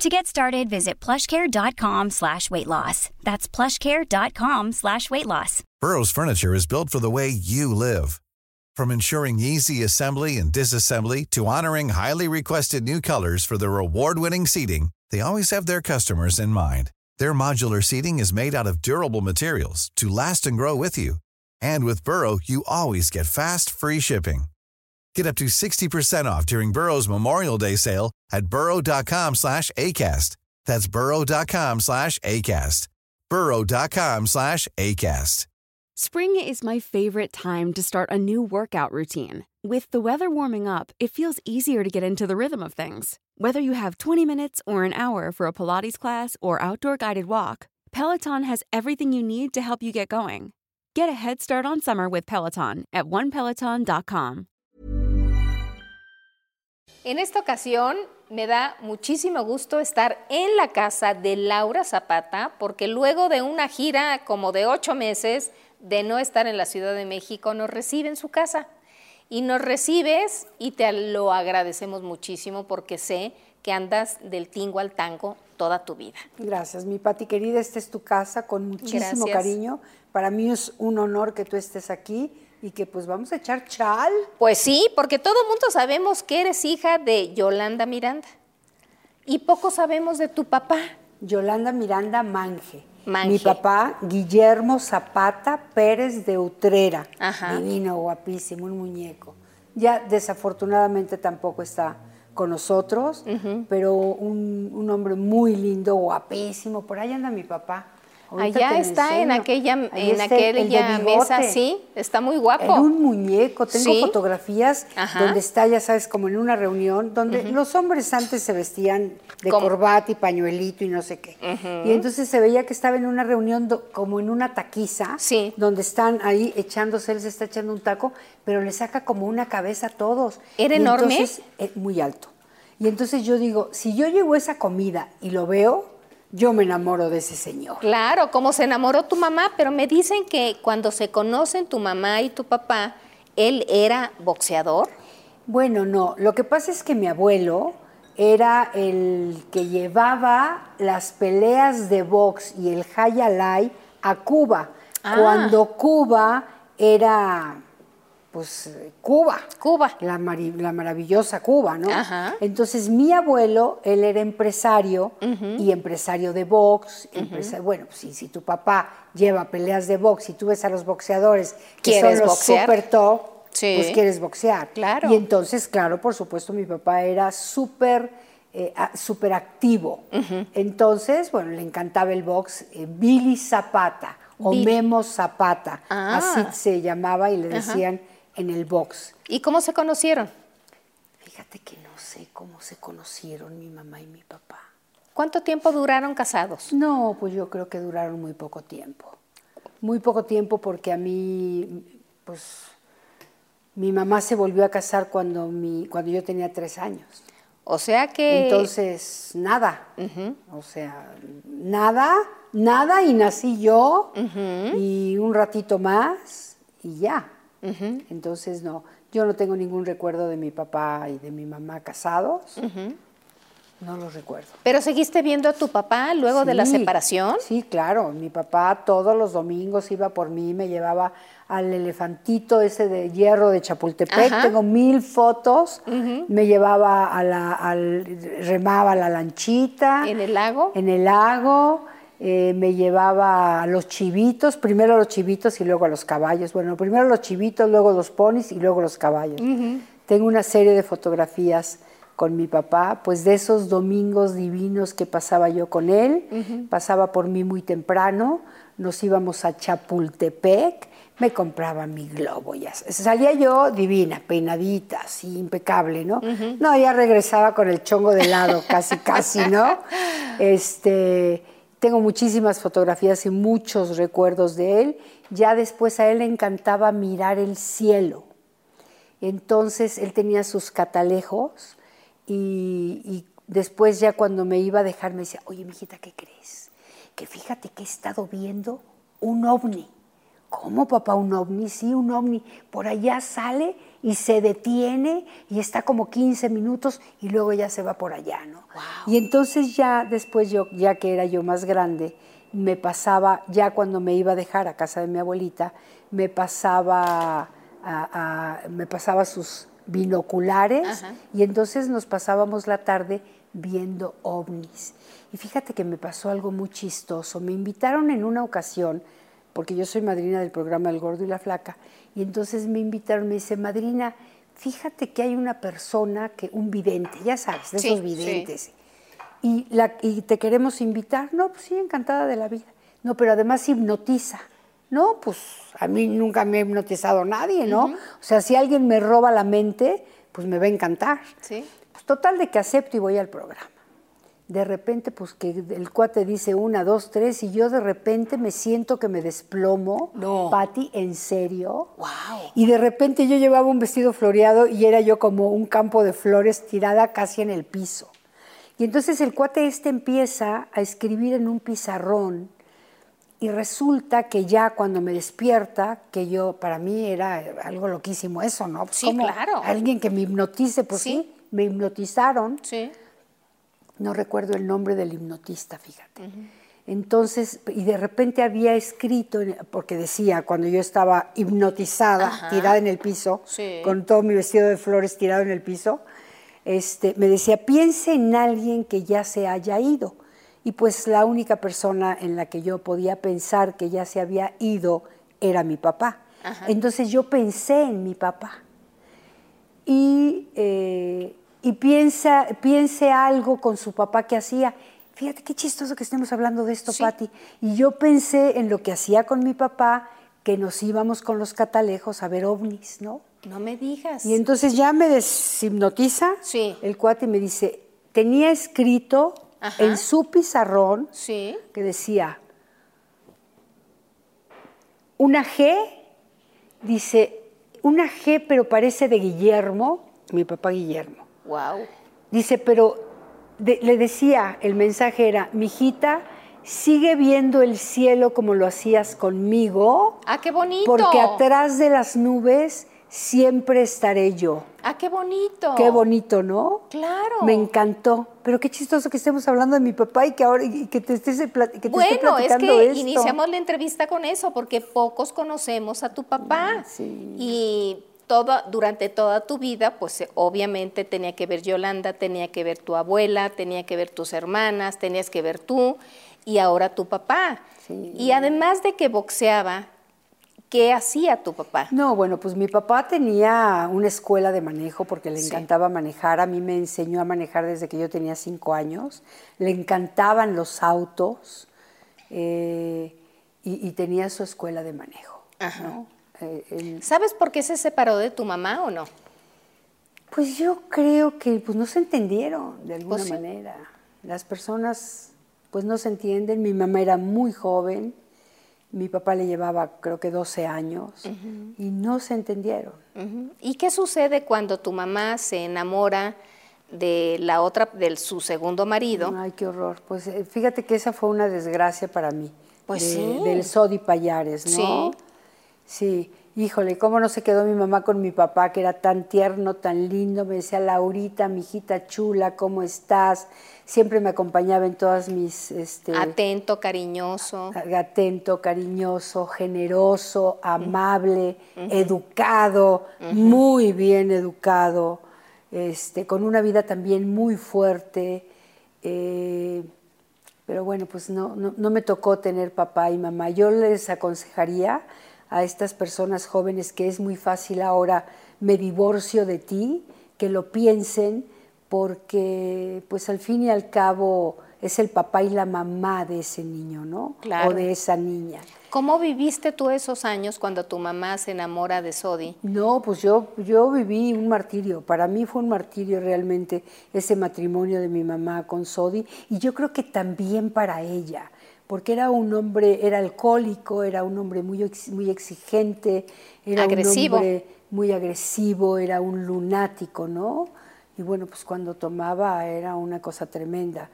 To get started, visit plushcare.com slash weight loss. That's plushcare.com slash weight loss. Burrow's furniture is built for the way you live. From ensuring easy assembly and disassembly to honoring highly requested new colors for their award-winning seating, they always have their customers in mind. Their modular seating is made out of durable materials to last and grow with you. And with Burrow, you always get fast, free shipping. Get up to 60% off during Burrow's Memorial Day sale at burrow.com slash ACAST. That's burrow.com slash ACAST. burrow.com slash ACAST. Spring is my favorite time to start a new workout routine. With the weather warming up, it feels easier to get into the rhythm of things. Whether you have 20 minutes or an hour for a Pilates class or outdoor guided walk, Peloton has everything you need to help you get going. Get a head start on summer with Peloton at onepeloton.com. En esta ocasión me da muchísimo gusto estar en la casa de Laura Zapata, porque luego de una gira como de ocho meses de no estar en la Ciudad de México, nos recibe en su casa. Y nos recibes y te lo agradecemos muchísimo porque sé que andas del tingo al tango toda tu vida. Gracias, mi Pati querida, esta es tu casa con muchísimo Gracias. cariño. Para mí es un honor que tú estés aquí y que pues vamos a echar chal. Pues sí, porque todo el mundo sabemos que eres hija de Yolanda Miranda. Y poco sabemos de tu papá. Yolanda Miranda Manje. Manje. Mi papá, Guillermo Zapata Pérez de Utrera. Ajá. Divino, guapísimo, un muñeco. Ya desafortunadamente tampoco está con nosotros, pero un, un hombre muy lindo, guapísimo. Por ahí anda mi papá. Ahorita Allá está en aquella, Ahí en aquella mesa, sí, está muy guapo. Era un muñeco. Tengo Sí. fotografías Ajá. donde está, ya sabes, como en una reunión, donde los hombres antes se vestían de corbata y pañuelito y no sé qué. Y entonces se veía que estaba en una reunión do- como en una taquiza, Sí. donde están ahí echándose, él se está echando un taco, pero le saca como una cabeza a todos. ¿Era Y enorme? entonces, eh, muy alto. Y entonces yo digo, si yo llevo esa comida y lo veo, yo me enamoro de ese señor. Claro, como se enamoró tu mamá, pero me dicen que cuando se conocen tu mamá y tu papá, él era boxeador. Bueno, no. Lo que pasa es que mi abuelo era el que llevaba las peleas de box y el hayalay a Cuba. Ah. Cuando Cuba era, pues, Cuba. Cuba. La, la maravillosa Cuba, ¿no? Ajá. Entonces, mi abuelo, él era empresario y empresario de box. empresa- Bueno, pues sí, si tu papá lleva peleas de box y tú ves a los boxeadores que ¿Quieres son los boxear? super top, Sí. pues quieres boxear. Claro. Y entonces, claro, por supuesto, mi papá era súper eh, súper activo. Entonces, bueno, le encantaba el box. eh, Billy Zapata o. Memo Zapata, Ah. así se llamaba y le decían en el box. ¿Y cómo se conocieron? Fíjate que no sé cómo se conocieron mi mamá y mi papá. ¿Cuánto tiempo duraron casados? No, pues yo creo que duraron muy poco tiempo. Muy poco tiempo porque a mí, pues, mi mamá se volvió a casar cuando, mi, cuando yo tenía tres años. O sea que... Entonces, nada. O sea, nada, nada y nací yo y un ratito más y ya. Entonces, no, yo no tengo ningún recuerdo de mi papá y de mi mamá casados. No los recuerdo. ¿Pero seguiste viendo a tu papá luego de la separación? Sí, claro. Mi papá todos los domingos iba por mí, me llevaba al elefantito ese de hierro de Chapultepec. Ajá. Tengo mil fotos. Me llevaba a la, al, remaba la lanchita. ¿En el lago? En el lago. Eh, me llevaba a los chivitos, primero a los chivitos y luego a los caballos. Bueno, primero los chivitos, luego los ponis y luego los caballos. Tengo una serie de fotografías con mi papá, pues de esos domingos divinos que pasaba yo con él, pasaba por mí muy temprano, nos íbamos a Chapultepec, me compraba mi globo, ya salía yo divina, peinadita, así impecable, ¿no? No, ya regresaba con el chongo de lado, casi, casi, ¿no? Este, tengo muchísimas fotografías y muchos recuerdos de él ya después a él le encantaba mirar el cielo. Entonces él tenía sus catalejos y, después ya cuando me iba a dejar me decía, oye, mijita, ¿qué crees? Que fíjate que he estado viendo un ovni. ¿Cómo, papá, un ovni? Sí, un ovni. Por allá sale y se detiene y está como 15 minutos y luego ya se va por allá, ¿no? Y entonces ya después yo, ya que era yo más grande, me pasaba, ya cuando me iba a dejar a casa de mi abuelita, me pasaba, me pasaba sus binoculares y entonces nos pasábamos la tarde viendo ovnis. Y fíjate que me pasó algo muy chistoso. Me invitaron en una ocasión, porque yo soy madrina del programa El Gordo y la Flaca, y entonces me invitaron, me dice, madrina, fíjate que hay una persona, que un vidente, ya sabes, de esos videntes. Y, la, y te queremos invitar. No, pues sí, encantada de la vida. No, pero además hipnotiza. No, pues a mí nunca me ha hipnotizado nadie, ¿no? O sea, si alguien me roba la mente, pues me va a encantar. Sí. Pues total de que acepto y voy al programa de repente, pues que el cuate dice una, dos, tres, y yo de repente me siento que me desplomo. No. Pati, ¿en serio? Wow. Y de repente yo llevaba un vestido floreado y era yo como un campo de flores tirada casi en el piso. Y entonces el cuate este empieza a escribir en un pizarrón y resulta que ya cuando me despierta, que yo, para mí era algo loquísimo eso, ¿no? Pues, Sí, ¿cómo claro. Alguien que me hipnotice, pues sí, Sí. me hipnotizaron Sí. No recuerdo el nombre del hipnotista, fíjate. Entonces, y de repente había escrito, porque decía, cuando yo estaba hipnotizada, Ajá. tirada en el piso, Sí. con todo mi vestido de flores tirado en el piso, este, me decía, piense en alguien que ya se haya ido. Y pues la única persona en la que yo podía pensar que ya se había ido era mi papá. Ajá. Entonces yo pensé en mi papá y, eh, y piensa, piense algo con su papá que hacía. Fíjate qué chistoso que estemos hablando de esto, Sí. Patti. Y yo pensé en lo que hacía con mi papá, que nos íbamos con los catalejos a ver ovnis, ¿no? No me digas. Y entonces ya me deshipnotiza Sí. el cuate y me dice, tenía escrito Ajá. en su pizarrón Sí. que decía, una G, dice, una G pero parece de Guillermo, mi papá Guillermo. Wow. Dice, pero de- le decía, el mensaje era, mijita, sigue viendo el cielo como lo hacías conmigo, Ah, qué bonito. porque atrás de las nubes siempre estaré yo. Ah, qué bonito. Qué bonito, ¿no? Claro. Me encantó. Pero qué chistoso que estemos hablando de mi papá y que ahora y que te estés que te esté Bueno, es que esto. iniciamos la entrevista con eso, porque pocos conocemos a tu papá. Sí. Y toda, durante toda tu vida, pues eh, obviamente tenía que ver Yolanda, tenía que ver tu abuela, tenía que ver tus hermanas, tenías que ver tú, y ahora tu papá. Sí. Y además de que boxeaba, ¿qué hacía tu papá? No, bueno, pues mi papá tenía una escuela de manejo porque le Sí. encantaba manejar. A mí me enseñó a manejar desde que yo tenía cinco años. Le encantaban los autos eh, y, y tenía su escuela de manejo. Ajá. ¿no? Eh, ¿Sabes por qué se separó de tu mamá o no? pues yo creo que pues, no se entendieron de alguna Pues sí. manera. Las personas pues no se entienden. Mi mamá era muy joven, mi papá le llevaba creo que 12 años y no se entendieron. ¿Y qué sucede cuando tu mamá se enamora de la otra, de su segundo marido? Ay, qué horror. Pues eh, fíjate que esa fue una desgracia para mí. Pues de- sí. Del Sodi Payares, ¿no? Sí. Sí. Híjole, cómo no se quedó mi mamá con mi papá, que era tan tierno, tan lindo. Me decía, Laurita, mi hijita chula, ¿cómo estás? Siempre me acompañaba en todas mis... Este, Atento, cariñoso. atento, cariñoso, generoso, amable, educado, muy bien educado, este, con una vida también muy fuerte. eh, pero bueno, pues no, no, no me tocó tener papá y mamá. Yo les aconsejaría a estas personas jóvenes que es muy fácil ahora, me divorcio de ti, que lo piensen, porque pues al fin y al cabo es el papá y la mamá de ese niño, ¿no? Claro. O de esa niña. ¿Cómo viviste tú esos años cuando tu mamá se enamora de Sodi? No, pues yo, yo viví un martirio. Para mí fue un martirio realmente ese matrimonio de mi mamá con Sodi. Y yo creo que también para ella, porque era un hombre, era alcohólico, era un hombre muy, muy exigente, era agresivo. un hombre muy agresivo, era un lunático, ¿no? Y bueno, pues cuando tomaba era una cosa tremenda.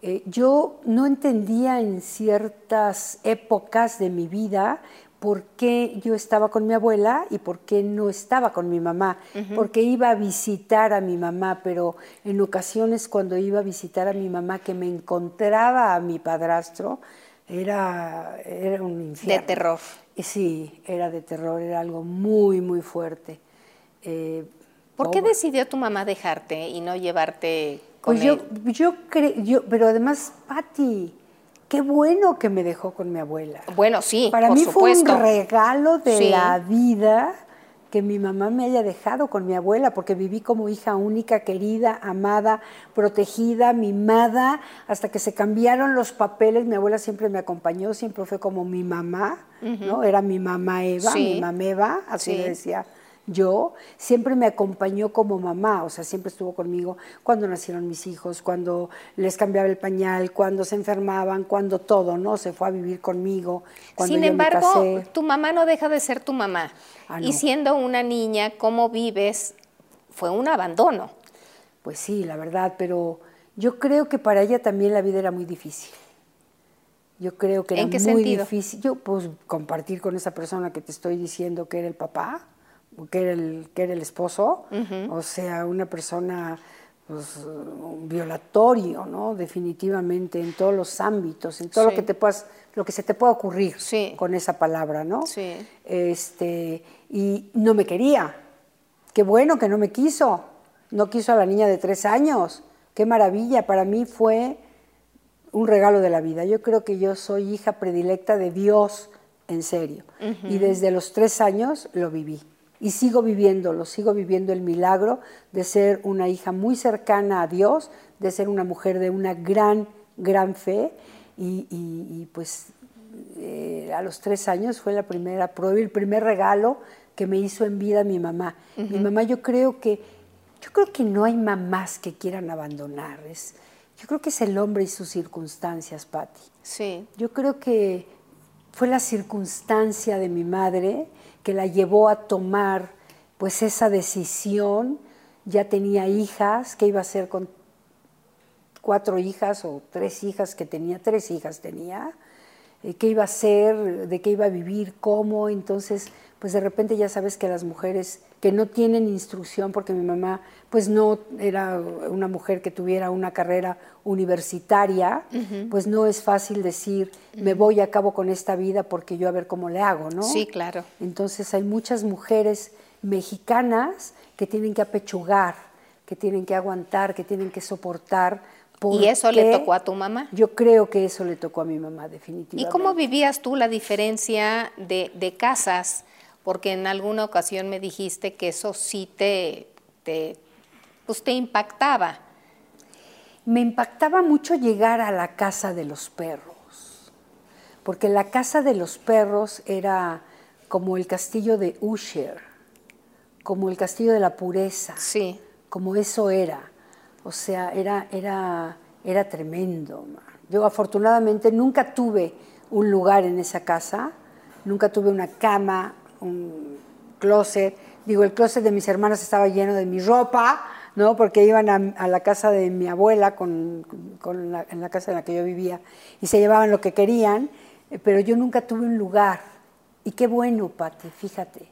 Eh, yo no entendía en ciertas épocas de mi vida por qué yo estaba con mi abuela y por qué no estaba con mi mamá, porque iba a visitar a mi mamá, pero en ocasiones cuando iba a visitar a mi mamá que me encontraba a mi padrastro, era, era un infierno. De terror. Sí, era de terror, era algo muy, muy fuerte. Eh, ¿Por qué decidió tu mamá dejarte y no llevarte con pues yo, yo creo, yo, pero además, Patti, qué bueno que me dejó con mi abuela. Bueno, sí, Para por mí supuesto. fue un regalo de Sí. la vida que mi mamá me haya dejado con mi abuela, porque viví como hija única, querida, amada, protegida, mimada, hasta que se cambiaron los papeles. Mi abuela siempre me acompañó, siempre fue como mi mamá, ¿no? Era mi mamá Eva, Sí. mi mameva, así Sí. le decía yo. Siempre me acompañó como mamá, o sea, siempre estuvo conmigo cuando nacieron mis hijos, cuando les cambiaba el pañal, cuando se enfermaban, cuando todo, ¿no? Se fue a vivir conmigo, cuando Sin yo embargo, me casé. tu mamá no deja de ser tu mamá. Ah, Y siendo una niña, cómo vives, fue un abandono. Pues sí, la verdad, pero yo creo que para ella también la vida era muy difícil. Yo creo que era ¿En qué muy sentido? difícil. Yo, pues, compartir con esa persona que te estoy diciendo que era el papá, que era el, que era el esposo, o sea, una persona pues, violatorio, ¿no? Definitivamente, en todos los ámbitos, en todo Sí. lo que te puedas, lo que se te pueda ocurrir Sí. con esa palabra, ¿no? Sí. Este, y no me quería. Qué bueno que no me quiso. No quiso a la niña de tres años. Qué maravilla. Para mí fue un regalo de la vida. Yo creo que yo soy hija predilecta de Dios, en serio. Y desde los tres años lo viví. Y sigo viviéndolo, sigo viviendo el milagro de ser una hija muy cercana a Dios, de ser una mujer de una gran, gran fe. Y, y- y, pues eh, a los tres años fue la primera prueba, el primer regalo que me hizo en vida mi mamá. Mi mamá yo creo que, yo creo que no hay mamás que quieran abandonar. Es, yo creo que es el hombre y sus circunstancias, Patti. Sí. Yo creo que fue la circunstancia de mi madre que la llevó a tomar pues esa decisión. Ya tenía hijas, ¿qué iba a hacer con cuatro hijas o tres hijas que tenía? Tres hijas tenía. Eh, ¿Qué iba a hacer? ¿De qué iba a vivir? ¿Cómo? Entonces, pues de repente ya sabes que las mujeres que no tienen instrucción, porque mi mamá pues no era una mujer que tuviera una carrera universitaria, pues no es fácil decir, me voy a cabo con esta vida porque yo a ver cómo le hago, ¿no? Sí, claro. Entonces hay muchas mujeres mexicanas que tienen que apechugar, que tienen que aguantar, que tienen que soportar. ¿Y eso le tocó a tu mamá? Yo creo que eso le tocó a mi mamá, ¿Y definitivamente. cómo vivías tú la diferencia de, de casas? Porque en alguna ocasión me dijiste que eso sí te, te, pues te impactaba. Me impactaba mucho llegar a la casa de los perros, porque la casa de los perros era como el castillo de Usher, como el castillo de la pureza. Sí. como eso era. O sea, era, era, era tremendo. Yo afortunadamente nunca tuve un lugar en esa casa, nunca tuve una cama, un closet. Digo, el closet de mis hermanas estaba lleno de mi ropa, ¿no? Porque iban a, a la casa de mi abuela, con, con la- en la casa en la que yo vivía, y se llevaban lo que querían, eh, pero yo nunca tuve un lugar. Y qué bueno, Pati, fíjate.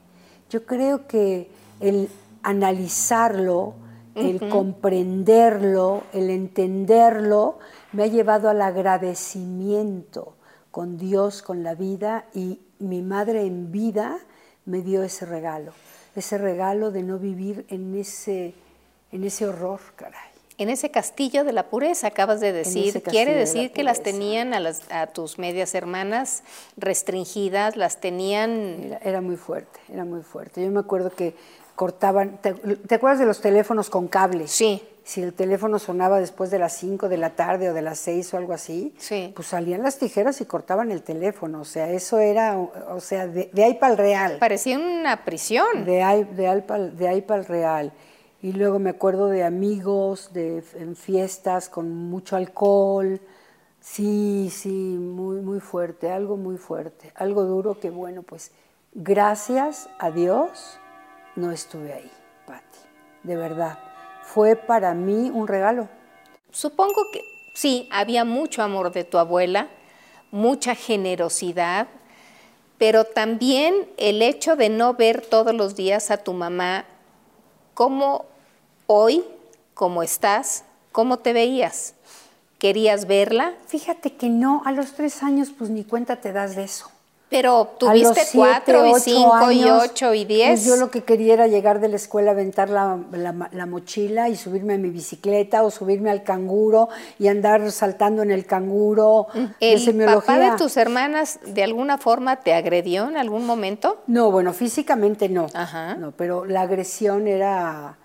Yo creo que el analizarlo, el comprenderlo, el entenderlo, me ha llevado al agradecimiento con Dios, con la vida, y mi madre en vida me dio ese regalo, ese regalo de no vivir en ese, en ese horror, caray. En ese castillo de la pureza, acabas de decir, quiere castillo de la decir que las tenían a, las, a tus medias hermanas restringidas, las tenían... Era, era muy fuerte, era muy fuerte. Yo me acuerdo que cortaban, ¿te, te acuerdas de los teléfonos con cables? Sí. Si el teléfono sonaba después de las 5 de la tarde o de las 6 o algo así, Sí. pues salían las tijeras y cortaban el teléfono. O sea, eso era, o sea, de, de ahí para el real. Parecía una prisión. De ahí, de ahí pa'l- de ahí para el real. Y luego me acuerdo de amigos, de, en fiestas con mucho alcohol, Sí, sí, muy, muy fuerte, algo muy fuerte, algo duro que bueno, pues gracias a Dios no estuve ahí, Patti, de verdad. Fue para mí un regalo. Supongo que sí, había mucho amor de tu abuela, mucha generosidad, pero también el hecho de no ver todos los días a tu mamá, ¿cómo hoy, cómo estás, cómo te veías? ¿Querías verla? Fíjate que no, a los tres años pues ni cuenta te das de eso. Pero tuviste cuatro y cinco y ocho y diez. Pues yo lo que quería era llegar de la escuela, aventar la, la, mochila y subirme a mi bicicleta o subirme al canguro y andar saltando en el canguro. ¿El papá de tus hermanas de alguna forma te agredió en algún momento? No, bueno, físicamente no. Ajá. No, pero la agresión era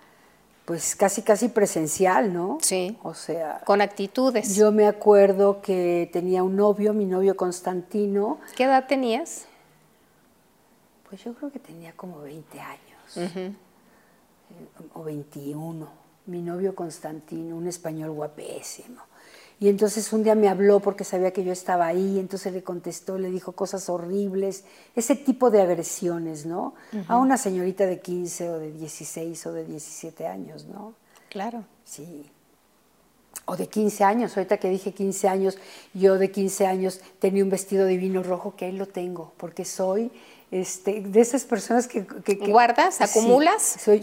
pues casi casi presencial, ¿no? Sí. O sea, con actitudes. Yo me acuerdo que tenía un novio, mi novio Constantino. ¿Qué edad tenías? Pues yo creo que tenía como 20 años. O 21. Mi novio Constantino, un español guapísimo. Y entonces un día me habló porque sabía que yo estaba ahí, entonces le contestó, le dijo cosas horribles, ese tipo de agresiones, ¿no? A una señorita de 15 o de 16 o de 17 años, ¿no? Claro. Sí. O de 15 años, ahorita que dije 15 años, yo de 15 años tenía un vestido divino rojo que ahí lo tengo, porque soy este, de esas personas que... ¿Guardas? ¿Acumulas? soy,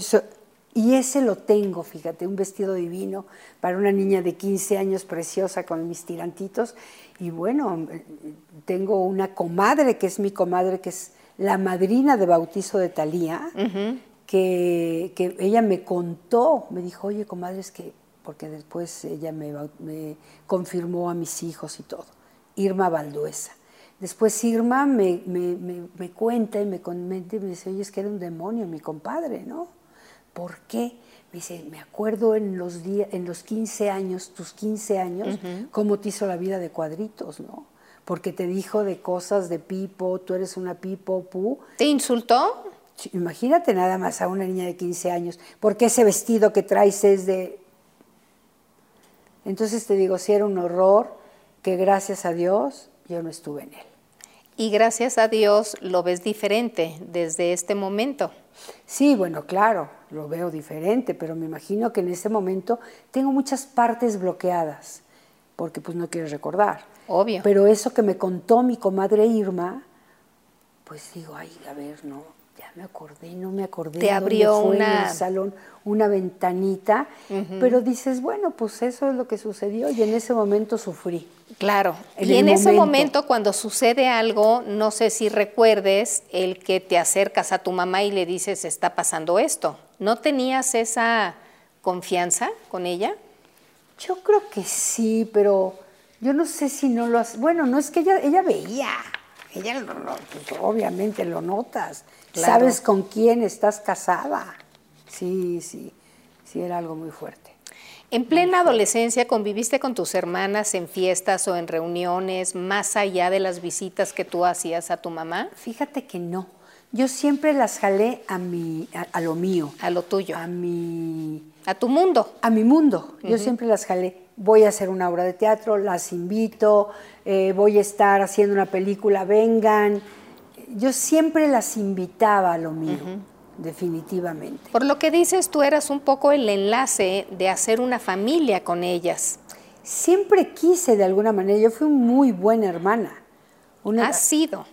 y ese lo tengo, fíjate, un vestido divino para una niña de 15 años preciosa con mis tirantitos. Y bueno, tengo una comadre, que es mi comadre, que es la madrina de bautizo de Talía, que, ella me contó, me dijo, oye, comadre, es que, porque después ella me, confirmó a mis hijos y todo, Irma Valduesa. Después Irma me, me, cuenta y me comenta y me dice, oye, es que era un demonio mi compadre, ¿no? ¿Por qué? Me dice, me acuerdo en los, días, en los 15 años, tus 15 años, cómo te hizo la vida de cuadritos, ¿no? Porque te dijo de cosas de pipo, tú eres una pipo, pu. ¿Te insultó? Imagínate nada más a una niña de 15 años, porque ese vestido que traes es de... Entonces te digo, si era un horror, que gracias a Dios yo no estuve en él. Y gracias a Dios lo ves diferente desde este momento. Sí, bueno, claro, lo veo diferente, pero me imagino que en ese momento tengo muchas partes bloqueadas, porque pues no quiero recordar. Obvio. Pero eso que me contó mi comadre Irma, pues digo, ay, a ver, no, ya me acordé, no me acordé. Te abrió una... En el salón una ventanita, pero dices, bueno, pues eso es lo que sucedió y en ese momento sufrí. Claro, y en ese momento cuando sucede algo, no sé si recuerdes el que te acercas a tu mamá y le dices, está pasando esto. ¿No tenías esa confianza con ella? Yo creo que sí, pero yo no sé si no lo hace. Bueno, no es que ella, ella veía, ella pues, obviamente lo notas. Sabes con quién estás casada. Sí, sí, sí, era algo muy fuerte. ¿En plena adolescencia conviviste con tus hermanas en fiestas o en reuniones, más allá de las visitas que tú hacías a tu mamá? Fíjate que no. Yo siempre las jalé a, mi, a, lo mío. A lo tuyo. A mi... A tu mundo. A mi mundo. Yo siempre las jalé. Voy a hacer una obra de teatro, las invito, eh, voy a estar haciendo una película, vengan. Yo siempre las invitaba a lo mío definitivamente. Por lo que dices, tú eras un poco el enlace de hacer una familia con ellas. Siempre quise de alguna manera, yo fui muy buena hermana. Una, Has sido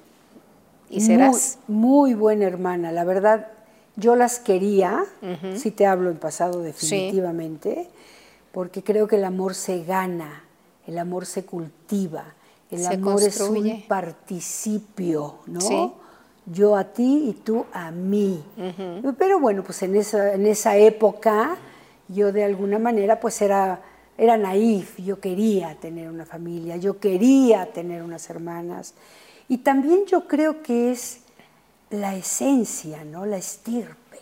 y serás. Muy, buena hermana, la verdad, yo las quería, si te hablo en pasado definitivamente, porque creo que el amor se gana, el amor se cultiva, el amor es un participio, ¿no? yo a ti y tú a mí. Pero bueno, pues en esa, en esa época yo de alguna manera pues era, era naif, yo quería tener una familia, yo quería tener unas hermanas. Y también yo creo que es la esencia, ¿no? La estirpe.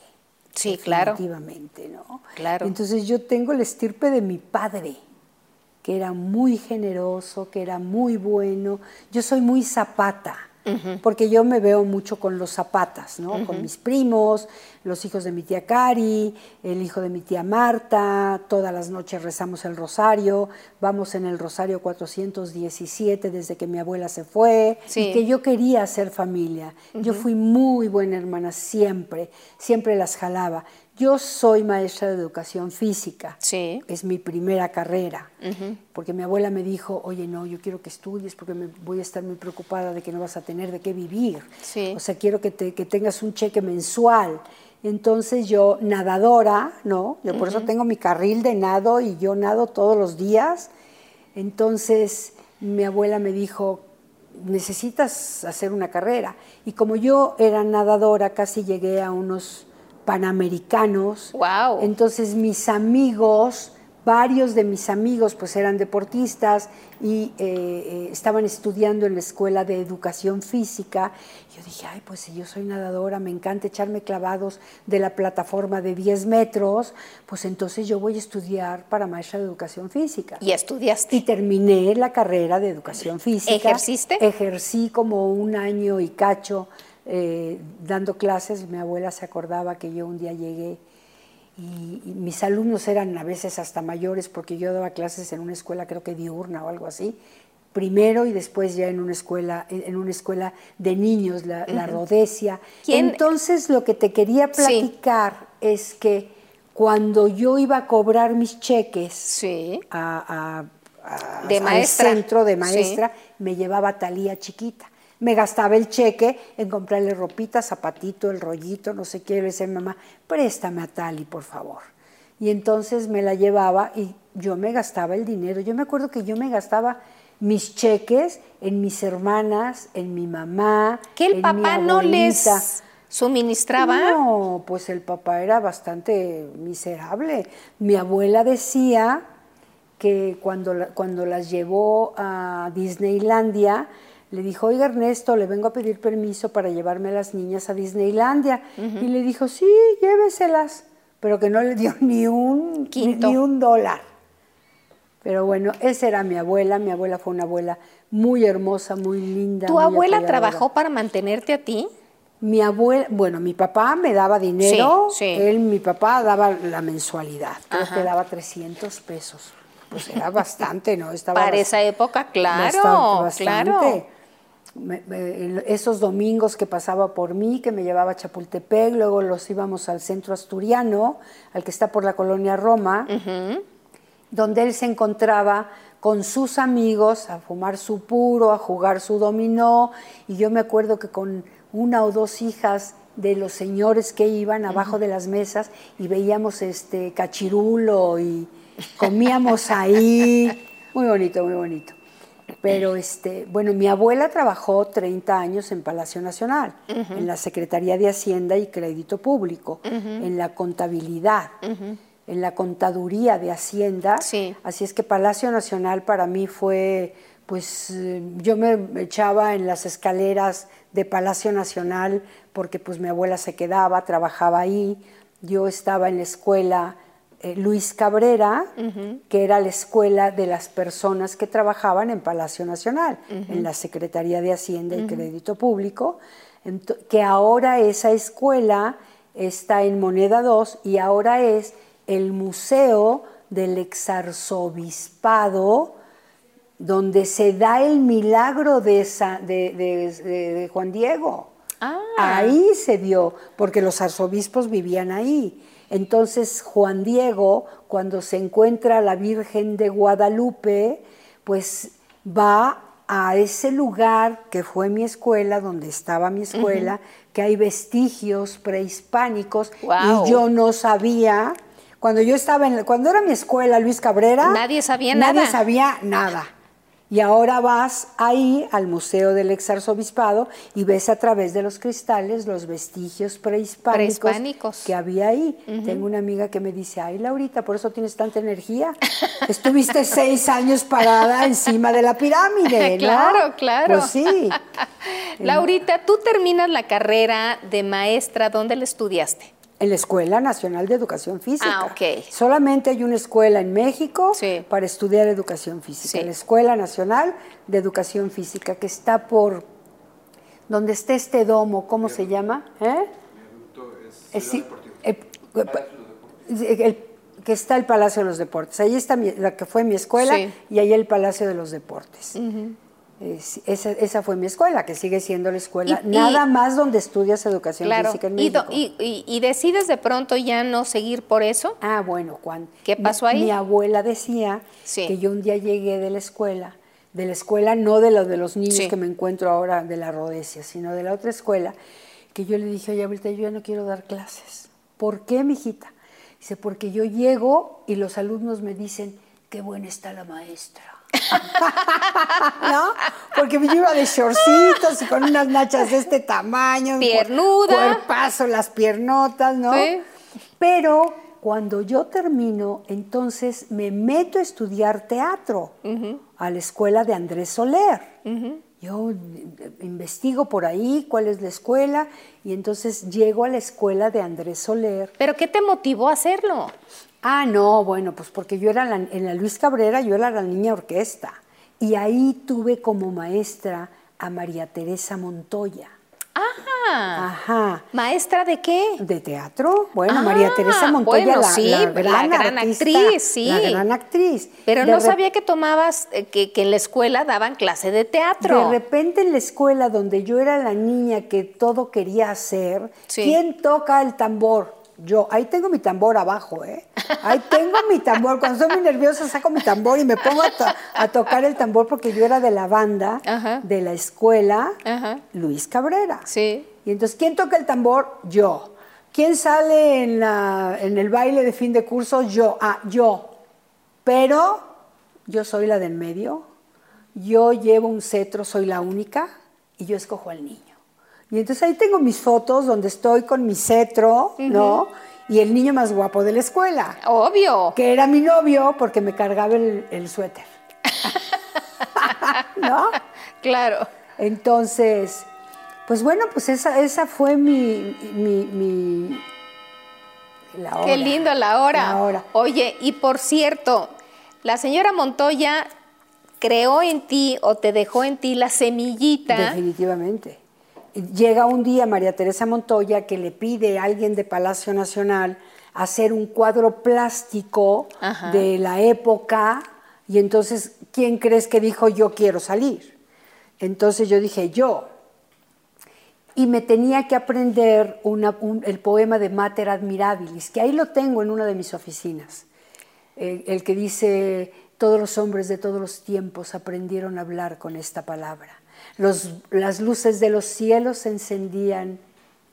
Sí, claro. Definitivamente, ¿no? Claro. Entonces yo tengo la estirpe de mi padre, que era muy generoso, que era muy bueno. Yo soy muy zapata porque yo me veo mucho con los zapatas, ¿no? Con mis primos, los hijos de mi tía Cari, el hijo de mi tía Marta, todas las noches rezamos el rosario, vamos en el rosario 417 desde que mi abuela se fue, y que yo quería hacer familia. Yo fui muy buena hermana siempre, siempre las jalaba. Yo soy maestra de educación física. Sí. Es mi primera carrera. Porque mi abuela me dijo, oye, no, yo quiero que estudies porque me voy a estar muy preocupada de que no vas a tener de qué vivir. Sí. O sea, quiero que, te, que tengas un cheque mensual. Entonces yo, nadadora, ¿no? Yo por eso tengo mi carril de nado y yo nado todos los días. Entonces mi abuela me dijo, necesitas hacer una carrera. Y como yo era nadadora, casi llegué a unos panamericanos. Wow. Entonces mis amigos, varios de mis amigos pues eran deportistas y eh, eh, estaban estudiando en la escuela de educación física. Yo dije, ay, pues si yo soy nadadora, me encanta echarme clavados de la plataforma de 10 metros, pues entonces yo voy a estudiar para maestra de educación física. ¿Y estudiaste? Y terminé la carrera de educación física. ¿Ejerciste? Ejercí como un año y cacho eh, dando clases. Mi abuela se acordaba que yo un día llegué y, y, mis alumnos eran a veces hasta mayores porque yo daba clases en una escuela creo que diurna o algo así. Primero y después ya en una escuela, en una escuela de niños, la, la Rodesia. ¿Quién? Entonces lo que te quería platicar es que cuando yo iba a cobrar mis cheques Sí. a, a- a- De al centro de Sí. maestra, me llevaba talía chiquita. Me gastaba el cheque en comprarle ropita, zapatito, el rollito, no sé qué. Le decía a mi mamá, préstame a Tali, por favor. Y entonces me la llevaba y yo me gastaba el dinero. Yo me acuerdo que yo me gastaba mis cheques en mis hermanas, en mi mamá. ¿Que el en mi papá no les suministraba? No, pues el papá era bastante miserable. Mi abuela decía que cuando, cuando las llevó a Disneylandia, le dijo, oiga Ernesto, le vengo a pedir permiso para llevarme a las niñas a Disneylandia. Y le dijo, sí, lléveselas, pero que no le dio ni un, Quinto. ni un dólar. Pero bueno, esa era mi abuela. Mi abuela fue una abuela muy hermosa, muy linda. ¿Tu muy abuela apoyadora. trabajó para mantenerte a ti? Mi abuela, bueno, mi papá me daba dinero, Sí, sí. él, mi papá daba la mensualidad, creo Ajá. que daba 300 pesos. Pues era bastante, ¿no? Estaba Para esa época, claro, bastante, bastante. Esos domingos que pasaba por mí, que me llevaba a Chapultepec, luego los íbamos al centro asturiano, al que está por la colonia Roma, donde él se encontraba con sus amigos a fumar su puro, a jugar su dominó, y yo me acuerdo que con una o dos hijas de los señores que iban abajo de las mesas y veíamos este cachirulo y comíamos ahí, muy bonito, muy bonito. Pero este, bueno, mi abuela trabajó 30 años en Palacio Nacional, en la Secretaría de Hacienda y Crédito Público, en la contabilidad, en la contaduría de Hacienda. Sí. Así es que Palacio Nacional para mí fue, pues eh, yo me echaba en las escaleras de Palacio Nacional porque pues mi abuela se quedaba, trabajaba ahí. Yo estaba en la escuela eh, Luis Cabrera, que era la escuela de las personas que trabajaban en Palacio Nacional, en la Secretaría de Hacienda y Crédito Público, que ahora esa escuela está en Moneda 2 y ahora es el Museo del Exarzobispado, donde se da el milagro de, Sa- de- de- de- de Juan Diego. Ah. Ahí se dio, porque los arzobispos vivían ahí. Entonces Juan Diego, cuando se encuentra la Virgen de Guadalupe, pues va a ese lugar que fue mi escuela, donde estaba mi escuela, que hay vestigios prehispánicos, y yo no sabía. Cuando yo estaba en, la- cuando era mi escuela, Luis Cabrera, Nadie sabía nadie nada. sabía nada. Y ahora vas ahí al Museo del Exarzobispado y ves a través de los cristales los vestigios prehispánicos, Prehispánicos. que había ahí. Tengo una amiga que me dice, ay Laurita, por eso tienes tanta energía. Estuviste seis años parada encima de la pirámide, ¿no? Claro, claro. Pues sí. Laurita, tú terminas la carrera de maestra, ¿dónde la estudiaste? En la Escuela Nacional de Educación Física. Ah, ok. Solamente hay una escuela en México Sí. para estudiar educación física. Sí. La Escuela Nacional de Educación Física, que está por donde está este domo, ¿cómo se llama? ¿Eh? Es Eh, eh, el- que está el Palacio de los Deportes. Ahí está mi- la que fue mi escuela Sí. y ahí el Palacio de los Deportes. Sí, esa, esa fue mi escuela, que sigue siendo la escuela. Y- y- Nada más donde estudias educación Claro. física en México. y- y- y decides de pronto ya no seguir por eso. Ah, bueno, Juan. ¿Qué pasó ahí? Mi abuela decía Sí. que yo un día llegué de la escuela, de la escuela no de lo de los niños Sí. que me encuentro ahora de la Rodesia, sino de la otra escuela, que yo le dije, oye, abuelita, yo ya no quiero dar clases. ¿Por qué, mijita? Dice, porque yo llego y los alumnos me dicen, qué buena está la maestra. ¿No? Porque yo iba de shortcitos y con unas nachas de este tamaño. Piernuda. Cuerpazo, las piernotas, ¿no? Sí. Pero cuando yo termino, entonces me meto a estudiar teatro a la escuela de Andrés Soler. Yo eh, investigo por ahí cuál es la escuela y entonces llego a la escuela de Andrés Soler. ¿Pero qué te motivó a hacerlo? Ah, no, bueno, pues porque yo era la- en la Luis Cabrera, yo era la niña orquesta. Y ahí tuve como maestra a María Teresa Montoya. Ah, Ajá. ¿maestra de qué? ¿De teatro? Bueno, Ah, María Teresa Montoya, bueno, la, sí, la la gran, gran artista, actriz, sí. La gran actriz. Pero De no sabía que tomabas, eh, que, que en la escuela daban clase de teatro. De repente en la escuela donde yo era la niña que todo quería hacer, Sí. ¿quién toca el tambor? Yo, ahí tengo mi tambor abajo, ¿eh? Ahí tengo mi tambor. Cuando estoy muy nerviosa saco mi tambor y me pongo a, to- a tocar el tambor porque yo era de la banda Ajá. de la escuela Ajá. Luis Cabrera. Sí. Y entonces, ¿quién toca el tambor? Yo. ¿Quién sale en, la- en el baile de fin de curso? Yo. Ah, yo. Pero yo soy la del medio, yo llevo un cetro, soy la única, y yo escojo al niño. Y entonces ahí tengo mis fotos donde estoy con mi cetro, ¿no? Y el niño más guapo de la escuela, Obvio. que era mi novio porque me cargaba el, el suéter. ¿No? Claro. Entonces, pues bueno, pues esa, esa fue mi, mi, mi- la hora. Qué lindo la hora. La hora. Oye, y por cierto, la señora Montoya creó en ti o te dejó en ti la semillita. Definitivamente. Llega un día María Teresa Montoya que le pide a alguien de Palacio Nacional hacer un cuadro plástico Ajá. de la época y entonces, ¿quién crees que dijo yo quiero salir? Entonces yo dije yo. Y me tenía que aprender una- un- el poema de Mater Admirabilis, que ahí lo tengo en una de mis oficinas. El que dice, todos los hombres de todos los tiempos aprendieron a hablar con esta palabra. Los- las luces de los cielos se encendían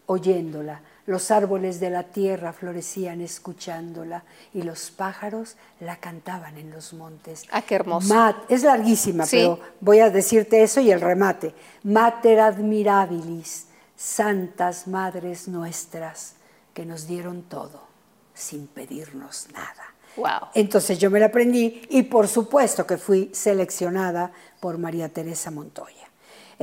oyéndola, los árboles de la tierra florecían escuchándola y los pájaros la cantaban en los montes. Ah, qué hermoso. Mat- es larguísima, Sí. pero voy a decirte eso y el remate. Mater admirabilis, santas madres nuestras, que nos dieron todo sin pedirnos nada. Wow. Entonces yo me la aprendí y por supuesto que fui seleccionada por María Teresa Montoya.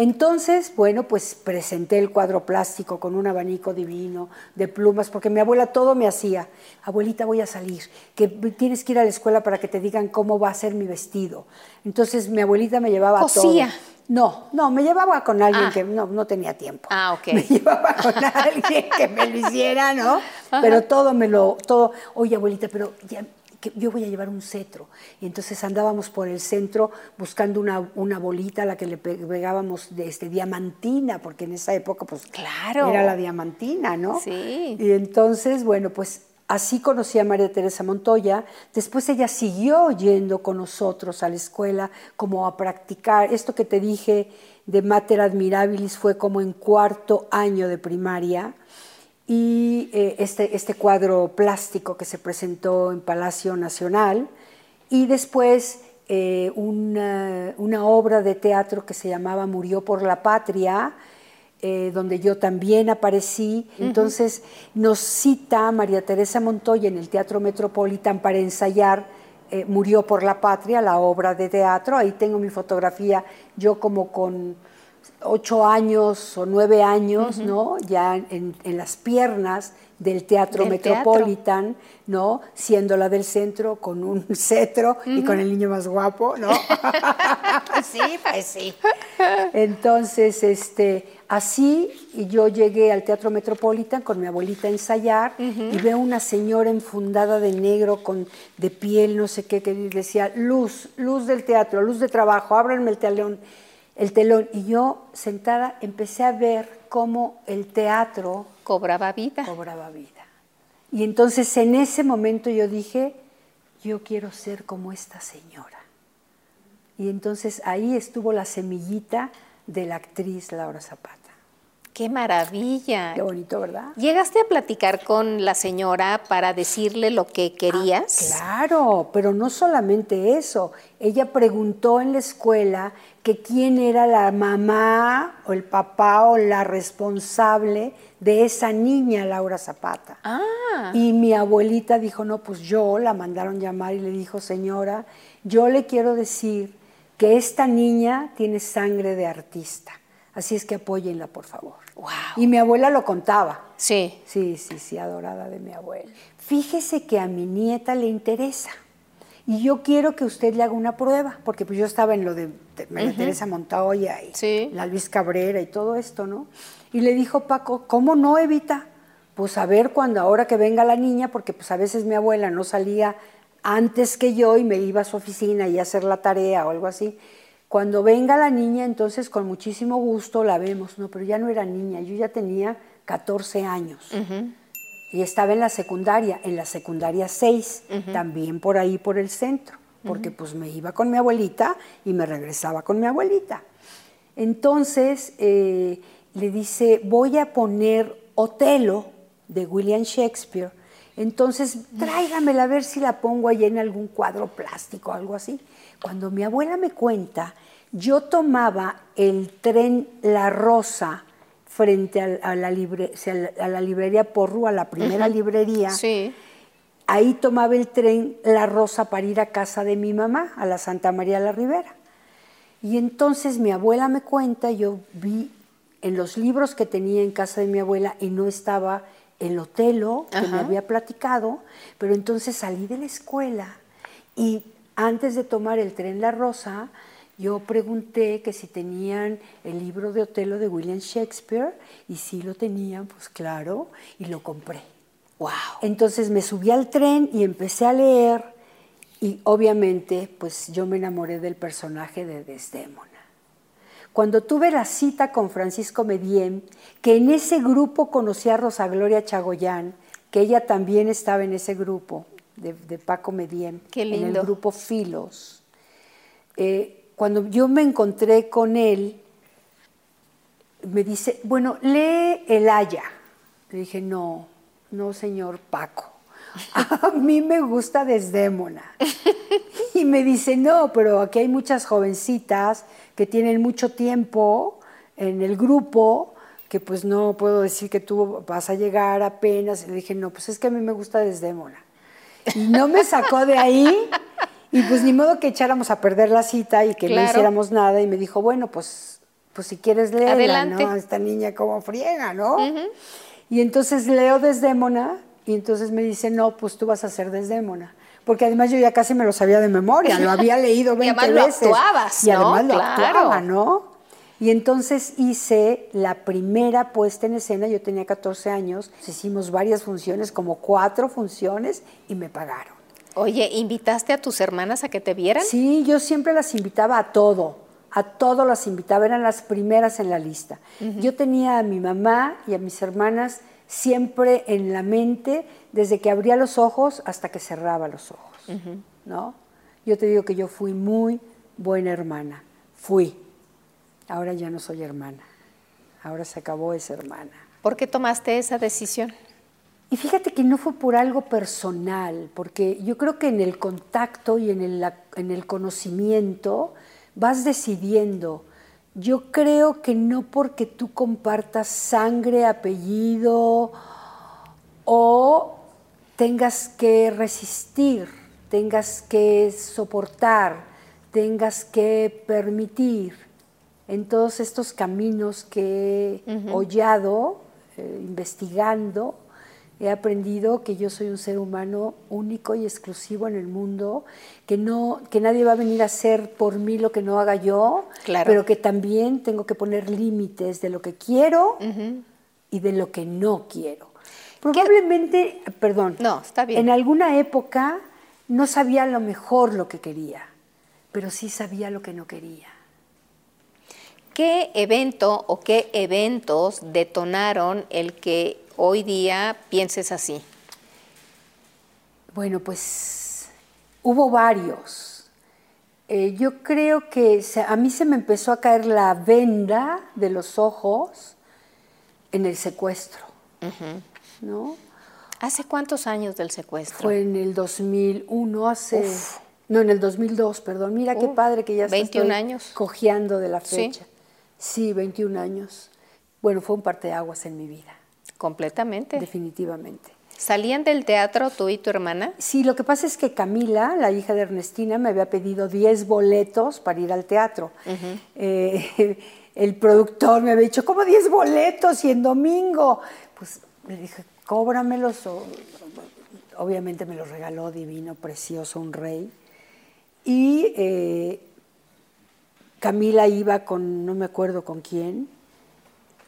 Entonces, bueno, pues presenté el cuadro plástico con un abanico divino de plumas, porque mi abuela todo me hacía. Abuelita, voy a salir, que tienes que ir a la escuela para que te digan cómo va a ser mi vestido. Entonces mi abuelita me llevaba ¿Cosía? todo. No, no, me llevaba con alguien Ah. que no, no tenía tiempo. Ah, ok. Me llevaba con alguien que me lo hiciera, ¿no? Pero todo me lo, todo, oye abuelita, pero ya, que yo voy a llevar un cetro. Y entonces andábamos por el centro buscando una, una bolita a la que le pe- pegábamos de este, diamantina, porque en esa época, pues, Claro. era la diamantina, ¿no? Sí. Y entonces, bueno, pues así conocí a María Teresa Montoya. Después ella siguió yendo con nosotros a la escuela como a practicar. Esto que te dije de Mater Admirabilis fue como en cuarto año de primaria. Y eh, este, este cuadro plástico que se presentó en Palacio Nacional. Y después eh, una, una obra de teatro que se llamaba Murió por la Patria, eh, donde yo también aparecí. Entonces nos cita María Teresa Montoya en el Teatro Metropolitan para ensayar eh, Murió por la Patria, la obra de teatro. Ahí tengo mi fotografía, yo como con ocho años o nueve años, ¿no? Ya en, en las piernas del Teatro Del teatro. Metropolitan, ¿no? Siendo la del centro con un cetro y con el niño más guapo, ¿no? sí, pues sí. Entonces, este, Así y yo llegué al Teatro Metropolitan con mi abuelita a ensayar y veo una señora enfundada de negro con de piel, no sé qué, que decía, luz, luz del teatro, luz de trabajo, ábranme el telón, el telón. Y yo sentada empecé a ver cómo el teatro cobraba vida. Cobraba vida. Y entonces en ese momento yo dije, yo quiero ser como esta señora. Y entonces ahí estuvo la semillita de la actriz Laura Zapata. ¡Qué maravilla! Qué bonito, ¿verdad? ¿Llegaste a platicar con la señora para decirle lo que querías? Ah, claro, pero no solamente eso. Ella preguntó en la escuela que quién era la mamá o el papá o la responsable de esa niña, Laura Zapata. Ah. Y mi abuelita dijo, no, pues yo la mandaron llamar y le dijo, señora, yo le quiero decir que esta niña tiene sangre de artista. Así es que apóyenla, por favor. Y mi abuela lo contaba. Sí. Sí, sí, sí, adorada de mi abuela. Fíjese que a mi nieta le interesa. Y yo quiero que usted le haga una prueba, porque pues yo estaba en lo de, María Teresa Montoya y la Luis Cabrera y todo esto, ¿no? Y le dijo Paco, ¿cómo no, Evita? Pues a ver cuando ahora que venga la niña, porque pues a veces mi abuela no salía antes que yo y me iba a su oficina y a hacer la tarea o algo así. Cuando venga la niña, entonces con muchísimo gusto la vemos. No, pero ya no era niña, yo ya tenía 14 años. Y estaba en la secundaria, en la secundaria 6, también por ahí por el centro, porque pues me iba con mi abuelita y me regresaba con mi abuelita. Entonces eh, le dice, voy a poner Otelo de William Shakespeare entonces, tráigamela a ver si la pongo ahí en algún cuadro plástico o algo así. Cuando mi abuela me cuenta, yo tomaba el tren La Rosa frente a, la, a la, librería Porru, a la primera librería. Sí. Ahí tomaba el tren La Rosa para ir a casa de mi mamá, a la Santa María la Ribera. Y entonces mi abuela me cuenta, yo vi en los libros que tenía en casa de mi abuela y no estaba el Otelo que me había platicado, pero entonces salí de la escuela y antes de tomar el tren La Rosa, yo pregunté que si tenían el libro de Otelo de William Shakespeare y si lo tenían, pues claro, y lo compré. Wow. Entonces me subí al tren y empecé a leer y obviamente pues yo me enamoré del personaje de Desdémona. Cuando tuve la cita con Francisco Medien, que en ese grupo conocí a Rosa Gloria Chagoyán, que ella también estaba en ese grupo de, Paco Medien, en el grupo Filos. Eh, cuando yo me encontré con él, me dice, bueno, lee El Haya. Le dije, no, no, señor Paco. A mí me gusta Desdémona. Y me dice, no, pero aquí hay muchas jovencitas que tienen mucho tiempo en el grupo, que pues no puedo decir que tú vas a llegar apenas. Le dije, no, pues es que a mí me gusta Desdémona. Y no me sacó de ahí. Y pues ni modo que echáramos a perder la cita y que no hiciéramos nada. Y me dijo, bueno, pues, pues si quieres leerla, ¿no? Esta niña como friega, ¿no? Y entonces leo Desdémona y entonces me dice, no, pues tú vas a ser Desdémona porque además yo ya casi me lo sabía de memoria, lo había leído 20 y veces. Lo actuabas, y además lo actuaba, ¿no? Y entonces hice la primera puesta en escena, yo tenía 14 años, hicimos varias funciones, como cuatro funciones, y me pagaron. Oye, ¿invitaste a tus hermanas a que te vieran? Sí, yo siempre las invitaba a todo, a todo las invitaba, eran las primeras en la lista. Yo tenía a mi mamá y a mis hermanas siempre en la mente desde que abría los ojos hasta que cerraba los ojos, ¿no? Yo te digo que yo fui muy buena hermana, fui. Ahora ya no soy hermana, ahora se acabó esa hermana. ¿Por qué tomaste esa decisión? Y fíjate que no fue por algo personal, porque yo creo que en el contacto y en el, en el conocimiento vas decidiendo yo creo que no porque tú compartas sangre, apellido o tengas que resistir, tengas que soportar, tengas que permitir en todos estos caminos que he hollado, eh, investigando, He aprendido que yo soy un ser humano único y exclusivo en el mundo, que, no, que nadie va a venir a hacer por mí lo que no haga yo, Claro. pero que también tengo que poner límites de lo que quiero y de lo que no quiero. Probablemente, perdón, No, está bien. en alguna época no sabía a lo mejor lo que quería, pero sí sabía lo que no quería. ¿Qué evento o qué eventos detonaron el que hoy día pienses así? Bueno, pues hubo varios. Eh, yo creo que se- a mí se me empezó a caer la venda de los ojos en el secuestro, ¿no? ¿Hace cuántos años del secuestro? Fue en el 2001, hace... Uf. No, en el 2002, perdón. Mira qué padre que ya hasta 21 estoy años. cojeando de la fecha. Sí, 21 años. Bueno, fue un parteaguas en mi vida, Completamente. definitivamente. ¿Salían del teatro tú y tu hermana? Sí, lo que pasa es que Camila, la hija de Ernestina, me había pedido 10 boletos para ir al teatro. Eh, el productor me había dicho, ¿cómo 10 boletos y en domingo? Pues le dije, cóbramelos. o- obviamente me los regaló divino, precioso, un rey. Y eh, Camila iba con, no me acuerdo con quién,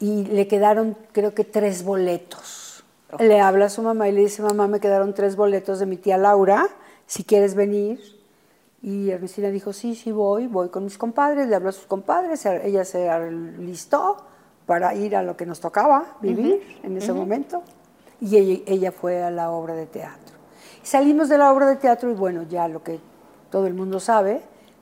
y le quedaron creo que tres boletos. Le habla a su mamá y le dice, mamá, me quedaron tres boletos de mi tía Laura, si quieres venir. Y Ernestina dijo, sí, sí voy, voy con mis compadres, le habló a sus compadres, ella se listó para ir a lo que nos tocaba vivir en ese momento. Y ella, ella fue a la obra de teatro. Salimos de la obra de teatro y bueno, ya lo que todo el mundo sabe,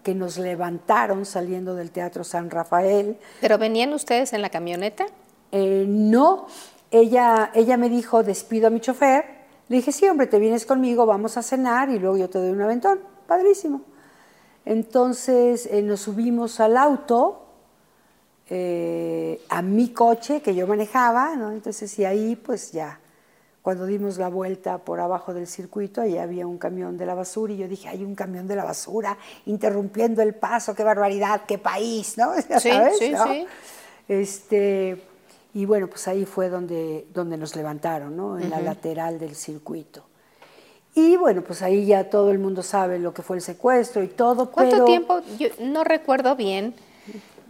que nos levantaron saliendo del Teatro San Rafael, ¿Pero venían ustedes en la camioneta? eh, no, ella, ella me dijo, despido a mi chofer. Le dije, sí, hombre, te vienes conmigo, vamos a cenar y luego yo te doy un aventón. Padrísimo. Entonces eh, nos subimos al auto, eh, a mi coche que yo manejaba, ¿no? Entonces, y ahí pues ya, cuando dimos la vuelta por abajo del circuito, ahí había un camión de la basura y yo dije, hay un camión de la basura interrumpiendo el paso, qué barbaridad, qué país, ¿no? Ya Sí, sabes, sí, ¿no? sí. Este, y bueno, pues ahí fue donde, donde nos levantaron, ¿no? En la lateral del circuito. Y bueno, pues ahí ya todo el mundo sabe lo que fue el secuestro y todo, ¿Cuánto pero tiempo? Yo no recuerdo bien.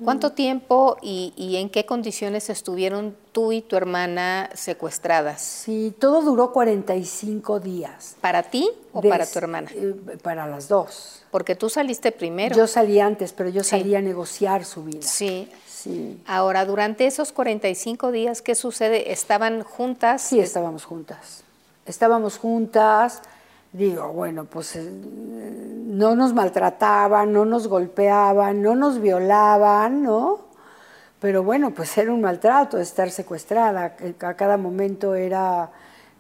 ¿Cuánto tiempo y, y en qué condiciones estuvieron tú y tu hermana secuestradas? sí, todo duró 45 días. ¿Para ti o Des- para tu hermana? eh, para las dos. Porque tú saliste primero. Yo salí antes, pero yo Sí. salí a negociar su vida. Sí. Sí, Ahora, durante esos 45 días, ¿qué sucede? ¿Estaban juntas? sí estábamos juntas. Estábamos juntas, digo, bueno, pues eh, no nos maltrataban, no nos golpeaban, no nos violaban, ¿no? Pero bueno, pues era un maltrato estar secuestrada. A cada momento era,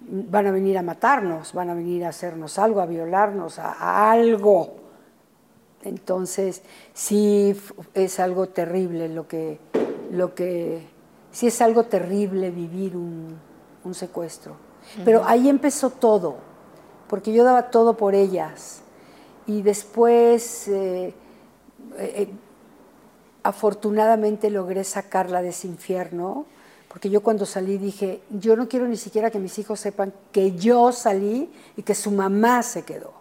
van a venir a matarnos, van a venir a hacernos algo, a violarnos, a, a algo. Entonces, sí es algo terrible lo que, lo que, sí es algo terrible vivir un, un secuestro. Pero ahí empezó todo, porque yo daba todo por ellas. Y después, eh, eh, afortunadamente logré sacarla de ese infierno, porque yo cuando salí dije, yo no quiero ni siquiera que mis hijos sepan que yo salí y que su mamá se quedó.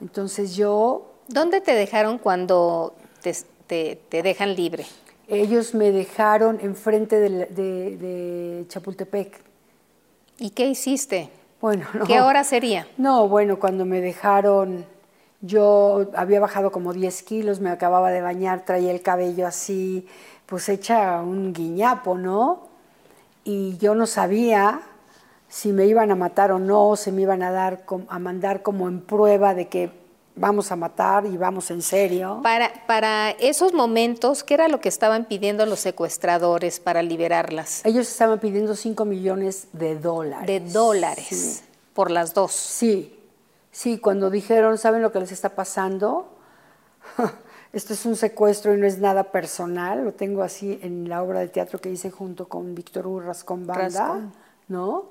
Entonces yo ¿Dónde te dejaron cuando te, te- te dejan libre? Ellos me dejaron enfrente de, de- de Chapultepec. ¿Y qué hiciste? Bueno, no. ¿Qué hora sería? No, bueno, cuando me dejaron, yo había bajado como 10 kilos, me acababa de bañar, traía el cabello así, pues hecha un guiñapo, ¿no? Y yo no sabía si me iban a matar o no, si me iban a dar, a mandar como en prueba de que vamos a matar y vamos en serio. Para, para esos momentos, ¿qué era lo que estaban pidiendo los secuestradores para liberarlas? Ellos estaban pidiendo 5 millones de dólares. De dólares, Sí. por las dos. Sí, sí, cuando dijeron, ¿saben lo que les está pasando? Esto es un secuestro y no es nada personal, lo tengo así en la obra de teatro que hice junto con Víctor Hugo Rascón Banda, Rascón. ¿no?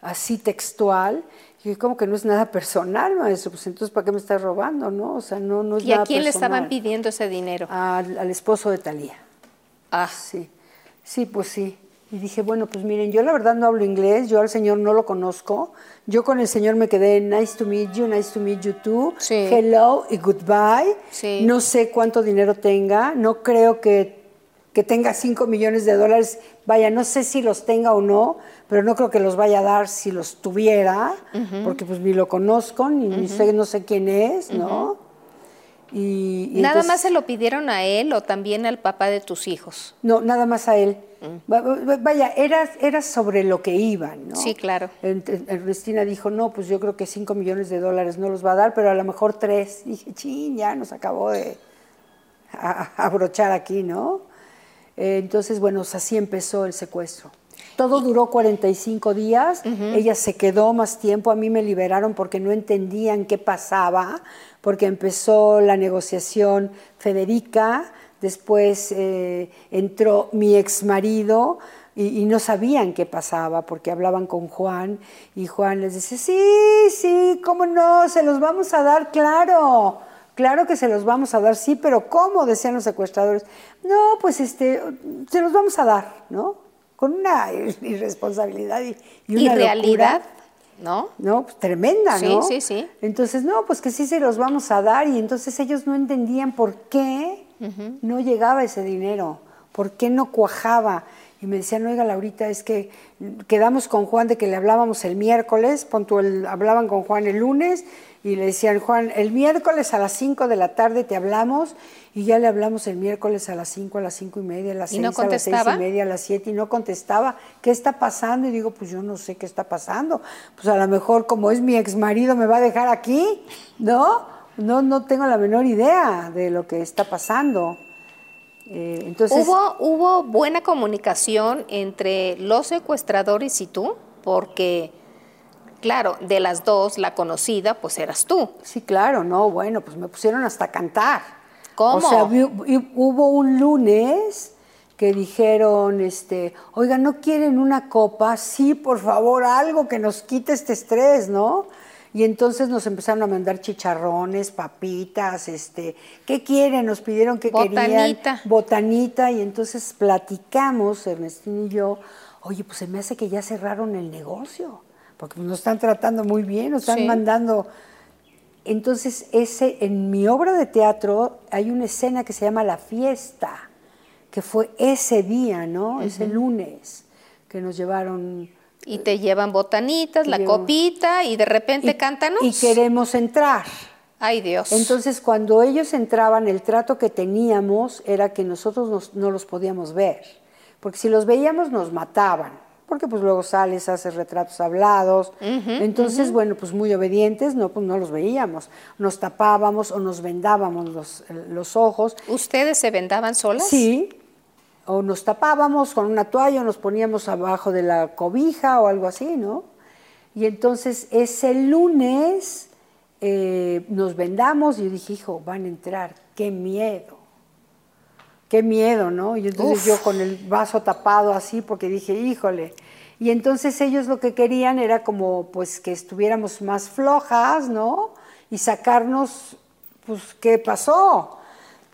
Así textual. Y ¿cómo que no es nada personal, maestro? Pues entonces, ¿para qué me estás robando, no? O sea, no, no es ¿Y a nada quién le estaban personal. pidiendo ese dinero? Al, al esposo de Talía. Ah, Sí, sí, pues sí. Y dije, bueno, pues miren, yo la verdad no hablo inglés, yo al señor no lo conozco. Yo con el señor me quedé nice to meet you, nice to meet you too, Sí. hello y goodbye. Sí. No sé cuánto dinero tenga, no creo que, que tenga 5 millones de dólares. Vaya, no sé si los tenga o no, pero no creo que los vaya a dar si los tuviera, porque pues ni lo conozco, ni, ni sé, no sé quién es, ¿no? Y, y ¿Nada entonces- más se lo pidieron a él o también al papá de tus hijos? No, nada más a él. Mm. Va- va- Vaya, era, era sobre lo que iban, ¿no? Sí, claro. Ernestina dijo, no, pues yo creo que 5 millones de dólares no los va a dar, pero a lo mejor 3. Dije, chin, ya nos acabó de abrochar aquí, ¿no? Eh, entonces, bueno, pues así empezó el secuestro. Todo duró 45 días, ella se quedó más tiempo, a mí me liberaron porque no entendían qué pasaba, porque empezó la negociación Federica, después eh, entró mi ex marido y, y no sabían qué pasaba porque hablaban con Juan y Juan les dice, sí, sí, cómo no, se los vamos a dar, claro. Claro que se los vamos a dar, sí, pero ¿cómo? Decían los secuestradores. No, pues este, se los vamos a dar, ¿no? Con una irresponsabilidad y, y una ¿Y realidad? ¿No? ¿no? Pues tremenda, Sí, ¿no? sí, sí. Entonces, no, pues que sí se los vamos a dar y entonces ellos no entendían por qué no llegaba ese dinero, por qué no cuajaba. Y me decían, oiga, Laurita, es que quedamos con Juan de que le hablábamos el miércoles, pon hablaban con Juan el lunes y le decían, Juan, el miércoles a las 5 de la tarde te hablamos y ya le hablamos el miércoles a las 5, a las 5 y media, a las ¿Y 6, no a las 6 y media, a las 7 y no contestaba. ¿Qué está pasando? Y digo, pues yo no sé qué está pasando. Pues a lo mejor como es mi ex marido me va a dejar aquí, ¿no? No, no tengo la menor idea de lo que está pasando. Eh, entonces, ¿Hubo, ¿Hubo buena comunicación entre los secuestradores y tú? Porque, claro, de las dos, la conocida, pues eras tú. sí, claro, no, bueno, pues me pusieron hasta a cantar. ¿Cómo? O sea, hubo un lunes que dijeron, este, oiga, ¿no quieren una copa? Sí, por favor, algo que nos quite este estrés, ¿no? Y entonces nos empezaron a mandar chicharrones, papitas, este, ¿qué quieren? Nos pidieron que querían Botanita. botanita y entonces platicamos, Ernestín y yo, oye, pues se me hace que ya cerraron el negocio, porque nos están tratando muy bien, nos están Sí. mandando entonces, ese, en mi obra de teatro hay una escena que se llama La Fiesta, que fue ese día, ¿no? Ese lunes, que nos llevaron. Y te llevan botanitas, la copita, y de repente y, cántanos. Y queremos entrar. Ay, Dios. Entonces, cuando ellos entraban, el trato que teníamos era que nosotros nos- no los podíamos ver, porque si los veíamos nos mataban, porque pues luego sales, haces retratos hablados. Entonces, bueno, pues muy obedientes, no, pues no los veíamos. Nos tapábamos o nos vendábamos los, los ojos. ¿Ustedes se vendaban solas? Sí, o nos tapábamos con una toalla o nos poníamos abajo de la cobija o algo así, ¿no? Y entonces ese lunes eh, nos vendamos y yo dije, hijo, van a entrar, qué miedo, qué miedo, ¿no? Y entonces Uf. yo con el vaso tapado así porque dije, híjole. Y entonces ellos lo que querían era como pues que estuviéramos más flojas, ¿no? Y sacarnos, pues, ¿qué pasó?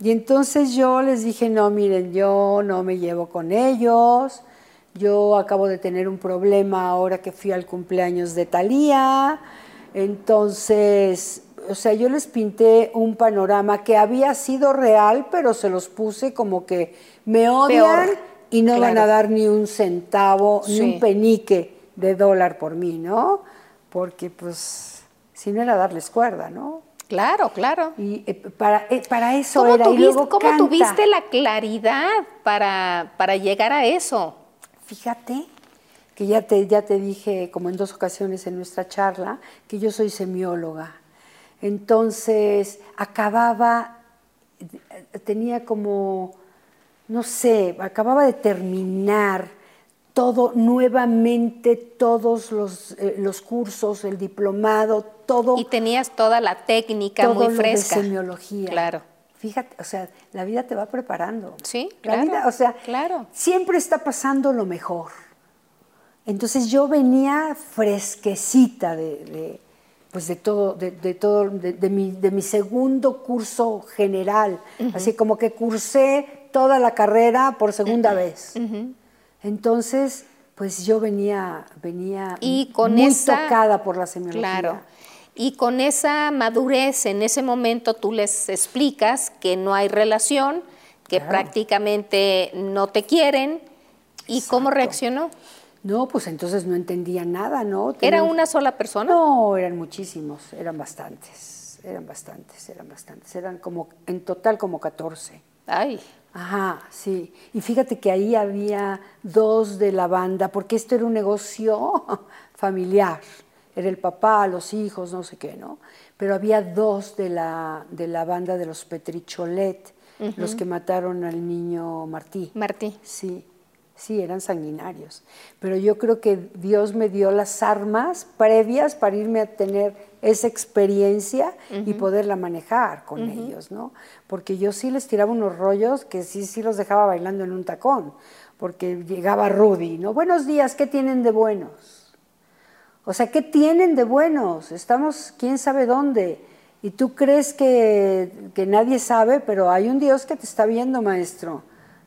Y entonces yo les dije, no, miren, yo no me llevo con ellos, yo acabo de tener un problema ahora que fui al cumpleaños de Talía, entonces, o sea, yo les pinté un panorama que había sido real, pero se los puse como que me odian Peor, y no van a dar ni un centavo, ni un penique de dólar por mí, ¿no? Porque pues, si no era darles cuerda, ¿no? Claro, claro. Y eh, para, eh, para eso ¿Cómo, era. y tuviste, luego cómo canta. tuviste la claridad para, para llegar a eso? Fíjate que ya te, ya te dije, como en dos ocasiones en nuestra charla, que yo soy semióloga. Entonces, acababa, tenía como, no sé, acababa de terminar todo, nuevamente todos los, eh, los cursos, el diplomado, todo. Y tenías toda la técnica todo muy lo fresca. de semiología. Claro. Fíjate, o sea, la vida te va preparando. Sí, La claro, vida, o sea, claro. siempre está pasando lo mejor. Entonces yo venía fresquecita de, de, pues de todo, de, de todo, de, de mi, de mi segundo curso general. Así como que cursé toda la carrera por segunda vez. Entonces, pues yo venía, venía y con muy esa, tocada por la semiología. Claro. Y con esa madurez, en ese momento tú les explicas que no hay relación, que prácticamente no te quieren. ¿Y cómo reaccionó? No, pues entonces no entendía nada, ¿no? ¿Era una sola persona? No, eran muchísimos, eran bastantes, eran bastantes, eran bastantes, eran como, en total como 14. Ay. Ajá, sí. Y fíjate que ahí había dos de la banda, porque esto era un negocio familiar. Era el papá, los hijos, no sé qué, ¿no? Pero había dos de la, de la banda de los Petricholet, los que mataron al niño Martí. Martí. Sí, sí, eran sanguinarios. Pero yo creo que Dios me dio las armas previas para irme a tener esa experiencia y poderla manejar con ellos, ¿no? Porque yo sí les tiraba unos rollos que sí, sí los dejaba bailando en un tacón, porque llegaba Rudy, ¿no? Buenos días, ¿qué tienen de buenos? O sea, ¿qué tienen de buenos? Estamos quién sabe dónde. Y tú crees que, que nadie sabe, pero hay un Dios que te está viendo, maestro.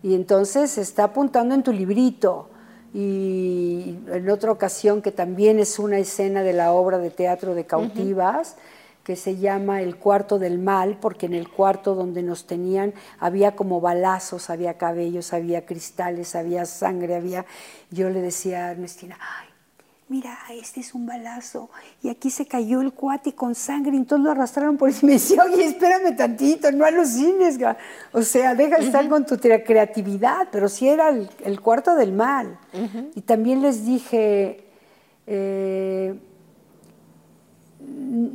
Y entonces está apuntando en tu librito. Y en otra ocasión que también es una escena de la obra de teatro de cautivas, que se llama El cuarto del mal, porque en el cuarto donde nos tenían había como balazos, había cabellos, había cristales, había sangre, había... Yo le decía a Ernestina, ay, mira, este es un balazo, y aquí se cayó el cuate con sangre, entonces lo arrastraron por y me decía, oye, espérame tantito, no alucines, o sea, deja de estar con tu creatividad, pero sí era el, cuarto del mal. Y también les dije, eh,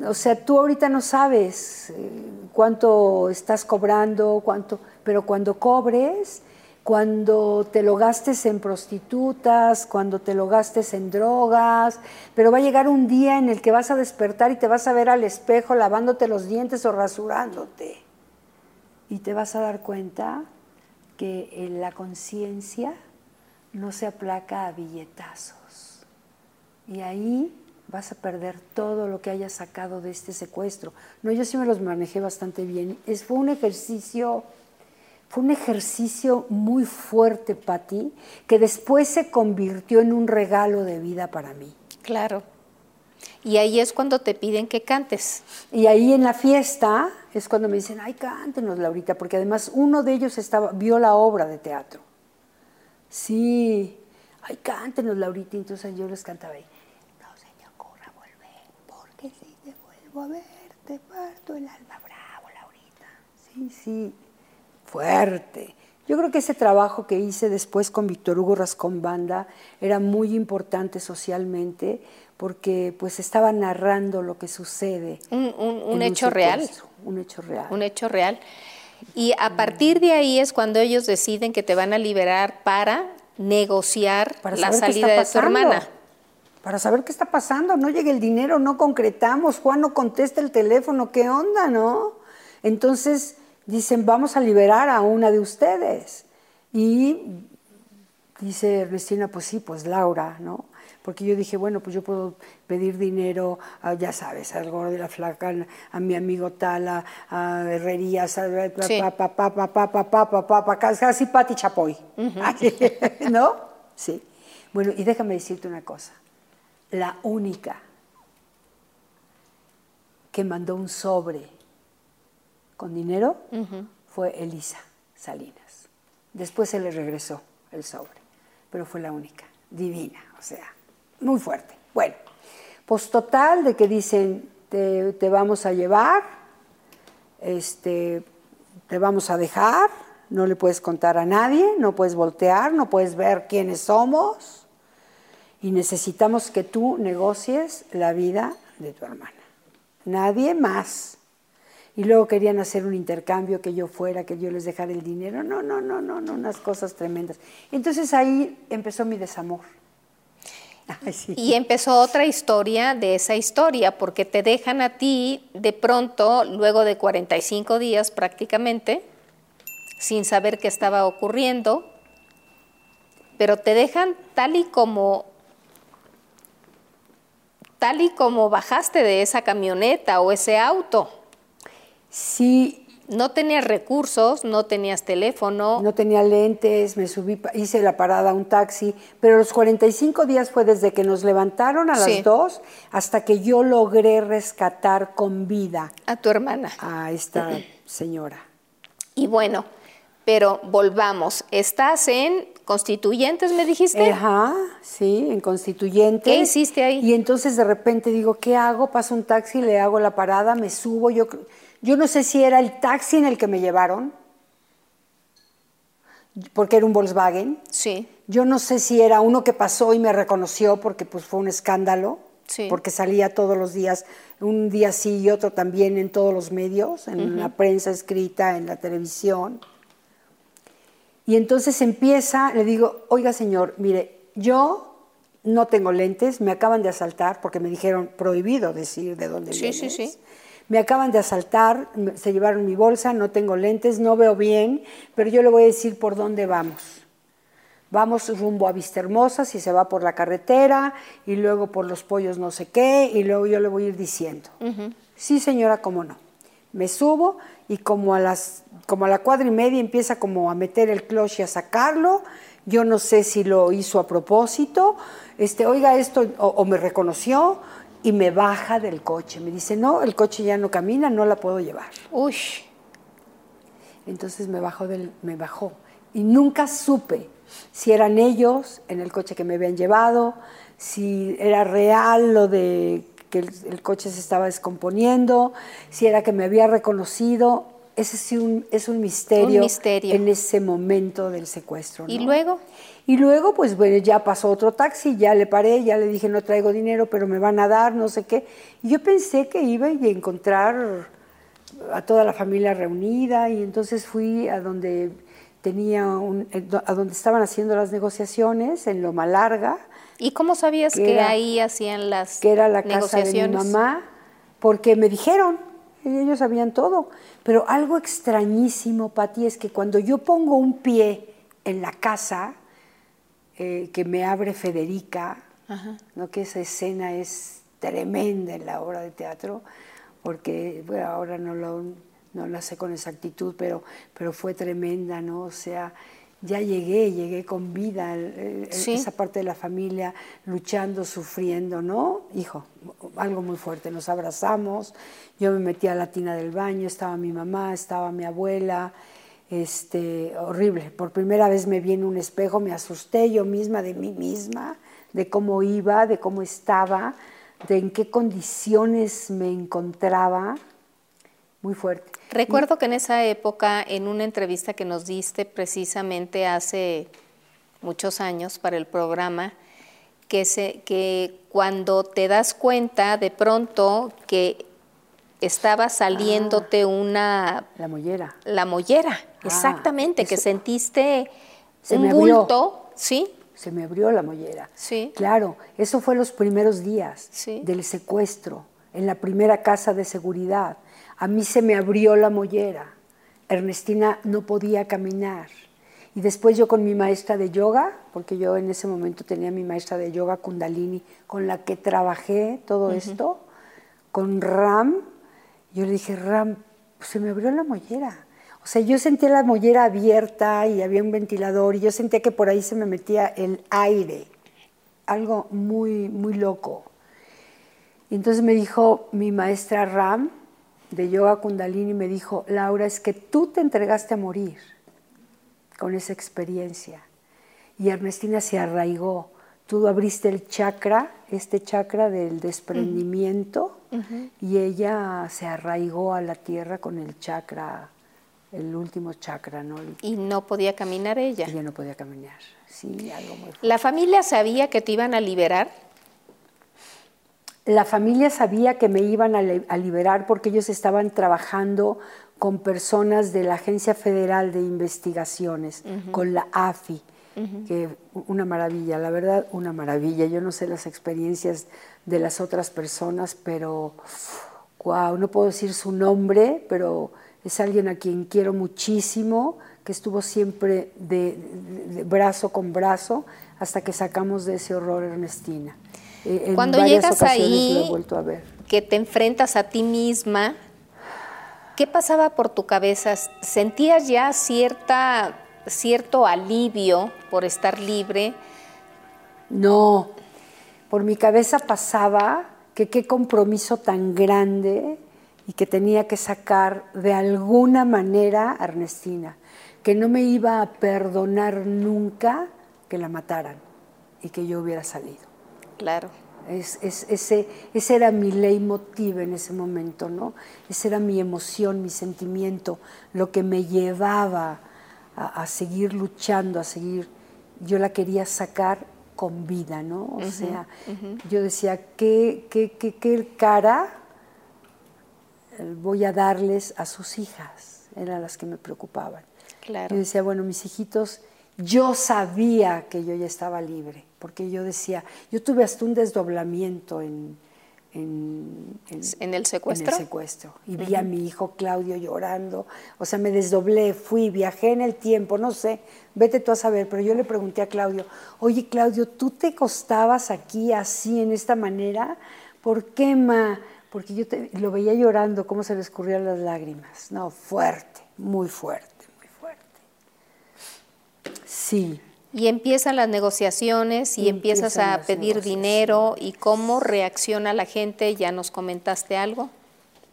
o sea, tú ahorita no sabes eh, cuánto estás cobrando, cuánto, pero cuando cobres, cuando te lo gastes en prostitutas, cuando te lo gastes en drogas, pero va a llegar un día en el que vas a despertar y te vas a ver al espejo lavándote los dientes o rasurándote. Y te vas a dar cuenta que en la conciencia no se aplaca a billetazos. Y ahí vas a perder todo lo que hayas sacado de este secuestro. No, yo sí me los manejé bastante bien. Es, fue un ejercicio fue un ejercicio muy fuerte para ti, que después se convirtió en un regalo de vida para mí. Claro. Y ahí es cuando te piden que cantes. Y ahí en la fiesta es cuando me dicen, ay, cántenos, Laurita, porque además uno de ellos estaba, vio la obra de teatro. Sí, ay, cántenos, Laurita. Entonces yo les cantaba ahí, no se me ocurra volver, porque si te vuelvo a ver, te parto el alma bravo, Laurita. Sí, sí fuerte. Yo creo que ese trabajo que hice después con Víctor Hugo Rascón Banda era muy importante socialmente porque pues estaba narrando lo que sucede. Un, hecho real. Un hecho real. Un hecho real. Y a partir de ahí es cuando ellos deciden que te van a liberar para negociar la salida de tu hermana. Para saber qué está pasando, no llega el dinero, no concretamos, Juan no contesta el teléfono, ¿qué onda, no? Entonces, dicen, vamos a liberar a una de ustedes. Y dice Ernestina, pues sí, pues Laura, ¿no? Porque yo dije, bueno, pues yo puedo pedir dinero, ya sabes, al gordo de la flaca, a mi amigo Tala, a Herrerías, a casi Pati Chapoy, ¿no? Sí. Bueno, y déjame decirte una cosa, la única que mandó un sobre con dinero fue Elisa Salinas. Después se le regresó el sobre, pero fue la única, divina, o sea, muy fuerte. Bueno, pues total de que dicen, te, vamos a llevar, este, te vamos a dejar, no le puedes contar a nadie, no puedes voltear, no puedes ver quiénes somos y necesitamos que tú negocies la vida de tu hermana. Nadie más y luego querían hacer un intercambio, que yo fuera, que yo les dejara el dinero. No, no, no, no, no, unas cosas tremendas. Entonces ahí empezó mi desamor. Y empezó otra historia de esa historia, porque te dejan a ti de pronto, luego de 45 días prácticamente, sin saber qué estaba ocurriendo, pero te dejan tal y como tal y como bajaste de esa camioneta o ese auto. Sí, No tenías recursos, no tenías teléfono. No tenía lentes, me subí, hice la parada a un taxi, pero los 45 días fue desde que nos levantaron a las dos hasta que yo logré rescatar con vida a tu hermana. A esta señora. Y bueno, pero volvamos, estás en Constituyentes, me dijiste. Ajá, sí, en Constituyentes. ¿Qué hiciste ahí? Y entonces de repente digo, ¿qué hago? Paso un taxi, le hago la parada, me subo. Yo, yo no sé si era el taxi en el que me llevaron, porque era un Volkswagen. Sí. Yo no sé si era uno que pasó y me reconoció, porque pues fue un escándalo. Sí. Porque salía todos los días, un día sí y otro también en todos los medios, en la prensa escrita, en la televisión. Y entonces empieza, le digo, oiga señor, mire, yo no tengo lentes, me acaban de asaltar, porque me dijeron prohibido decir de dónde sí, Sí, sí. Me acaban de asaltar, se llevaron mi bolsa, no tengo lentes, no veo bien, pero yo le voy a decir por dónde vamos. Vamos rumbo a Vista Hermosa, si se va por la carretera, y luego por los pollos no sé qué, y luego yo le voy a ir diciendo. Sí, señora, cómo no. Me subo y como a, las, como a la cuadra y media empieza como a meter el clutch y a sacarlo. Yo no sé si lo hizo a propósito. Este, oiga, esto, o, me reconoció y me baja del coche. Me dice, no, el coche ya no camina, no la puedo llevar. Uy. Entonces me bajó, del, me bajó. Y nunca supe si eran ellos en el coche que me habían llevado, si era real lo de que el, coche se estaba descomponiendo, si era que me había reconocido. Ese sí un, es un misterio, en ese momento del secuestro. ¿Y luego? Y luego, pues bueno, ya pasó otro taxi, ya le paré, ya le dije no traigo dinero, pero me van a dar, no sé qué. Y yo pensé que iba a encontrar a toda la familia reunida y entonces fui a donde tenía un, a donde estaban haciendo las negociaciones en Loma Larga ¿Y cómo sabías que, ahí hacían las Que era la casa de mi mamá, porque me dijeron, ellos sabían todo. Pero algo extrañísimo, Pati, es que cuando yo pongo un pie en la casa eh, que me abre Federica, ¿no? que esa escena es tremenda en la obra de teatro, porque bueno, ahora no, lo, no la sé con exactitud, pero, pero fue tremenda, ¿no? O sea, ya llegué, llegué con vida, esa parte de la familia luchando, sufriendo, ¿no? Hijo, algo muy fuerte, nos abrazamos, yo me metí a la tina del baño, estaba mi mamá, estaba mi abuela, este, horrible, por primera vez me vi en un espejo, me asusté yo misma de mí misma, de cómo iba, de cómo estaba, de en qué condiciones me encontraba, muy fuerte. Recuerdo que en esa época, en una entrevista que nos diste precisamente hace muchos años para el programa, que, se, que cuando te das cuenta de pronto que estaba saliéndote ah. una... La mollera. La mollera, ah, exactamente, que sentiste un bulto, ¿sí? Se me abrió la mollera. Sí. Claro, eso fue los primeros días del secuestro, en la primera casa de seguridad a mí se me abrió la mollera. Ernestina no podía caminar. Y después yo con mi maestra de yoga, porque yo en ese momento tenía mi maestra de yoga Kundalini, con la que trabajé todo esto, con Ram, yo le dije, Ram, se me abrió la mollera. O sea, yo sentía la mollera abierta y había un ventilador y yo sentía que por ahí se me metía el aire. Algo muy, muy loco. Y entonces me dijo mi maestra Ram, de yoga kundalini me dijo, Laura, es que tú te entregaste a morir con esa experiencia. Y Ernestina se arraigó. Tú abriste el chakra, este chakra del desprendimiento, y ella se arraigó a la tierra con el chakra, el último chakra, ¿no? Y no podía caminar ella. Ella no podía caminar, sí, algo muy fuerte. ¿La familia sabía que te iban a liberar? La familia sabía que me iban a, liberar porque ellos estaban trabajando con personas de la Agencia Federal de Investigaciones, con la AFI, que una maravilla, la verdad, una maravilla. Yo no sé las experiencias de las otras personas, pero wow, no puedo decir su nombre, pero es alguien a quien quiero muchísimo, que estuvo siempre de brazo con brazo hasta que sacamos de ese horror Ernestina. Eh, Cuando llegas ahí, que te enfrentas a ti misma, ¿Qué pasaba por tu cabeza? ¿Sentías ya cierta, cierto alivio por estar libre? No, por mi cabeza pasaba que qué compromiso tan grande y que tenía que sacar de alguna manera a Ernestina, que no me iba a perdonar nunca que la mataran y que yo hubiera salido. Claro. Es, ese, ese era mi leitmotiv en ese momento, ¿no? Esa era mi emoción, mi sentimiento, lo que me llevaba a, seguir luchando, a seguir. Yo la quería sacar con vida, ¿no? O sea, yo decía, ¿qué, qué, qué, qué cara voy a darles a sus hijas? Eran las que me preocupaban. Claro. Yo decía, bueno, mis hijitos, yo sabía que yo ya estaba libre, porque yo decía, yo tuve hasta un desdoblamiento en, en, el secuestro. En el secuestro. Y vi a mi hijo Claudio llorando. O sea, me desdoblé, fui, viajé en el tiempo, no sé, vete tú a saber. Pero yo le pregunté a Claudio, oye Claudio, ¿tú te costabas aquí así, en esta manera? ¿Por qué, ma? Porque yo lo veía llorando, cómo se le escurrían las lágrimas. No, fuerte, muy fuerte, muy fuerte. Sí. Y empiezan las negociaciones y, empiezas a pedir dinero y cómo reacciona la gente, ya nos comentaste algo.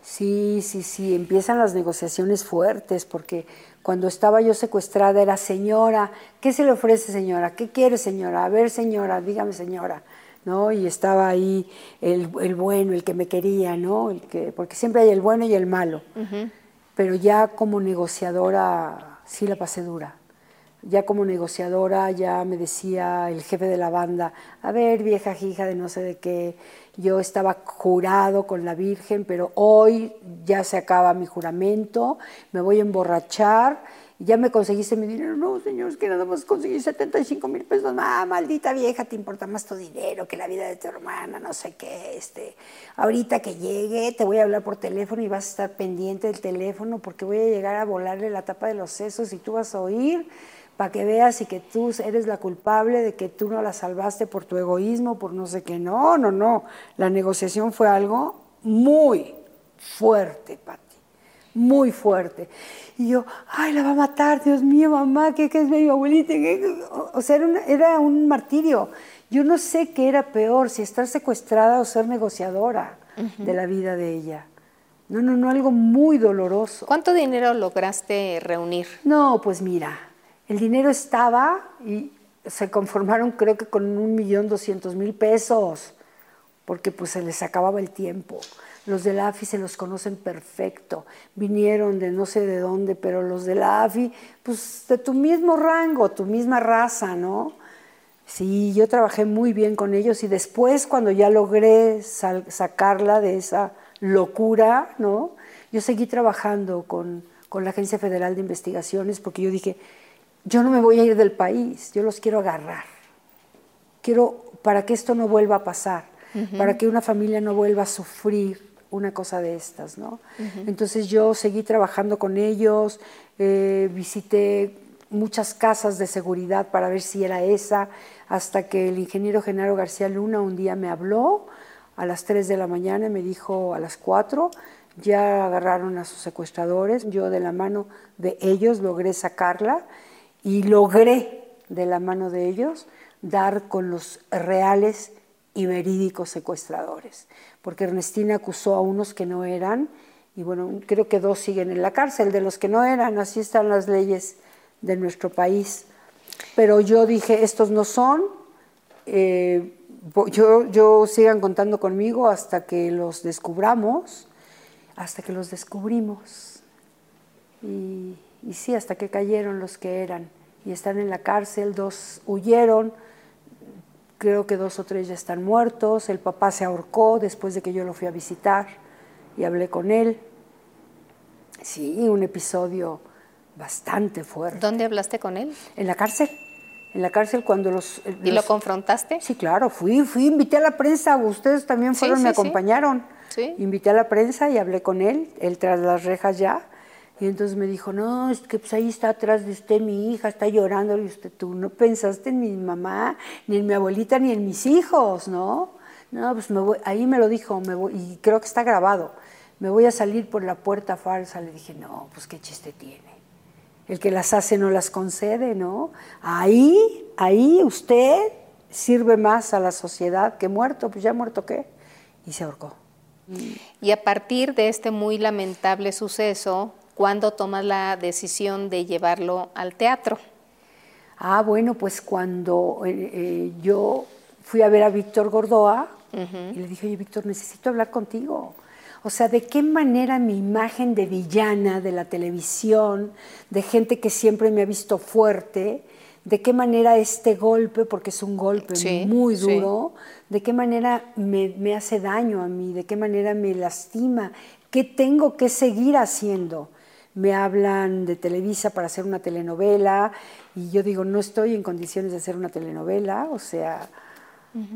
Sí, sí, sí, empiezan las negociaciones fuertes porque cuando estaba yo secuestrada era señora, ¿qué se le ofrece señora? ¿Qué quiere señora? A ver señora, dígame señora. ¿no? Y estaba ahí el, bueno, el que me quería, ¿no? El que, porque siempre hay el bueno y el malo. Pero ya como negociadora sí la pasé dura ya como negociadora, ya me decía el jefe de la banda, a ver, vieja hija de no sé de qué, yo estaba jurado con la Virgen, pero hoy ya se acaba mi juramento, me voy a emborrachar, ya me conseguiste mi dinero. No, señor, es que nada más conseguí 75 mil pesos. Ah, maldita vieja, te importa más tu dinero que la vida de tu hermana, no sé qué. Este, ahorita que llegue, te voy a hablar por teléfono y vas a estar pendiente del teléfono porque voy a llegar a volarle la tapa de los sesos y tú vas a oír para que veas y que tú eres la culpable de que tú no la salvaste por tu egoísmo, por no sé qué. No, no, no. La negociación fue algo muy fuerte, Pati, muy fuerte. Y yo, ay, la va a matar, Dios mío, mamá, ¿qué, es mi abuelita? O sea, era, era un martirio. Yo no sé qué era peor, si estar secuestrada o ser negociadora de la vida de ella. No, no, no, algo muy doloroso. ¿Cuánto dinero lograste reunir? No, pues mira, el dinero estaba y se conformaron creo que con un millón doscientos mil pesos, porque pues se les acababa el tiempo. Los de la AFI se los conocen perfecto, vinieron de no sé de dónde, pero los de la AFI, pues de tu mismo rango, tu misma raza, ¿no? Sí, yo trabajé muy bien con ellos y después cuando ya logré sacarla de esa locura, ¿no? Yo seguí trabajando con, con la Agencia Federal de Investigaciones porque yo dije, yo no me voy a ir del país, yo los quiero agarrar. Quiero, para que esto no vuelva a pasar, para que una familia no vuelva a sufrir una cosa de estas, ¿no? Entonces yo seguí trabajando con ellos, eh, visité muchas casas de seguridad para ver si era esa, hasta que el ingeniero Genaro García Luna un día me habló a las 3 de la mañana y me dijo a las 4, ya agarraron a sus secuestradores, yo de la mano de ellos logré sacarla y logré de la mano de ellos dar con los reales y verídicos secuestradores, porque Ernestina acusó a unos que no eran, y bueno, creo que dos siguen en la cárcel, de los que no eran, así están las leyes de nuestro país. Pero yo dije, estos no son, eh, yo, yo sigan contando conmigo hasta que los descubramos, hasta que los descubrimos. Y, y sí, hasta que cayeron los que eran y están en la cárcel, dos huyeron, creo que dos o tres ya están muertos, el papá se ahorcó después de que yo lo fui a visitar y hablé con él. Sí, un episodio bastante fuerte. ¿Dónde hablaste con él? En la cárcel. En la cárcel cuando los... ¿Y lo confrontaste? Sí, claro, fui, fui, invité a la prensa, ustedes también fueron, me acompañaron. Sí. Invité a la prensa y hablé con él, él tras las rejas ya, y entonces me dijo, no, es que pues ahí está atrás de usted mi hija, está llorando. Y usted, tú no pensaste en mi mamá, ni en mi abuelita, ni en mis hijos, ¿no? No, pues me voy, ahí me lo dijo, me voy, y creo que está grabado. me voy a salir por la puerta falsa. Le dije, no, pues qué chiste tiene. El que las hace no las concede, ¿no? Ahí, ahí usted sirve más a la sociedad que muerto, pues ya muerto qué. Y se ahorcó. Y a partir de este muy lamentable suceso, ¿cuándo tomas la decisión de llevarlo al teatro? Ah, bueno, pues cuando eh, eh, yo fui a ver a Víctor Gordoa y le dije, oye, Víctor, necesito hablar contigo. O sea, ¿de qué manera mi imagen de villana de la televisión, de gente que siempre me ha visto fuerte, de qué manera este golpe, porque es un golpe muy duro, de qué manera me, me, hace daño a mí, de qué manera me lastima, qué tengo que seguir haciendo. Me hablan de Televisa para hacer una telenovela y yo digo, no estoy en condiciones de hacer una telenovela, o sea,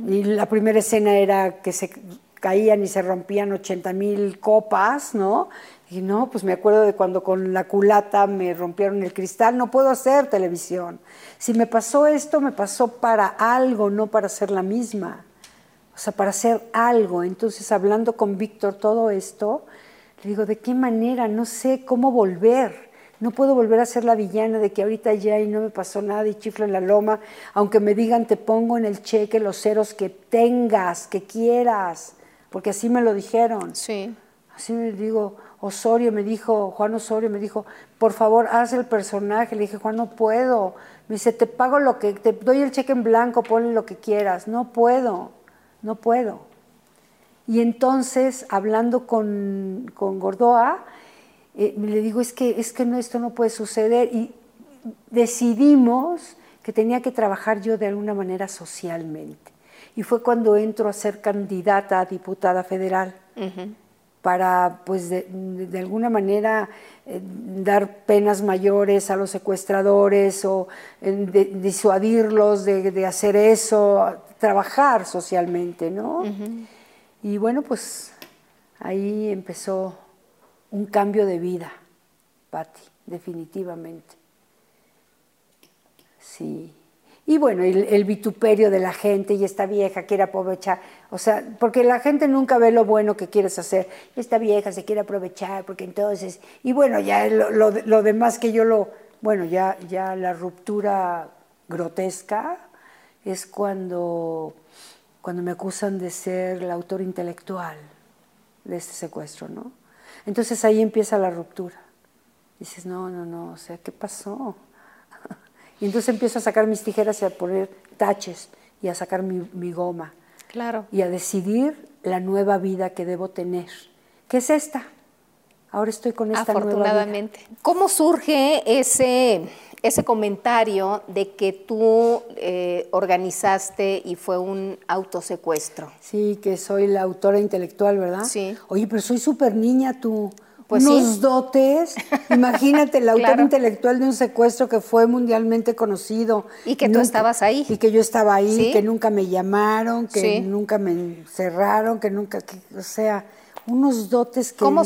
y la primera escena era que se caían y se rompían 80 mil copas, ¿no? Y no, pues me acuerdo de cuando con la culata me rompieron el cristal, no puedo hacer televisión. Si me pasó esto, me pasó para algo, no para ser la misma. O sea, para hacer algo. Entonces, hablando con Víctor todo esto, le digo, ¿de qué manera? No sé cómo volver. No puedo volver a ser la villana de que ahorita ya y no me pasó nada y chiflo en la loma, aunque me digan te pongo en el cheque los ceros que tengas, que quieras, porque así me lo dijeron. Sí. Así me digo, Osorio me dijo, Juan Osorio me dijo, por favor, haz el personaje. Le dije, Juan, no puedo. Me dice, te pago lo que, te doy el cheque en blanco, ponle lo que quieras. No puedo, no puedo. Y entonces, hablando con, con Gordoa, eh, le digo, es que, es que no, esto no puede suceder. Y decidimos que tenía que trabajar yo de alguna manera socialmente. Y fue cuando entro a ser candidata a diputada federal para, pues, de, alguna manera eh, dar penas mayores a los secuestradores o eh, disuadirlos de, hacer eso, trabajar socialmente, ¿no? Y bueno, pues ahí empezó un cambio de vida, Patti, definitivamente. Sí. Y bueno, el, vituperio de la gente y esta vieja quiere aprovechar, o sea, porque la gente nunca ve lo bueno que quieres hacer. Esta vieja se quiere aprovechar porque entonces, y bueno, ya lo, lo, demás que yo lo, bueno, ya, ya la ruptura grotesca es cuando, cuando me acusan de ser el autor intelectual de este secuestro, ¿no? Entonces ahí empieza la ruptura. Dices, no, no, no, o sea, ¿qué pasó? y entonces empiezo a sacar mis tijeras y a poner taches y a sacar mi, goma. Claro. Y a decidir la nueva vida que debo tener. ¿Qué es esta? Ahora estoy con esta nueva vida. Afortunadamente. ¿Cómo surge ese ese comentario de que tú eh, organizaste y fue un autosecuestro. Sí, que soy la autora intelectual, ¿verdad? Sí. Oye, pero soy súper niña tú. Pues Unos dotes. Imagínate, la autora intelectual de un secuestro que fue mundialmente conocido. Y que tú estabas ahí. Y que yo estaba ahí, que nunca me llamaron, que nunca me encerraron, que nunca, o sea, unos dotes que... ¿Cómo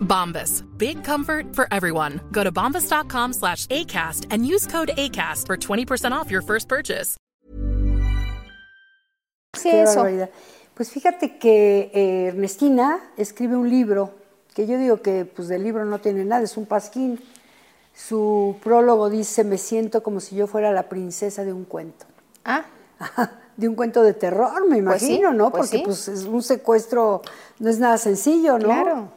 Bombas. Big comfort for everyone. Go to bombas.com slash ACAST and use code ACAST for 20% off your first purchase. Qué barbaridad. Pues fíjate que eh, Ernestina escribe un libro, que yo digo que pues del libro no tiene nada, es un pasquín. Su prólogo dice, me siento como si yo fuera la princesa de un cuento. Ah. de un cuento de terror, me pues imagino, ¿no? Pues Porque pues es un secuestro no es nada sencillo, ¿no? Claro.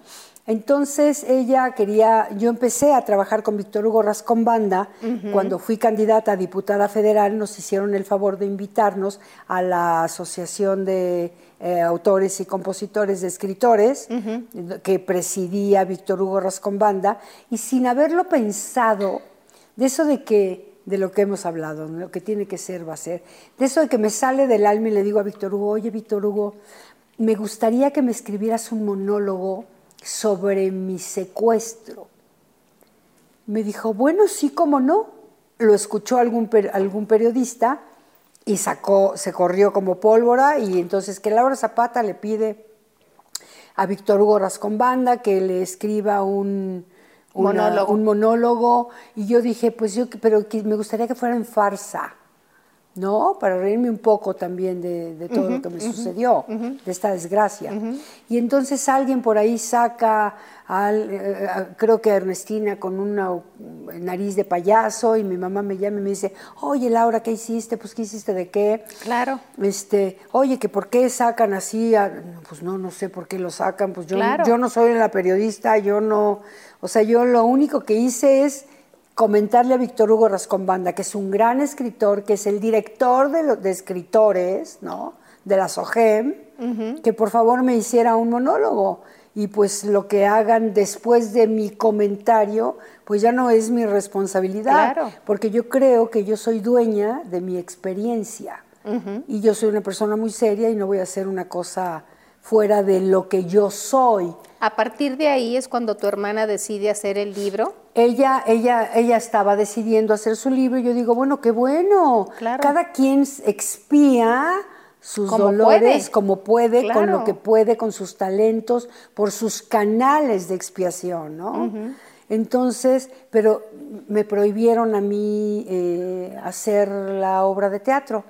Entonces ella quería, yo empecé a trabajar con Víctor Hugo Rascón Banda. Cuando fui candidata a diputada federal nos hicieron el favor de invitarnos a la Asociación de eh, Autores y Compositores de Escritores que presidía Víctor Hugo Rascón Banda. Y sin haberlo pensado, de eso de que de lo que hemos hablado, lo que tiene que ser va a ser, de eso de que me sale del alma y le digo a Víctor Hugo, oye Víctor Hugo, me gustaría que me escribieras un monólogo sobre mi secuestro. Me dijo, bueno, sí, cómo no. Lo escuchó algún, algún periodista y sacó, se corrió como pólvora y entonces que Laura Zapata le pide a Víctor Hugo Rascombanda que le escriba un, monólogo. un monólogo y yo dije, pues yo, pero me gustaría que fuera en farsa. ¿No? Para reírme un poco también de, todo lo que me sucedió, de esta desgracia. Y entonces alguien por ahí saca, al, eh, creo que Ernestina con una nariz de payaso y mi mamá me llama y me dice, oye Laura, ¿qué hiciste? Pues ¿qué hiciste de qué? Claro. Este, oye, que por qué sacan así, pues no, no sé por qué lo sacan, pues yo, yo no soy la periodista, yo no, o sea, yo lo único que hice es comentarle a Víctor Hugo Rascombanda, que es un gran escritor, que es el director de, de escritores, ¿no? De la SOGEM, que por favor me hiciera un monólogo. Y pues lo que hagan después de mi comentario, pues ya no es mi responsabilidad, porque yo creo que yo soy dueña de mi experiencia. Y yo soy una persona muy seria y no voy a hacer una cosa fuera de lo que yo soy. A partir de ahí es cuando tu hermana decide hacer el libro. Ella, ella, ella estaba decidiendo hacer su libro y yo digo, bueno, qué bueno. Cada quien expía sus dolores como puede, con lo que puede, con sus talentos, por sus canales de expiación, ¿no? Entonces, pero me prohibieron a mí eh, hacer la obra de teatro.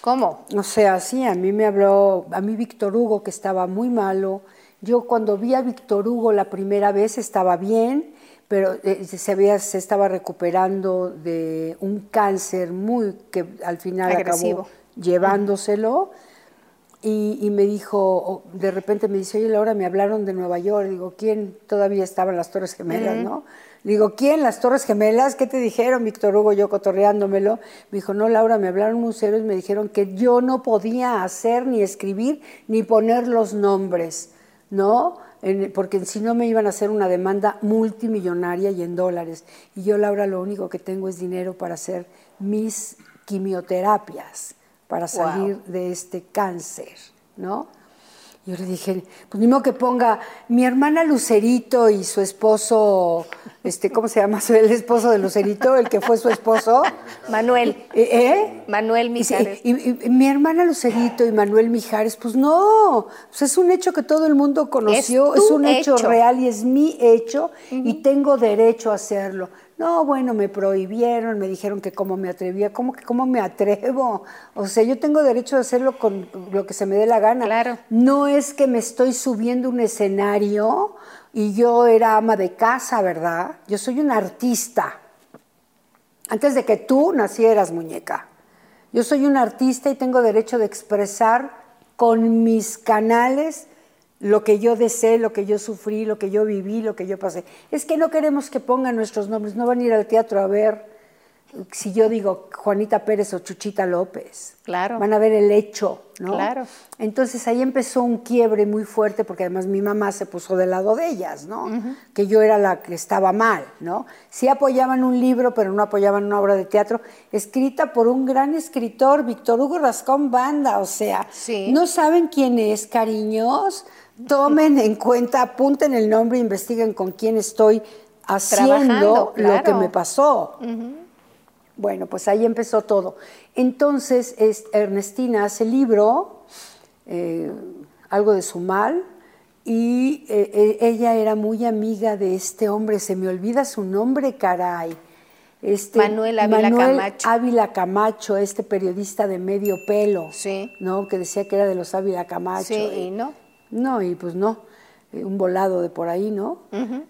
¿Cómo? O sea, sí, a mí me habló, a mí Víctor Hugo, que estaba muy malo. Yo cuando vi a Víctor Hugo la primera vez estaba bien, pero eh, se, había, se estaba recuperando de un cáncer muy que al final acabó llevándoselo. Y, me dijo, de repente me dice, oye Laura, me hablaron de Nueva York. Digo, ¿quién? Todavía estaban las Torres Gemelas, ¿no? Digo, ¿quién? ¿Las Torres Gemelas? ¿Qué te dijeron, Víctor Hugo? Yo cotorreándomelo. Me dijo, no, Laura, me hablaron muy serios y me dijeron que yo no podía hacer, ni escribir, ni poner los nombres, ¿no? porque si no me iban a hacer una demanda multimillonaria y en dólares. Y yo, Laura, lo único que tengo es dinero para hacer mis quimioterapias, para salir de este cáncer, ¿no? Yo le dije, pues modo que ponga mi hermana Lucerito y su esposo, este, ¿cómo se llama? El esposo de Lucerito, el que fue su esposo. Manuel. ¿Eh? ¿eh? Manuel Mijares. Y, mi hermana Lucerito y Manuel Mijares, pues no, pues es un hecho que todo el mundo conoció, es, un hecho, real y es mi hecho y tengo derecho a hacerlo. No, bueno, me prohibieron, me dijeron que cómo me atrevía, ¿cómo que cómo me atrevo? O sea, yo tengo derecho a hacerlo con lo que se me dé la gana. Claro. No es que me estoy subiendo un escenario y yo era ama de casa, ¿verdad? Yo soy una artista. Antes de que tú nacieras, muñeca. Yo soy un artista y tengo derecho de expresar con mis canales lo que yo deseé, lo que yo sufrí, lo que yo viví, lo que yo pasé. Es que no queremos que pongan nuestros nombres, no van a ir al teatro a ver si yo digo Juanita Pérez o Chuchita López. Claro. Van a ver el hecho, ¿no? Claro. Entonces ahí empezó un quiebre muy fuerte porque además mi mamá se puso del lado de ellas, ¿no? Que yo era la que estaba mal, ¿no? Sí apoyaban un libro, pero no apoyaban una obra de teatro escrita por un gran escritor, Víctor Hugo Rascón Banda, o sea, ¿no saben quién es, cariños? Tomen en cuenta, apunten el nombre, investiguen con quién estoy haciendo lo que me pasó. Bueno, pues ahí empezó todo. Entonces, Ernestina hace el libro, eh, algo de su mal, y eh, eh, ella era muy amiga de este hombre, se me olvida su nombre, caray. Este, Manuel Ávila Camacho. Ávila Camacho, este periodista de medio pelo, sí. ¿no? Que decía que era de los Ávila Camacho. Sí, y no. No, y pues no, eh, un volado de por ahí, ¿no?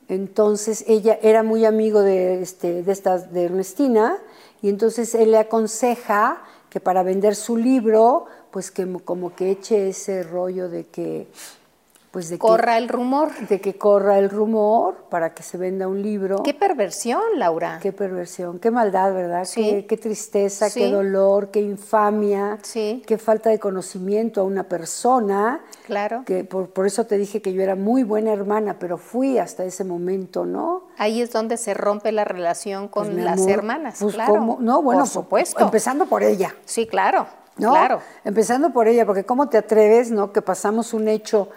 Entonces ella era muy amigo de, este, de, estas, de Ernestina y entonces él le aconseja que para vender su libro, pues que como que eche ese rollo de que pues de corra el rumor. De que corra el rumor para que se venda un libro. Qué perversión, Laura. Qué perversión, qué maldad, ¿verdad? Qué, qué, tristeza, qué dolor, qué infamia, qué falta de conocimiento a una persona. Claro. Que por, por, eso te dije que yo era muy buena hermana, pero fui hasta ese momento, ¿no? Ahí es donde se rompe la relación con pues, las hermanas, pues, claro. No, bueno, por supuesto. Empezando por ella. Sí, claro. ¿no? Claro. Empezando por ella, porque ¿cómo te atreves, no? Que pasamos un hecho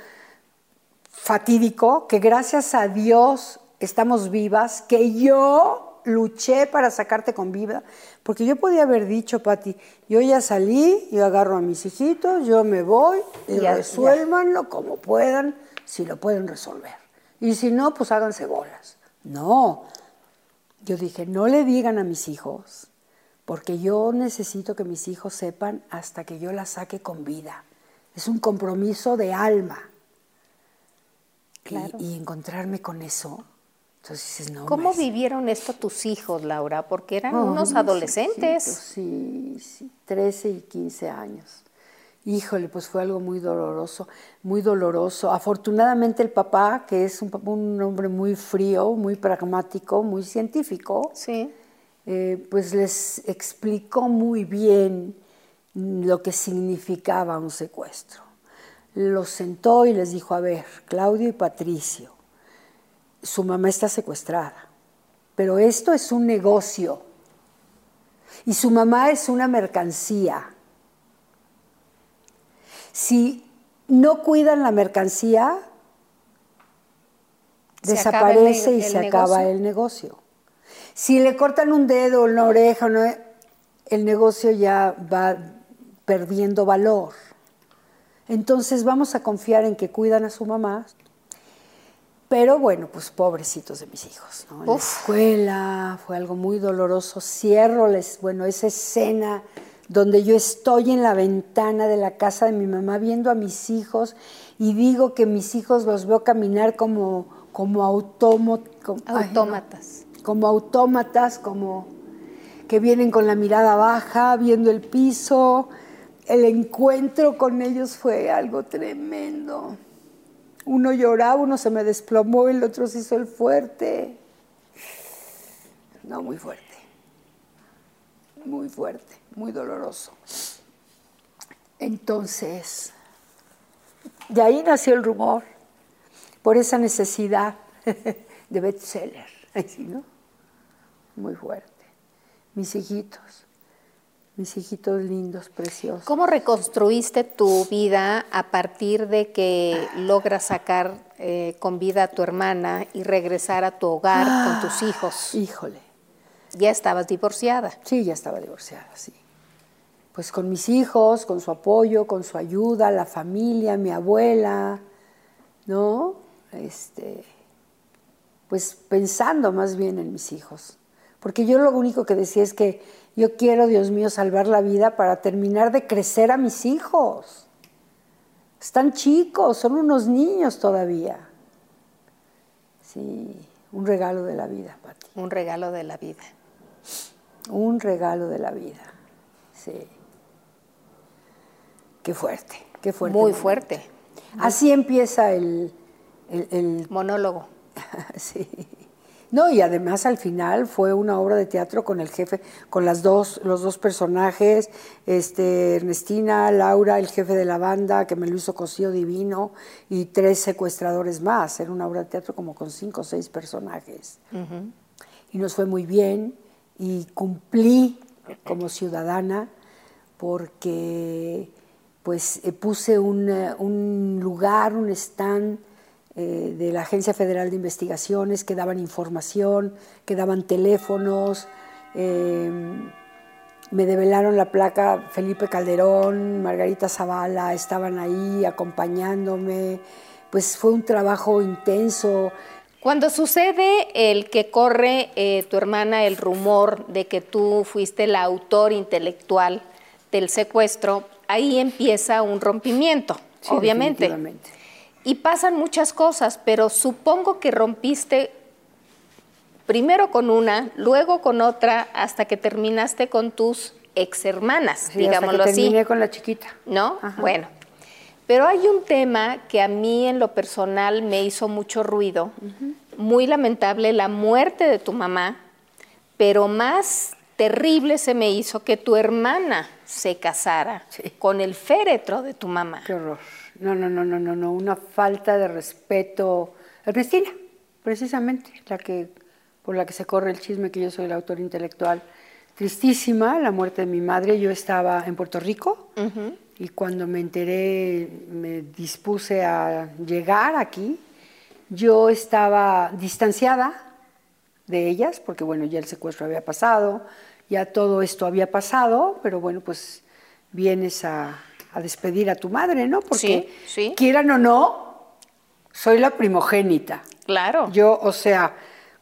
fatídico, que gracias a Dios estamos vivas, que yo luché para sacarte con vida, porque yo podía haber dicho, Pati, yo ya salí, yo agarro a mis hijitos, yo me voy y resuélvanlo como puedan, si lo pueden resolver. Y si no, pues háganse bolas. No, yo dije, no le digan a mis hijos, porque yo necesito que mis hijos sepan hasta que yo la saque con vida. Es un compromiso de alma. Y, encontrarme con eso. Entonces dices, no. ¿Cómo vivieron esto tus hijos, Laura? Porque eran unos adolescentes. Sí, sí, 13 y 15 años. Híjole, pues fue algo muy doloroso, muy doloroso. Afortunadamente el papá, que es un, hombre muy frío, muy pragmático, muy científico, sí. Eh, pues les explicó muy bien lo que significaba un secuestro los sentó y les dijo, a ver, Claudio y Patricio, su mamá está secuestrada, pero esto es un negocio y su mamá es una mercancía. Si no cuidan la mercancía, desaparece y se acaba el negocio. Si le cortan un dedo, una oreja, el negocio ya va perdiendo valor. Entonces vamos a confiar en que cuidan a su mamá. Pero bueno, pues pobrecitos de mis hijos. ¿no? la escuela fue algo muy doloroso. Cierro, les, bueno, esa escena donde yo estoy en la ventana de la casa de mi mamá viendo a mis hijos y digo que mis hijos los veo caminar como, como, autómatas. como autómatas, como que vienen con la mirada baja, viendo el piso, el encuentro con ellos fue algo tremendo. Uno lloraba, uno se me desplomó, el otro se hizo el fuerte. No, muy fuerte. Muy fuerte, muy doloroso. Entonces, de ahí nació el rumor, por esa necesidad de bestseller. ¿no? Muy fuerte. Mis hijitos mis hijitos lindos, preciosos. ¿Cómo reconstruiste tu vida a partir de que logras sacar eh, con vida a tu hermana y regresar a tu hogar con tus ah, hijos? Híjole. ¿Ya estabas divorciada? Sí, ya estaba divorciada, sí. Pues con mis hijos, con su apoyo, con su ayuda, la familia, mi abuela, ¿no? Este, pues pensando más bien en mis hijos. Porque yo lo único que decía es que yo quiero, Dios mío, salvar la vida para terminar de crecer a mis hijos. Están chicos, son unos niños todavía. Sí, un regalo de la vida, Pati. Un regalo de la vida. Un regalo de la vida, sí. Qué fuerte, qué fuerte. Muy fuerte. Así empieza el, el monólogo. sí. No, y además al final fue una obra de teatro con el jefe, con las dos, los dos personajes, este, Ernestina, Laura, el jefe de la banda, que me lo hizo Cosío Divino, y tres secuestradores más. Era una obra de teatro como con cinco o seis personajes. Y nos fue muy bien, y cumplí como ciudadana, porque pues eh, puse un, eh, un lugar, un stand eh, de la Agencia Federal de Investigaciones que daban información, que daban teléfonos. Em, me develaron la placa Felipe Calderón, Margarita Zavala, estaban ahí acompañándome. Pues fue un trabajo intenso. Cuando sucede el que corre eh, tu hermana el rumor de que tú fuiste el autor intelectual del secuestro, ahí empieza un rompimiento, obviamente. Y pasan muchas cosas, pero supongo que rompiste primero con una, luego con otra, hasta que terminaste con tus ex hermanas, digámoslo hasta que terminé con la chiquita. ¿No? Bueno. Pero hay un tema que a mí en lo personal me hizo mucho ruido. Muy lamentable la muerte de tu mamá, pero más terrible se me hizo que tu hermana se casara con el féretro de tu mamá. Qué horror. No, no, no, no, no, no. Una falta de respeto. Ernestina, precisamente, la que, por la que se corre el chisme que yo soy el autor intelectual. Tristísima la muerte de mi madre. Yo estaba en Puerto Rico y cuando me enteré, me dispuse a llegar aquí. Yo estaba distanciada de ellas, porque bueno, ya el secuestro había pasado, ya todo esto había pasado, pero bueno, pues vienes a, despedir a tu madre, ¿no? Porque quieran o no, soy la primogénita. Claro. Yo, o sea,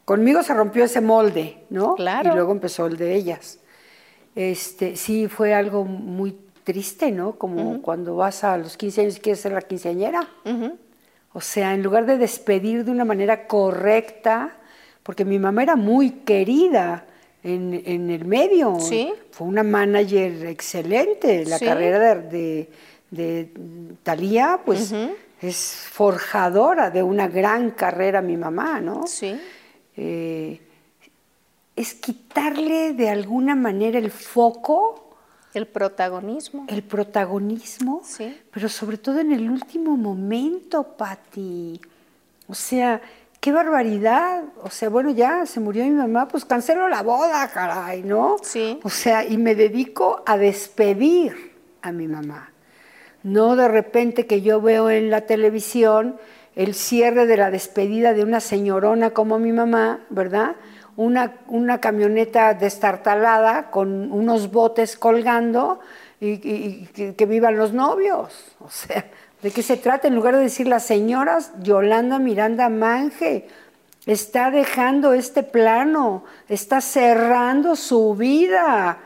conmigo se rompió ese molde, ¿no? Claro. Y luego empezó el de ellas. Este, sí, fue algo muy triste, ¿no? Como cuando vas a los 15 años y quieres ser la quinceañera. O sea, en lugar de despedir de una manera correcta, porque mi mamá era muy querida en, el medio. ¿Sí? Fue una manager excelente. La carrera de, de, Talía, pues es forjadora de una gran carrera mi mamá, ¿no? Sí. Eh, es quitarle de alguna manera el foco. El protagonismo. El protagonismo. Sí. Pero sobre todo en el último momento, Patti. O sea, qué barbaridad. O sea, bueno, ya se murió mi mamá, pues cancelo la boda, caray, ¿no? Sí. O sea, y me dedico a despedir a mi mamá. No de repente que yo veo en la televisión el cierre de la despedida de una señorona como mi mamá, ¿verdad? Una, una camioneta destartalada con unos botes colgando y, y que vivan los novios. O sea, ¿De qué se trata? En lugar de decir las señoras, Yolanda Miranda Manje está dejando este plano, está cerrando su vida.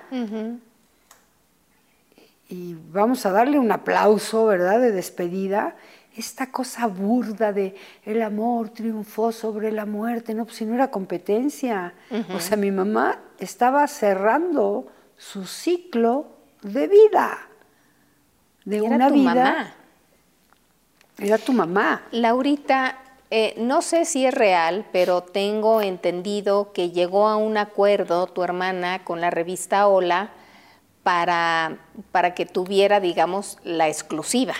Y vamos a darle un aplauso, ¿verdad?, de despedida. Esta cosa burda de el amor triunfó sobre la muerte, no, pues si no era competencia. O sea, mi mamá estaba cerrando su ciclo de vida, de una vida. Era tu mamá. Laurita, eh, no sé si es real, pero tengo entendido que llegó a un acuerdo tu hermana con la revista Hola para, para que tuviera, digamos, la exclusiva.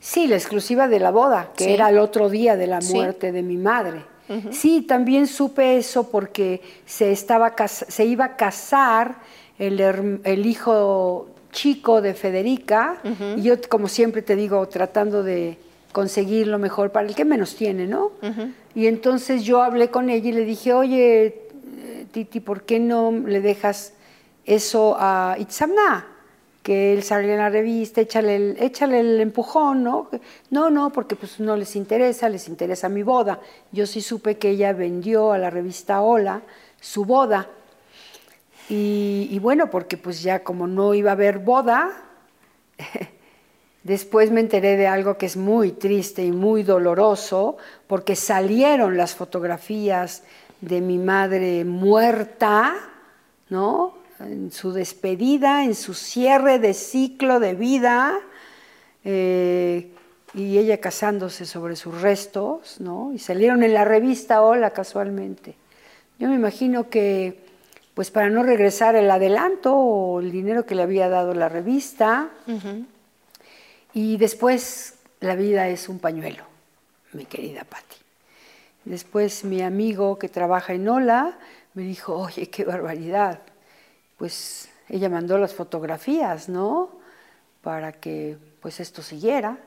Sí, la exclusiva de la boda, que era el otro día de la muerte de mi madre. Sí, también supe eso porque se, estaba, se iba a casar el, el hijo chico de Federica, y yo, como siempre te digo, tratando de conseguir lo mejor para el que menos tiene, ¿no? Y entonces yo hablé con ella y le dije, oye, Titi, ¿por qué no le dejas eso a Itzamna? Que él salga en la revista, échale el, échale el empujón, ¿no? No, no, porque pues no les interesa, les interesa mi boda. Yo sí supe que ella vendió a la revista Hola su boda y, bueno, porque pues ya como no iba a haber boda, después me enteré de algo que es muy triste y muy doloroso, porque salieron las fotografías de mi madre muerta, ¿no? En su despedida, en su cierre de ciclo de vida, eh, y ella casándose sobre sus restos, ¿no? Y salieron en la revista Hola casualmente. Yo me imagino que pues para no regresar el adelanto o el dinero que le había dado la revista. Y después la vida es un pañuelo, mi querida Patti. Después mi amigo que trabaja en Ola me dijo, oye, qué barbaridad. Pues ella mandó las fotografías, ¿no? Para que pues esto siguiera.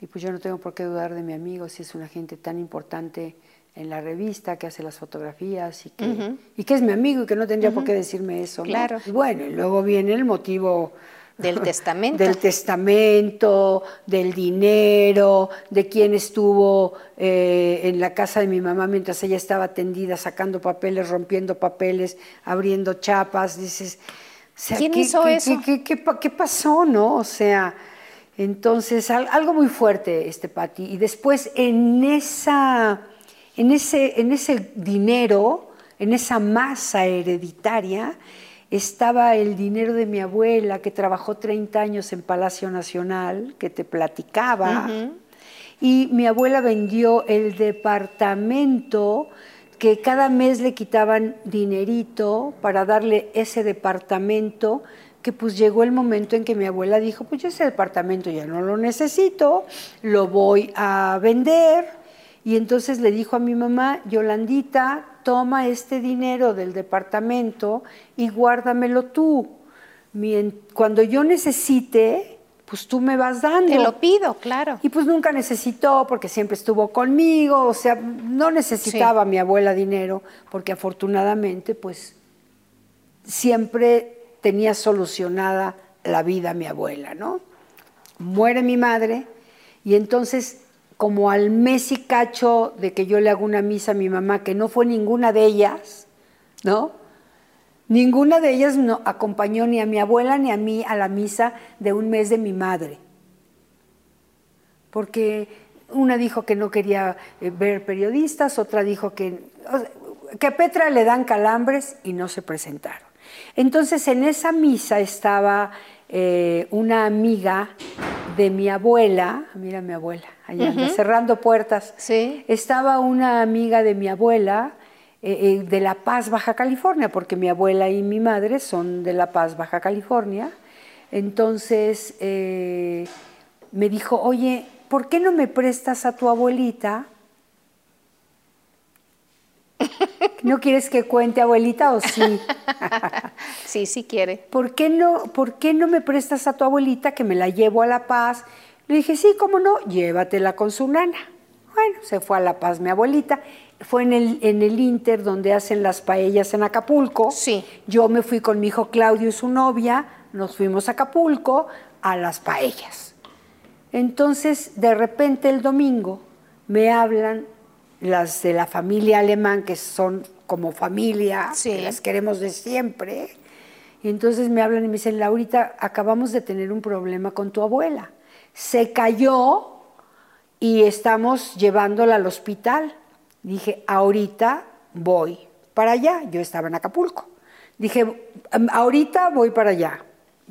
Y pues yo no tengo por qué dudar de mi amigo si es una gente tan importante en la revista, que hace las fotografías y que, y que es mi amigo y que no tendría por qué decirme eso. Claro. Y bueno, y luego viene el motivo del testamento. del testamento, del dinero, de quién estuvo eh, en la casa de mi mamá mientras ella estaba tendida, sacando papeles, rompiendo papeles, abriendo chapas. Dices, ¿quién hizo eso? Qué, pasó, no? O sea, entonces algo muy fuerte, este Pati. Y después en esa en ese, en ese dinero, en esa masa hereditaria, estaba el dinero de mi abuela que trabajó 30 años en Palacio Nacional, que te platicaba, y mi abuela vendió el departamento que cada mes le quitaban dinerito para darle ese departamento, que pues llegó el momento en que mi abuela dijo, pues ese departamento ya no lo necesito, lo voy a vender. Y entonces le dijo a mi mamá, Yolandita, toma este dinero del departamento y guárdamelo tú. Cuando yo necesite, pues tú me vas dando. Te lo pido, claro. Y pues nunca necesitó porque siempre estuvo conmigo, o sea, no necesitaba mi abuela dinero porque afortunadamente pues siempre tenía solucionada la vida mi abuela, ¿no? Muere mi madre y entonces como al mes y cacho de que yo le hago una misa a mi mamá, que no fue ninguna de ellas, ¿no? Ninguna de ellas no acompañó ni a mi abuela ni a mí a la misa de un mes de mi madre. Porque una dijo que no quería eh, ver periodistas, otra dijo que, que a Petra le dan calambres y no se presentaron. Entonces en esa misa estaba eh, una amiga de mi abuela, mira mi abuela, allá cerrando puertas. Sí. Estaba una amiga de mi abuela eh, eh, de La Paz, Baja California, porque mi abuela y mi madre son de La Paz, Baja California. Entonces me dijo, oye, ¿por qué no me prestas a tu abuelita? ¿No quieres que cuente abuelita o sí? sí, sí quiere. ¿Por qué, no, ¿Por qué no me prestas a tu abuelita que me la llevo a La Paz? Le dije, sí, cómo no, llévatela con su nana. Bueno, se fue a La Paz mi abuelita fue en el, en el Inter donde hacen las paellas en Acapulco. Sí. Yo me fui con mi hijo Claudio y su novia, nos fuimos a Acapulco a las paellas. Entonces, de repente el domingo me hablan las de la familia alemán, que son como familia, que las queremos de siempre. Y entonces me hablan y me dicen, Laurita, acabamos de tener un problema con tu abuela. Se cayó y estamos llevándola al hospital. Dije, ahorita voy para allá. Yo estaba en Acapulco. Dije, ahorita voy para allá.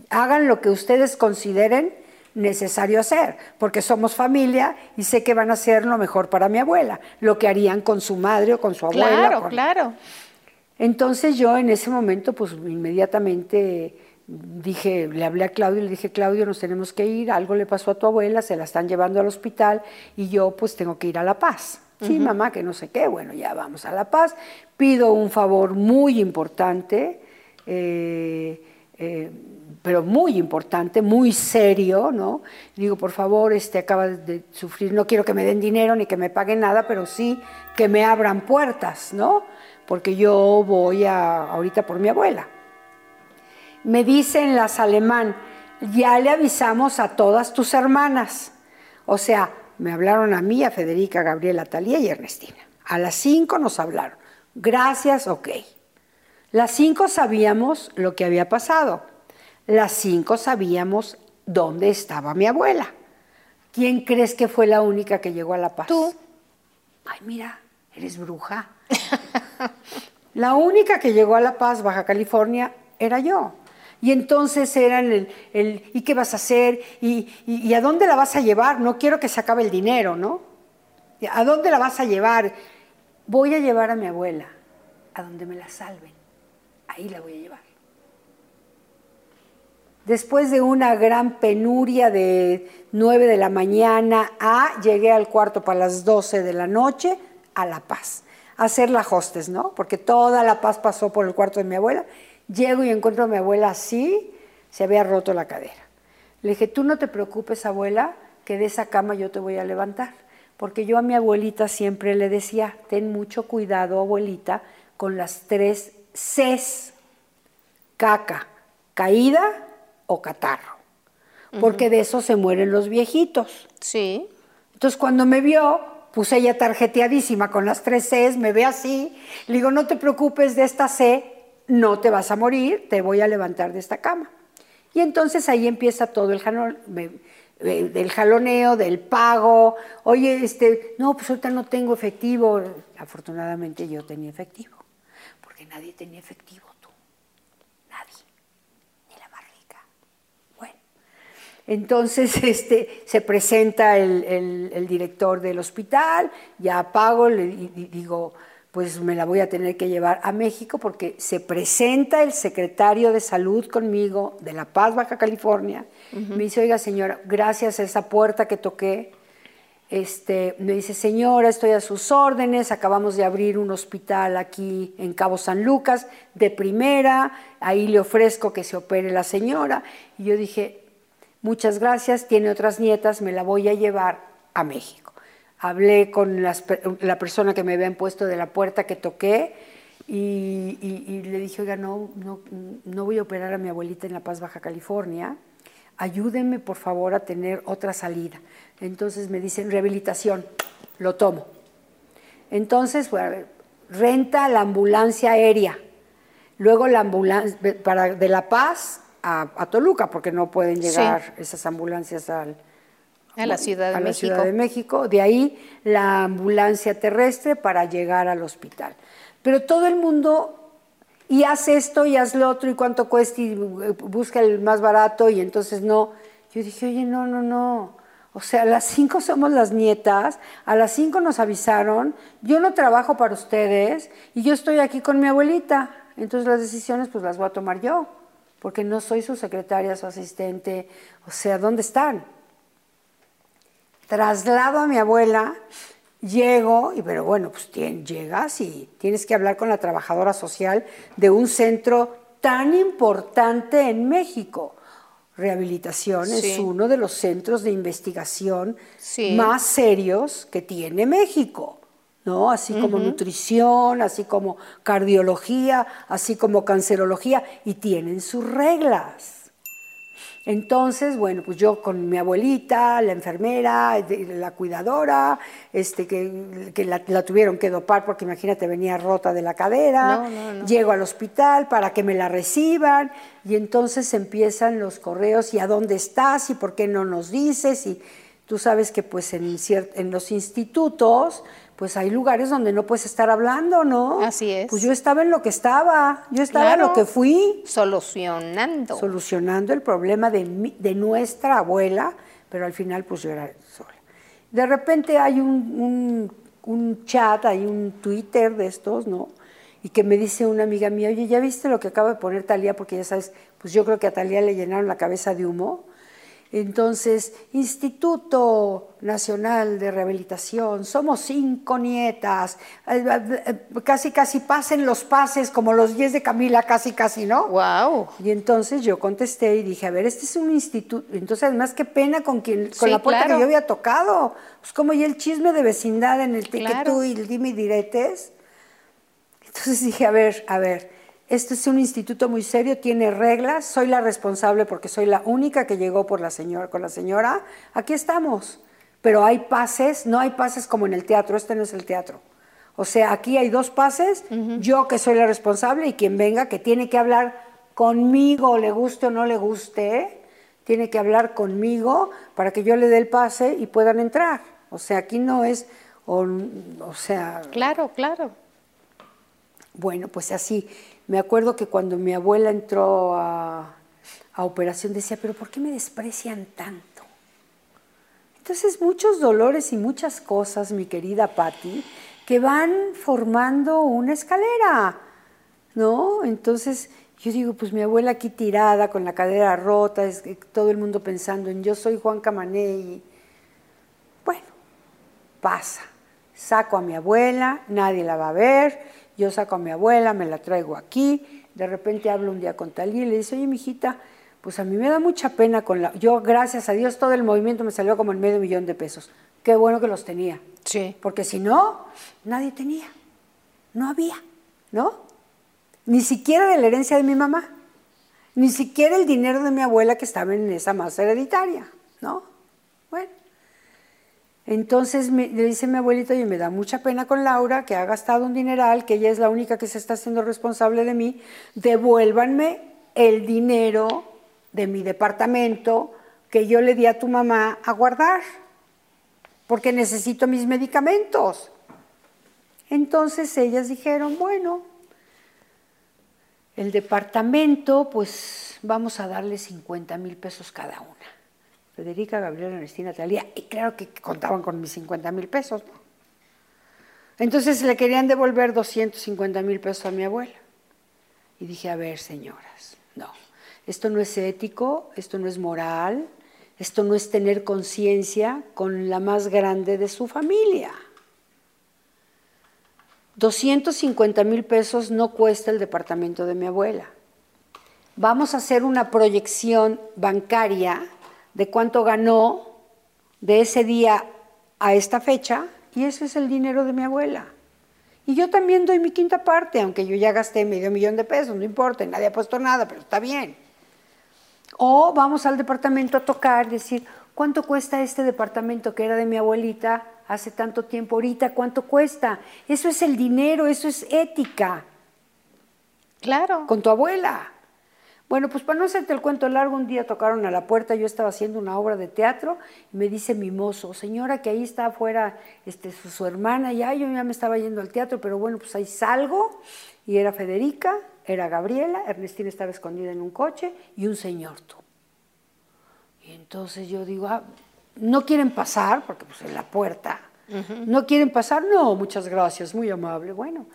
Hagan lo que ustedes consideren necesario hacer, porque somos familia y sé que van a hacer lo mejor para mi abuela, lo que harían con su madre o con su abuela. Claro, claro. Entonces yo en ese momento, pues inmediatamente dije, le hablé a Claudio y le dije, Claudio, nos tenemos que ir, algo le pasó a tu abuela, se la están llevando al hospital y yo pues tengo que ir a La Paz. Sí, mamá, que no sé qué. Bueno, ya vamos a La Paz. Pido un favor muy importante, eh, eh, pero muy importante, muy serio, ¿no? Digo, por favor, este acaba de sufrir, no quiero que me den dinero ni que me paguen nada, pero sí que me abran puertas, ¿no? Porque yo voy a, ahorita por mi abuela. Me dicen las alemán, ya le avisamos a todas tus hermanas. O sea, me hablaron a mí, a Federica, Gabriela, Talía y Ernestina. A las cinco nos hablaron. Gracias, ok. Las cinco sabíamos lo que había pasado. Las cinco sabíamos dónde estaba mi abuela. ¿Quién crees que fue la única que llegó a La Paz? Tú. Ay, mira, eres bruja. la única que llegó a La Paz, Baja California, era yo. Y entonces eran el, el ¿y qué vas a hacer? ¿Y, a dónde la vas a llevar? No quiero que se acabe el dinero, ¿no? ¿A dónde la vas a llevar? Voy a llevar a mi abuela, a donde me la salven. Ahí la voy a llevar. Después de una gran penuria de 9 de la mañana a, llegué al cuarto para las 12 de la noche a La Paz. A hacer la hostes, ¿no? Porque toda La Paz pasó por el cuarto de mi abuela Llego y encuentro a mi abuela así, se había roto la cadera. Le dije, tú no te preocupes, abuela, que de esa cama yo te voy a levantar. Porque yo a mi abuelita siempre le decía, ten mucho cuidado, abuelita, con las tres Cs. Caca, caída o catarro. Porque de eso se mueren los viejitos. Sí. Entonces cuando me vio, puse ella tarjeteadísima con las tres Cs, me ve así, le digo, no te preocupes de esta C, no te vas a morir, te voy a levantar de esta cama. Y entonces ahí empieza todo el eh, del jaloneo, del pago. Oye, este, no, pues ahorita no tengo efectivo. Afortunadamente yo tenía efectivo, porque nadie tenía efectivo, tú. Nadie. Entonces este, se presenta el, el- el director del hospital, ya pago, le y- y digo, pues me la voy a tener que llevar a México porque se presenta el secretario de salud conmigo de La Paz, Baja California. Me dice, oiga señora, gracias a esa puerta que toqué, este, me dice, señora, estoy a sus órdenes, acabamos de abrir un hospital aquí en Cabo San Lucas, de primera, ahí le ofrezco que se opere la señora. Y yo dije, muchas gracias, tiene otras nietas, me la voy a llevar a México. Hablé con la persona que me habían puesto de la puerta que toqué y, le dije, oiga, no, no, no voy a operar a mi abuelita en La Paz, Baja California, ayúdenme por favor a tener otra salida. Entonces me dicen, rehabilitación, lo tomo. Entonces, bueno, renta la ambulancia aérea, luego la ambulancia para de La Paz a, a Toluca, porque no pueden llegar esas ambulancias al, A la Ciudad de a la México. Ciudad de México. De ahí la ambulancia terrestre para llegar al hospital. Pero todo el mundo, y haz esto y haz lo otro, y cuánto cuesta, y eh, busca el más barato, y entonces no. Yo dije, oye, no, no, no. O sea, a las cinco somos las nietas, a las cinco nos avisaron, yo no trabajo para ustedes, y yo estoy aquí con mi abuelita. Entonces las decisiones pues las voy a tomar yo, porque no soy su secretaria, su asistente. O sea, ¿dónde están? traslado a mi abuela, llego, y pero bueno, pues tien- llegas y tienes que hablar con la trabajadora social de un centro tan importante en México. Rehabilitación es uno de los centros de investigación Sí. más serios que tiene México. ¿No? Así como nutrición, así como cardiología, así como cancerología, y tienen sus reglas. Entonces, bueno, pues yo con mi abuelita, la enfermera, la cuidadora, este, que, que la, la tuvieron que dopar porque imagínate, venía rota de la cadera, No, no, no. llego al hospital para que me la reciban y entonces empiezan los correos y a dónde estás y por qué no nos dices y tú sabes que pues en, en los institutos pues hay lugares donde no puedes estar hablando, ¿no? Así es. Pues yo estaba en lo que estaba, yo estaba en lo que fui Solucionando. solucionando el problema de, mi- de nuestra abuela, pero al final pues yo era sola. De repente hay un, un- un chat, hay un Twitter de estos, ¿no? Y que me dice una amiga mía, oye, ¿ya viste lo que acaba de poner Talía? Porque ya sabes, pues yo creo que a Talía le llenaron la cabeza de humo. Entonces, Instituto Nacional de Rehabilitación, somos cinco nietas, eh, eh, eh, casi casi pasen los pases como los 10 de Camila, casi casi, ¿no? Wow. Y entonces yo contesté y dije, a ver, este es un instituto. Entonces, además, qué pena con quien, con Sí, la puerta claro. que yo había tocado. Pues como y el chisme de vecindad en el Claro. tiquetú y el dime y diretes. Entonces dije, a ver, a ver, este es un instituto muy serio, tiene reglas, soy la responsable porque soy la única que llegó por la señora, con la señora. Aquí estamos. Pero hay pases, no hay pases como en el teatro, este no es el teatro. O sea, aquí hay dos pases, yo que soy la responsable y quien venga que tiene que hablar conmigo, le guste o no le guste, tiene que hablar conmigo para que yo le dé el pase y puedan entrar. O sea, aquí no es, o, o sea, Claro, claro. Bueno, pues así. Me acuerdo que cuando mi abuela entró a, operación decía, pero ¿por qué me desprecian tanto? Entonces, muchos dolores y muchas cosas, mi querida Patti, que van formando una escalera, ¿no? Entonces, yo digo, pues mi abuela aquí tirada, con la cadera rota, es que todo el mundo pensando en yo soy Juan Camané y bueno, pasa. Saco a mi abuela, nadie la va a ver, yo saco a mi abuela, me la traigo aquí, de repente hablo un día con Talía y le dice, oye, mijita, pues a mí me da mucha pena con la... Yo, gracias a Dios, todo el movimiento me salió como en medio millón de pesos. Qué bueno que los tenía. Sí. Porque si no, nadie tenía. No había, ¿no? Ni siquiera de la herencia de mi mamá. Ni siquiera el dinero de mi abuela que estaba en esa masa hereditaria, ¿no? Entonces me- le dice mi abuelito, oye, me da mucha pena con Laura, que ha gastado un dineral, que ella es la única que se está haciendo responsable de mí, devuélvanme el dinero de mi departamento que yo le di a tu mamá a guardar, porque necesito mis medicamentos. Entonces ellas dijeron, bueno, el departamento, pues vamos a darle 50 mil pesos cada una. Federica, Gabriela, Ernestina, Talía. Y claro que contaban con mis 50 mil pesos. ¿no? Entonces le querían devolver 250 mil pesos a mi abuela. Y dije, a ver, señoras, no, esto no es ético, esto no es moral, esto no es tener conciencia con la más grande de su familia. 250 mil pesos no cuesta el departamento de mi abuela. Vamos a hacer una proyección bancaria de cuánto ganó de ese día a esta fecha y ese es el dinero de mi abuela. Y yo también doy mi quinta parte, aunque yo ya gasté medio millón de pesos, no importa, nadie ha puesto nada, pero está bien. O vamos al departamento a tocar, decir, ¿cuánto cuesta este departamento que era de mi abuelita hace tanto tiempo? Ahorita, ¿cuánto cuesta? Eso es el dinero, eso es ética. Claro. Con tu abuela. Bueno, pues para no hacerte el cuento largo, un día tocaron a la puerta, yo estaba haciendo una obra de teatro y me dice mi mozo, señora, que ahí está afuera este, su, su hermana, ya yo ya me estaba yendo al teatro, pero bueno, pues ahí salgo y era Federica, era Gabriela, Ernestina estaba escondida en un coche y un señor tú. Y entonces yo digo, ah, ¿no quieren pasar? Porque pues en la puerta. ¿No quieren pasar? No, muchas gracias, muy amable. Bueno,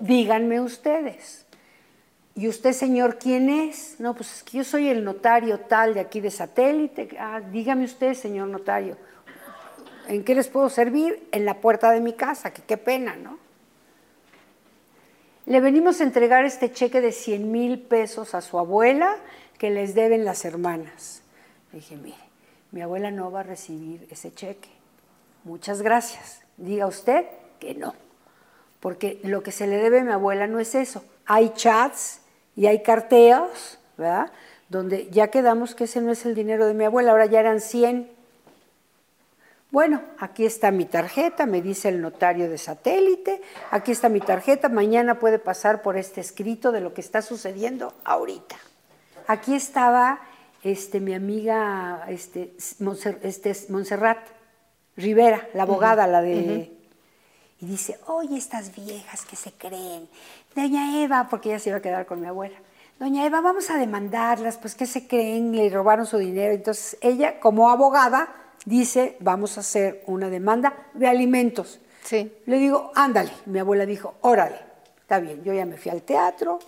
díganme ustedes. ¿Y usted, señor, quién es? No, pues es que yo soy el notario tal de aquí de satélite. Ah, dígame usted, señor notario, ¿en qué les puedo servir? En la puerta de mi casa, que qué pena, ¿no? Le venimos a entregar este cheque de 100 mil pesos a su abuela que les deben las hermanas. Le dije, mire, mi abuela no va a recibir ese cheque. Muchas gracias. Diga usted que no, porque lo que se le debe a mi abuela no es eso. Hay chats y hay carteos, ¿verdad? Donde ya quedamos que ese no es el dinero de mi abuela, ahora ya eran 100. Bueno, aquí está mi tarjeta, me dice el notario de satélite, aquí está mi tarjeta, mañana puede pasar por este escrito de lo que está sucediendo ahorita. Aquí estaba este, mi amiga este, Monser, este, Montserrat Rivera, la abogada, la de... Uh -huh. Y dice, oye, estas viejas que se creen, doña Eva, porque ella se iba a quedar con mi abuela, doña Eva, vamos a demandarlas, pues que se creen, le robaron su dinero. Entonces ella, como abogada, dice, vamos a hacer una demanda de alimentos. Sí. Le digo, ándale. Mi abuela dijo, órale, está bien. Yo ya me fui al teatro,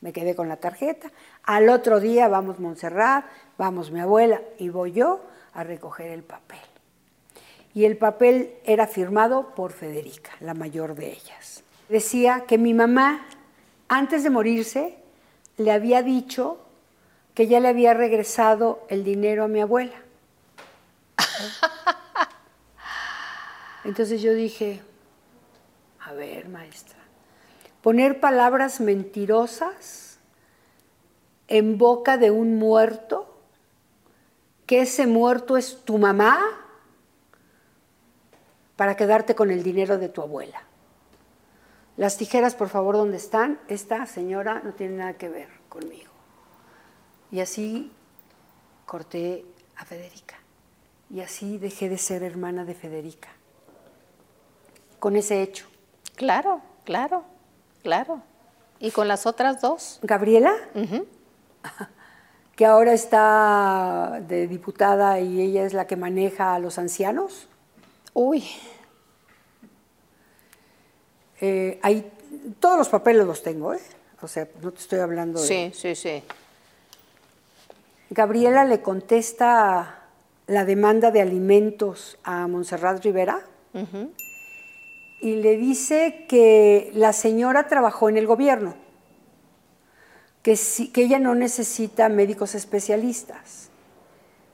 me quedé con la tarjeta. Al otro día vamos Montserrat, vamos mi abuela y voy yo a recoger el papel. Y el papel era firmado por Federica, la mayor de ellas. Decía que mi mamá, antes de morirse, le había dicho que ya le había regresado el dinero a mi abuela. Entonces yo dije, a ver, maestra, poner palabras mentirosas en boca de un muerto, que ese muerto es tu mamá, para quedarte con el dinero de tu abuela. Las tijeras, por favor, ¿dónde están? Esta señora no tiene nada que ver conmigo. Y así corté a Federica. Y así dejé de ser hermana de Federica. Con ese hecho. Claro, claro, claro. ¿Y con las otras dos? Gabriela, uh -huh. que ahora está de diputada y ella es la que maneja a los ancianos. Uy. Eh, hay, todos los papeles los tengo, ¿eh? O sea, no te estoy hablando de... Sí, sí, sí. Gabriela le contesta la demanda de alimentos a Montserrat Rivera uh -huh. y le dice que la señora trabajó en el gobierno, que, si, que ella no necesita médicos especialistas,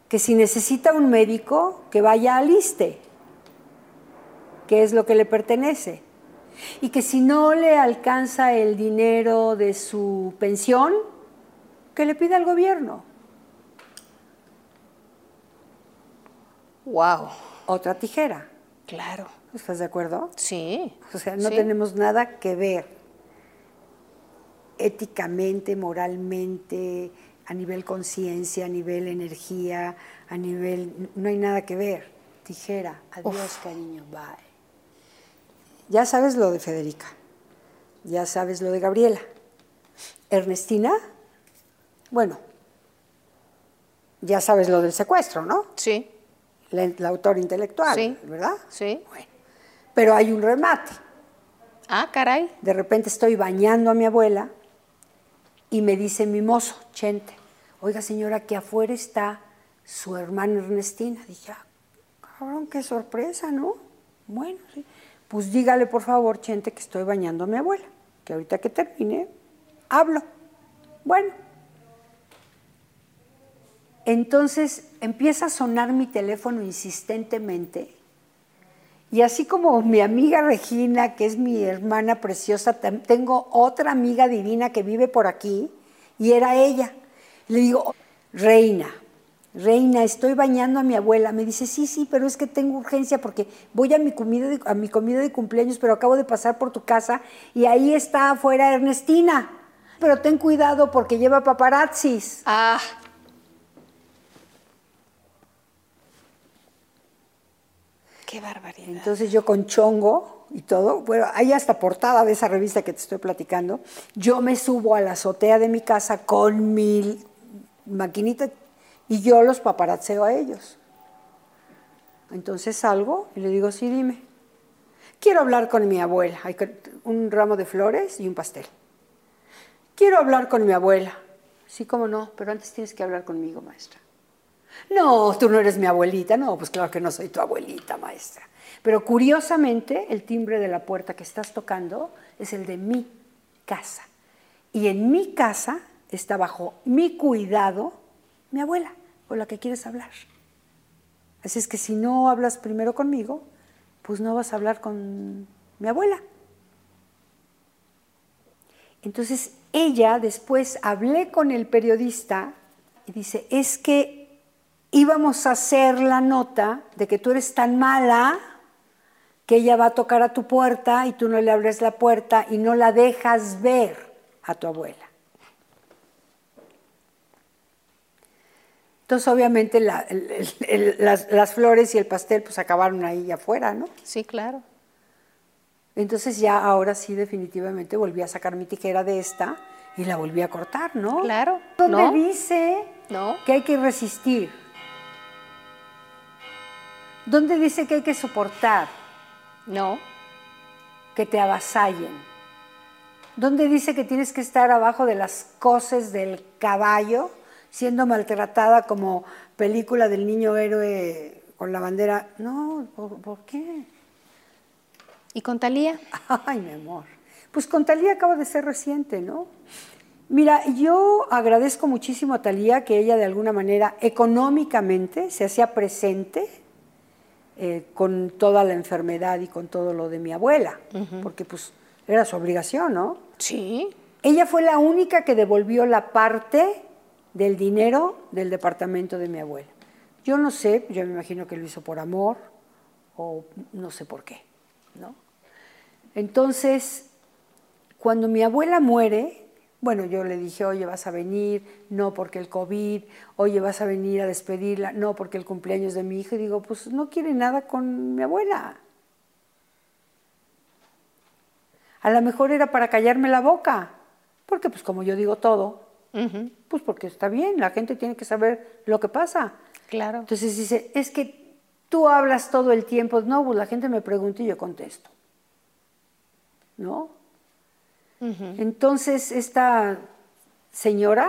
que si necesita un médico, que vaya al ISTE, que es lo que le pertenece, y que si no le alcanza el dinero de su pensión, que le pida al gobierno. Wow. Otra tijera. Claro. ¿Estás de acuerdo? Sí. O sea, no sí. tenemos nada que ver éticamente, moralmente, a nivel conciencia, a nivel energía, a nivel... No hay nada que ver. Tijera. Adiós, Uf. cariño. Bye. Ya sabes lo de Federica. Ya sabes lo de Gabriela. Ernestina, bueno, ya sabes lo del secuestro, ¿no? Sí. La, la autor intelectual, Sí. ¿verdad? Sí. Bueno, pero hay un remate. Ah, caray. De repente estoy bañando a mi abuela y me dice mi mozo, Chente, oiga señora, que afuera está su hermana Ernestina. Dije, ah, cabrón, qué sorpresa, ¿no? Bueno, sí. Pues dígale por favor, Chente, que estoy bañando a mi abuela, que ahorita que termine, hablo. Bueno. Entonces empieza a sonar mi teléfono insistentemente y así como mi amiga Regina, que es mi hermana preciosa, tengo otra amiga divina que vive por aquí y era ella. Le digo, Reina, Reina, estoy bañando a mi abuela. Me dice, sí, sí, pero es que tengo urgencia porque voy a mi comida de, a mi comida de cumpleaños, pero acabo de pasar por tu casa y ahí está afuera Ernestina. Pero ten cuidado porque lleva paparazzis. Ah, qué barbaridad. Entonces yo con chongo y todo, bueno, hay hasta portada de esa revista que te estoy platicando, yo me subo a la azotea de mi casa con mi maquinita y yo los paparazzeo a ellos. Entonces salgo y le digo, sí, dime. Quiero hablar con mi abuela. Hay un ramo de flores y un pastel. Quiero hablar con mi abuela. Sí, cómo no, pero antes tienes que hablar conmigo, maestra. No, tú no eres mi abuelita. No, pues claro que no soy tu abuelita, maestra. Pero curiosamente, el timbre de la puerta que estás tocando es el de mi casa. Y en mi casa está bajo mi cuidado mi abuela, con la que quieres hablar. Así es que si no hablas primero conmigo, pues no vas a hablar con mi abuela. Entonces ella después hablé con el periodista y dice, es que íbamos a hacer la nota de que tú eres tan mala que ella va a tocar a tu puerta y tú no le abres la puerta y no la dejas ver a tu abuela. Entonces obviamente la- el- el- el- las, las flores y el pastel pues acabaron ahí afuera, ¿no? Sí, claro. Entonces ya ahora sí definitivamente volví a sacar mi tijera de esta y la volví a cortar, ¿no? Claro, ¿Dónde ¿no? dice No. que hay que resistir? ¿Dónde dice que hay que soportar, No. que te avasallen? ¿Dónde dice que tienes que estar abajo de las coces del caballo, siendo maltratada como película del niño héroe con la bandera? No, ¿por, por qué? ¿Y con Talía? Ay, mi amor. Pues con Talía acaba de ser reciente, ¿no? Mira, yo agradezco muchísimo a Talía que ella de alguna manera económicamente se hacía presente eh, con toda la enfermedad y con todo lo de mi abuela, porque pues era su obligación, ¿no? Sí. Ella fue la única que devolvió la parte del dinero del departamento de mi abuela. Yo no sé, yo me imagino que lo hizo por amor o no sé por qué, ¿no? Entonces, cuando mi abuela muere, bueno, yo le dije, oye, vas a venir, no porque el COVID, oye, vas a venir a despedirla, no porque el cumpleaños de mi hija, y digo, pues no quiere nada con mi abuela. A lo mejor era para callarme la boca, porque pues como yo digo todo, pues porque está bien, la gente tiene que saber lo que pasa. Claro. Entonces dice, es que tú hablas todo el tiempo, no, pues la gente me pregunta y yo contesto. ¿No? Entonces esta señora,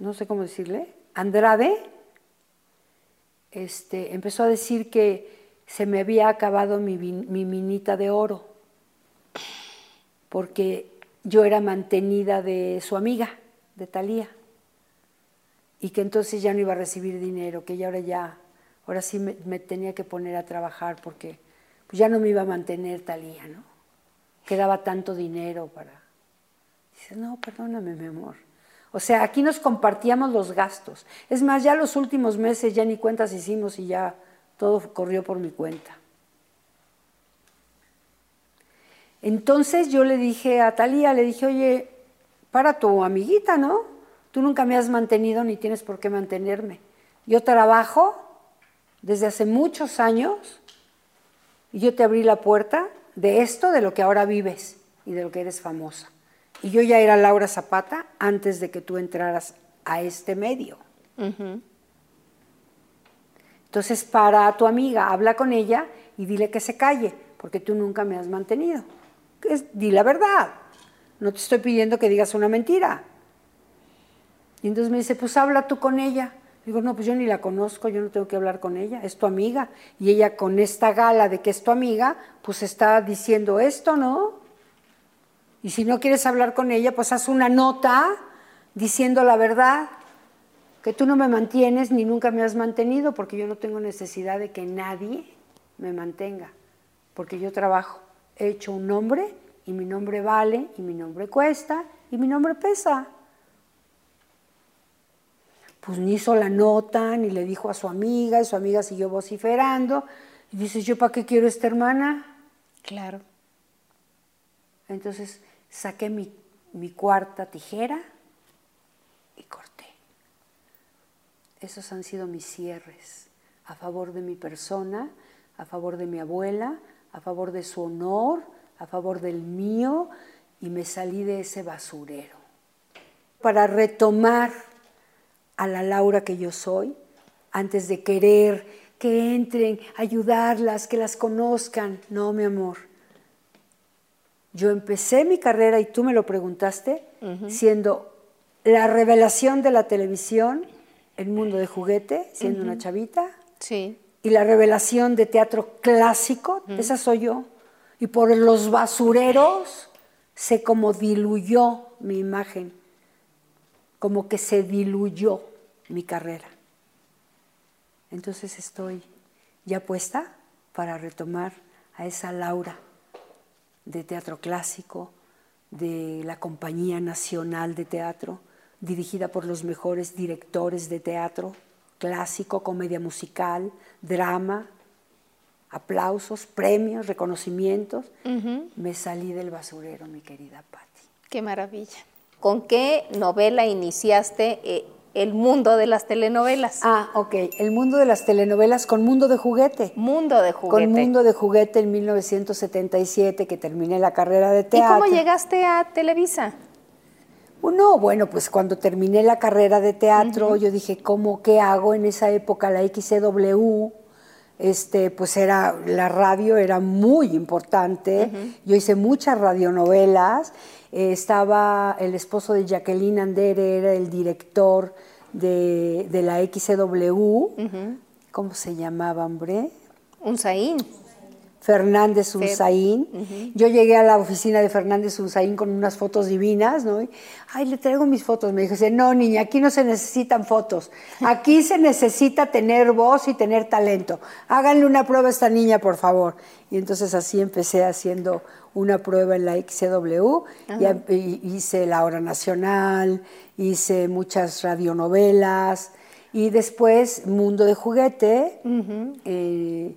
no sé cómo decirle, Andrade, este, empezó a decir que se me había acabado mi, mi minita de oro, porque yo era mantenida de su amiga, de Talía, y que entonces ya no iba a recibir dinero, que ya ahora ya, ahora sí me, me tenía que poner a trabajar porque pues ya no me iba a mantener Talía, ¿no? Que daba tanto dinero para... Dice, no, perdóname, mi amor. O sea, aquí nos compartíamos los gastos. Es más, ya los últimos meses ya ni cuentas hicimos y ya todo corrió por mi cuenta. Entonces yo le dije a Talía, le dije, oye, para tu amiguita, ¿no? Tú nunca me has mantenido ni tienes por qué mantenerme. Yo trabajo desde hace muchos años y yo te abrí la puerta de esto, de lo que ahora vives y de lo que eres famosa. Y yo ya era Laura Zapata antes de que tú entraras a este medio. Entonces, para a tu amiga, habla con ella y dile que se calle, porque tú nunca me has mantenido. Es, di la verdad. No te estoy pidiendo que digas una mentira. Y entonces me dice, pues habla tú con ella. Digo, no, pues yo ni la conozco, yo no tengo que hablar con ella, es tu amiga. Y ella con esta gala de que es tu amiga, pues está diciendo esto, ¿no? Y si no quieres hablar con ella, pues haz una nota diciendo la verdad, que tú no me mantienes ni nunca me has mantenido, porque yo no tengo necesidad de que nadie me mantenga, porque yo trabajo, he hecho un nombre y mi nombre vale y mi nombre cuesta y mi nombre pesa pues ni hizo la nota, ni le dijo a su amiga, y su amiga siguió vociferando. Y dices, ¿yo para qué quiero esta hermana? Claro. Entonces saqué mi, mi cuarta tijera y corté. Esos han sido mis cierres a favor de mi persona, a favor de mi abuela, a favor de su honor, a favor del mío, y me salí de ese basurero. Para retomar a la Laura que yo soy, antes de querer que entren, ayudarlas, que las conozcan. No, mi amor. Yo empecé mi carrera, y tú me lo preguntaste, siendo la revelación de la televisión, el mundo de juguete, siendo una chavita. Sí. Y la revelación de teatro clásico, esa soy yo. Y por los basureros se como diluyó mi imagen, como que se diluyó mi carrera. Entonces estoy ya puesta para retomar a esa Laura de teatro clásico, de la Compañía Nacional de Teatro, dirigida por los mejores directores de teatro, clásico, comedia musical, drama, aplausos, premios, reconocimientos. Me salí del basurero, mi querida Patti. Qué maravilla. ¿Con qué novela iniciaste eh, el mundo de las telenovelas. Ah, ok. El mundo de las telenovelas con Mundo de Juguete. Mundo de Juguete. Con Mundo de Juguete en 1977, que terminé la carrera de teatro. ¿Y cómo llegaste a Televisa? No, bueno, pues cuando terminé la carrera de teatro, yo dije, ¿cómo, qué hago en esa época? La XCW, este, pues era, la radio era muy importante. Yo hice muchas radionovelas eh, estaba el esposo de Jacqueline Andere, era el director de, la XCW. ¿Cómo se llamaba, hombre? Unzaín. Fernández Unzaín. Yo llegué a la oficina de Fernández Unzaín con unas fotos divinas, ¿no? ay, le traigo mis fotos. Me dijo, no, niña, aquí no se necesitan fotos. Aquí se necesita tener voz y tener talento. Háganle una prueba a esta niña, por favor. Y entonces así empecé haciendo una prueba en la XCW, y, hice La Hora Nacional, hice muchas radionovelas y después Mundo de Juguete, eh,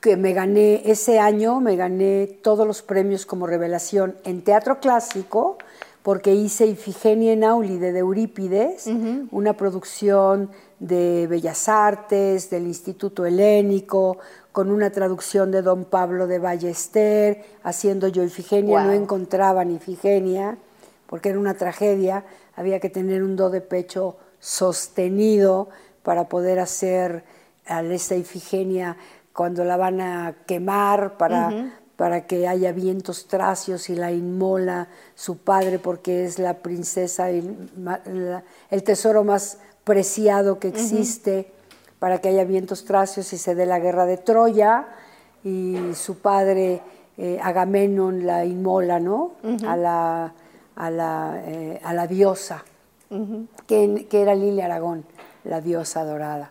que me gané ese año, me gané todos los premios como revelación en teatro clásico, porque hice Ifigenia en Aulide de Eurípides, una producción de Bellas Artes, del Instituto Helénico, con una traducción de don Pablo de Ballester, haciendo yo Ifigenia, no encontraba ni Ifigenia, porque era una tragedia, había que tener un do de pecho sostenido para poder hacer a esta Ifigenia cuando la van a quemar, para, para que haya vientos tracios y la inmola su padre porque es la princesa, el, el tesoro más preciado que existe para que haya vientos tracios y se dé la guerra de Troya y su padre eh, Agamenón la inmola, ¿no? a, la, a, la, eh, a, la, diosa, que, que, era Lilia Aragón, la diosa dorada.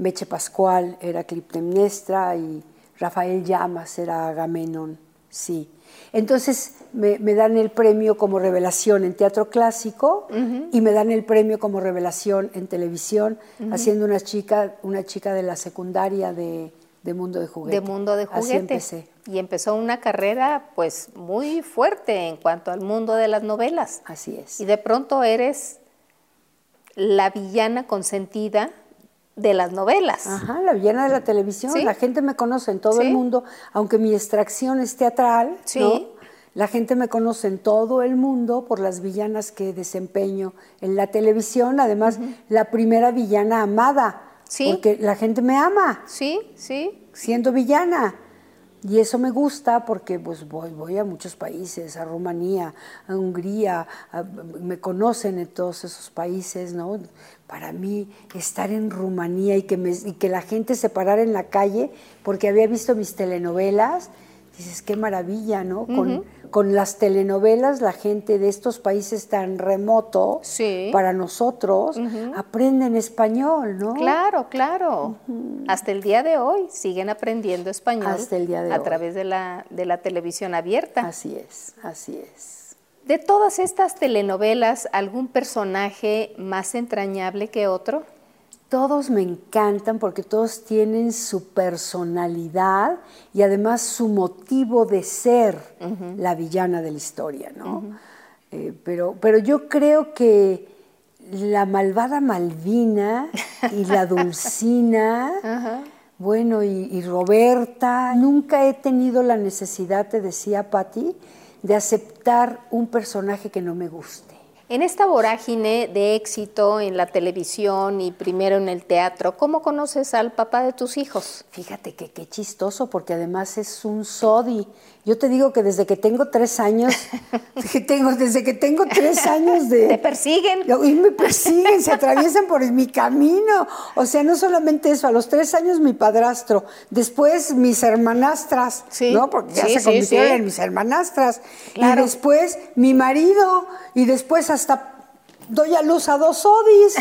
Meche Pascual era Cliptemnestra y Rafael Llamas era Agamenón, sí. Entonces me, dan el premio como revelación en teatro clásico y me dan el premio como revelación en televisión, haciendo una chica, una chica de la secundaria de, Mundo de Juguete. De Mundo de Juguete. Así empecé. Y empezó una carrera pues muy fuerte en cuanto al mundo de las novelas. Así es. Y de pronto eres la villana consentida de las novelas. Ajá, la villana de la televisión. La gente me conoce en todo el mundo, aunque mi extracción es teatral, ¿no? La gente me conoce en todo el mundo por las villanas que desempeño en la televisión. Además, la primera villana amada Sí. Porque la gente me ama Sí, sí. siendo villana. Y eso me gusta porque pues voy, voy a muchos países, a Rumanía, a Hungría, me conocen en todos esos países, ¿no? Para mí estar en Rumanía y que, me- y que la gente se parara en la calle porque había visto mis telenovelas, dices, qué maravilla, ¿no? Con, con las telenovelas la gente de estos países tan remotos Sí. para nosotros aprenden español, ¿no? Claro, claro. Hasta el día de hoy siguen aprendiendo español Hasta el día de a hoy. través de la, de la televisión abierta. Así es, así es. De todas estas telenovelas, ¿algún personaje más entrañable que otro? Todos me encantan porque todos tienen su personalidad y además su motivo de ser la villana de la historia, ¿no? Eh, pero, pero yo creo que la malvada Malvina y la Dulcina, bueno, y, y Roberta, nunca he tenido la necesidad, te decía Patti, de aceptar un personaje que no me guste. En esta vorágine de éxito en la televisión y primero en el teatro, ¿cómo conoces al papá de tus hijos? Fíjate que qué chistoso, porque además es un sodi. Yo te digo que desde que tengo tres años, que tengo, desde que tengo tres años de... ¿Te persiguen? Y me persiguen, se atraviesan por mi camino. O sea, no solamente eso, a los tres años mi padrastro, después mis hermanastras, Sí, ¿no? Porque ya sí, se convirtieron sí. en mis hermanastras. Claro. Y después mi marido, y después hasta doy a luz a dos sodis.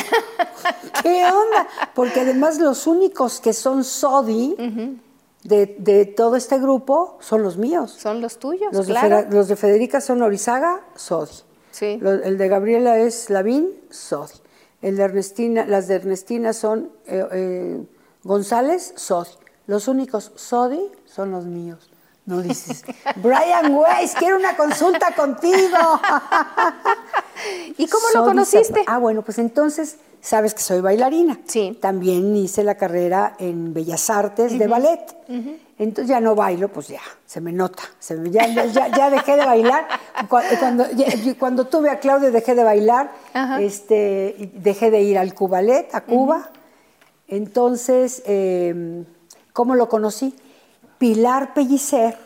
¿Qué onda? Porque además los únicos que son sodi de, de todo este grupo son los míos. Son los tuyos, Los, de, claro. Fera- los de Federica son Orizaga, Sodi. Sí. El de Gabriela es Lavín, Sodi. El de Ernestina, las de Ernestina son eh, eh, González, Sodi. Los únicos Sodi son los míos. No dices, Brian Weiss, quiero una consulta contigo. ¿Y cómo lo conociste? Ah, bueno, pues entonces sabes que soy bailarina. Sí. También hice la carrera en Bellas Artes de ballet. Entonces ya no bailo, pues ya, se me nota. Se me- ya, ya- ya- ya dejé de bailar. Cu- Cuando, ya- cuando tuve a Claudio dejé de bailar, este, dejé de ir al Cubalet, a Cuba. Entonces, eh, ¿cómo lo conocí? Pilar Pellicer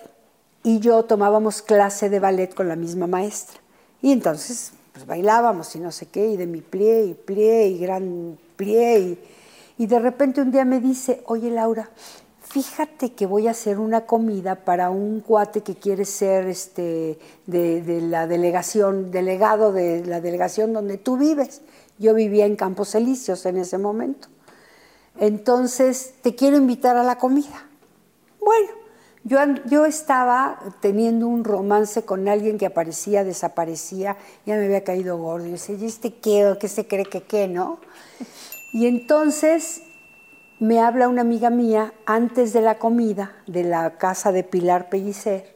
y yo tomábamos clase de ballet con la misma maestra. Y entonces, pues bailábamos y no sé qué, y de mi plié y plié y gran plié. Y, y de repente un día me dice, oye Laura, fíjate que voy a hacer una comida para un cuate que quiere ser este, de, de la delegación, delegado de la delegación donde tú vives. Yo vivía en Campos Elíseos en ese momento. Entonces, te quiero invitar a la comida. Bueno, yo, yo estaba teniendo un romance con alguien que aparecía, desaparecía, ya me había caído gordo. Y yo decía, ¿y este qué? ¿Qué se cree que qué, no? Y entonces me habla una amiga mía antes de la comida de la casa de Pilar Pellicer.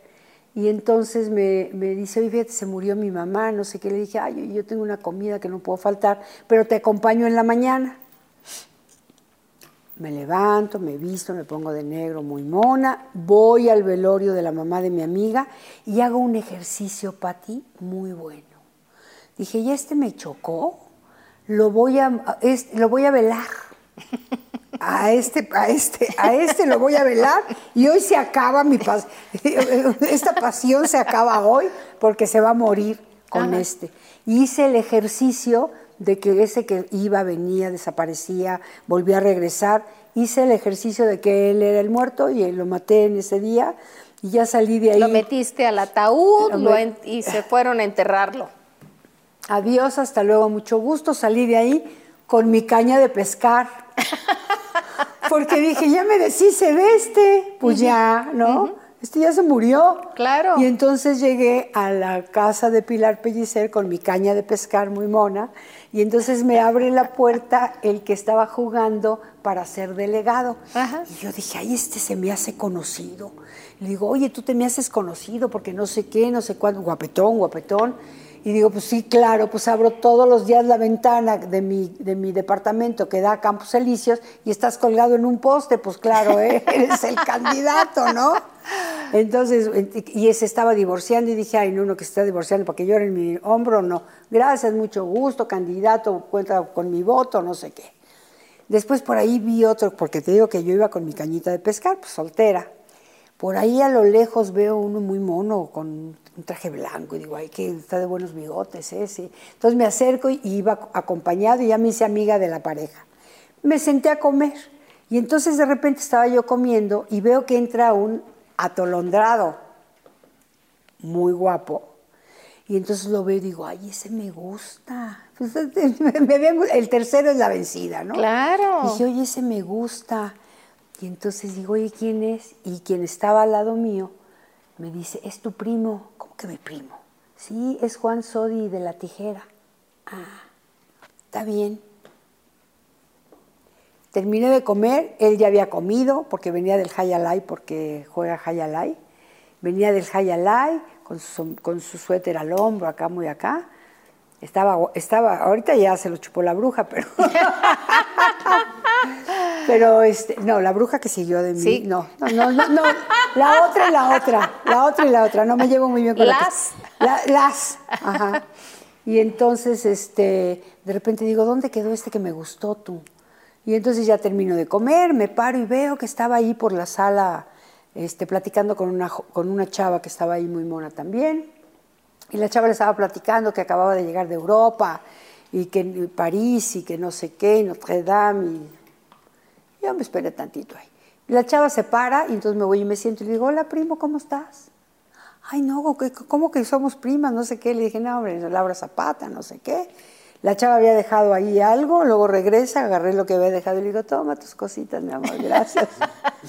Y entonces me, me dice, oye, se murió mi mamá, no sé qué. Le dije, ay, yo tengo una comida que no puedo faltar, pero te acompaño en la mañana. Me levanto, me visto, me pongo de negro muy mona, voy al velorio de la mamá de mi amiga y hago un ejercicio, Pati, muy bueno. Dije, ya este me chocó, lo voy a, este- lo voy a velar. A este, a este, a este lo voy a velar y hoy se acaba mi pasión. Esta pasión se acaba hoy porque se va a morir con este. Y hice el ejercicio de que ese que iba, venía, desaparecía, volvía a regresar. Hice el ejercicio de que él era el muerto y lo maté en ese día y ya salí de ahí. Lo metiste al ataúd Lo lo y se fueron a enterrarlo. Adiós, hasta luego, mucho gusto. Salí de ahí con mi caña de pescar. Porque dije, ya me deshice de este. Pues ya, ¿no? Este ya se murió. Claro. Y entonces llegué a la casa de Pilar Pellicer con mi caña de pescar muy mona. Y entonces me abre la puerta el que estaba jugando para ser delegado. Ajá. Y yo dije, ay, este se me hace conocido. Le digo, oye, tú te me haces conocido porque no sé qué, no sé cuánto, guapetón, guapetón. Y digo, pues sí, claro, pues abro todos los días la ventana de mi, de mi departamento que da a Campos Elíseos y estás colgado en un poste, pues claro, ¿eh? eres el candidato, ¿no? Entonces, y se estaba divorciando y dije, ay, no, no, que se está divorciando para que llore en mi hombro, no. Gracias, mucho gusto, candidato, cuenta con mi voto, no sé qué. Después por ahí vi otro, porque te digo que yo iba con mi cañita de pescar, pues soltera. Por ahí a lo lejos veo uno muy mono con un traje blanco y digo, ay, que está de buenos bigotes ese. Entonces me acerco y iba acompañado y ya me hice amiga de la pareja. Me senté a comer y entonces de repente estaba yo comiendo y veo que entra un atolondrado, muy guapo. Y entonces lo veo y digo, ay, ese me gusta. Pues, el tercero es la vencida, ¿no? Claro. Y dije, oye, ese me gusta. Y entonces digo, oye, ¿quién es? Y quien estaba al lado mío me dice, es tu primo. ¿Cómo que mi primo? Sí, es Juan Sodi de la tijera. Ah, está bien. Terminé de comer, él ya había comido porque venía del Hayalai, porque juega Hayalai. Venía del Hayalai con su, con su suéter al hombro, acá, muy acá. Estaba, estaba, ahorita ya se lo chupó la bruja, pero. pero este, no, la bruja que siguió de mí. Sí. No, no, no, no, no, La otra y la otra. La otra y la otra. No me llevo muy bien con Las. la que- la- las. Ajá. Y entonces, este, de repente digo, ¿dónde quedó este que me gustó tú? Y entonces ya termino de comer, me paro y veo que estaba ahí por la sala, este, platicando con una, con una chava que estaba ahí muy mona también. Y la chava le estaba platicando que acababa de llegar de Europa y que en París y que no sé qué, y Notre Dame. Y yo me esperé tantito ahí. La chava se para y entonces me voy y me siento y le digo, hola primo, ¿cómo estás? Ay, no, ¿qué- ¿cómo que somos primas? No sé qué. Le dije, no, hombre, Laura Zapata, no sé qué. La chava había dejado ahí algo, luego regresa, agarré lo que había dejado y le digo, toma tus cositas, mi amor, gracias.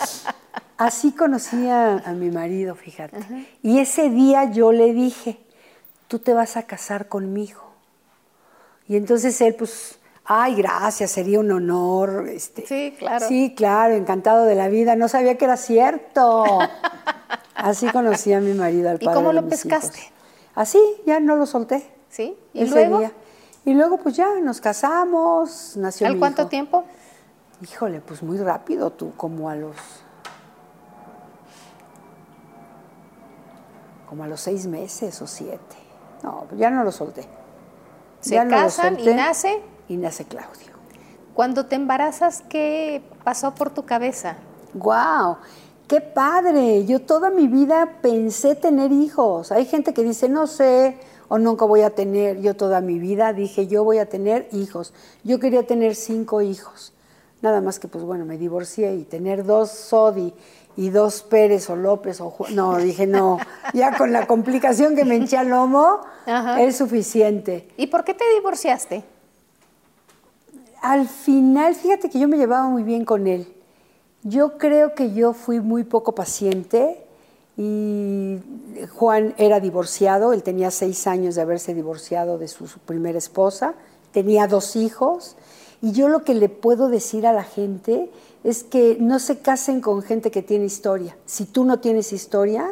Así conocí a, a mi marido, fíjate. Y ese día yo le dije, tú te vas a casar conmigo. Y entonces él, pues, ay, gracias, sería un honor. Este, Sí, claro. Sí, claro, encantado de la vida. No sabía que era cierto. Así conocí a mi marido, al ¿Y padre cómo de lo mis pescaste? hijos. Así, ya no lo solté. ¿Sí? ¿Y ese luego? día. Y luego, pues ya nos casamos, nació ¿Al mi cuánto hijo. tiempo? Híjole, pues muy rápido tú, como a los. como a los seis meses o siete. No, ya no lo solté. Se Ya no lo casan y nace. Y nace Claudio. Cuando te embarazas, ¿qué pasó por tu cabeza? ¡Wow! ¡Qué padre! Yo toda mi vida pensé tener hijos. Hay gente que dice, no sé, o nunca voy a tener. Yo toda mi vida dije, yo voy a tener hijos. Yo quería tener cinco hijos. Nada más que, pues bueno, me divorcié y tener dos Sodi y dos Pérez o López o Ju- No, dije, no. Ya con la complicación que me hinché al lomo, Ajá. es suficiente. ¿Y por qué te divorciaste? Al final, fíjate que yo me llevaba muy bien con él. Yo creo que yo fui muy poco paciente y Juan era divorciado, él tenía seis años de haberse divorciado de su, su primera esposa, tenía dos hijos y yo lo que le puedo decir a la gente es que no se casen con gente que tiene historia. Si tú no tienes historia,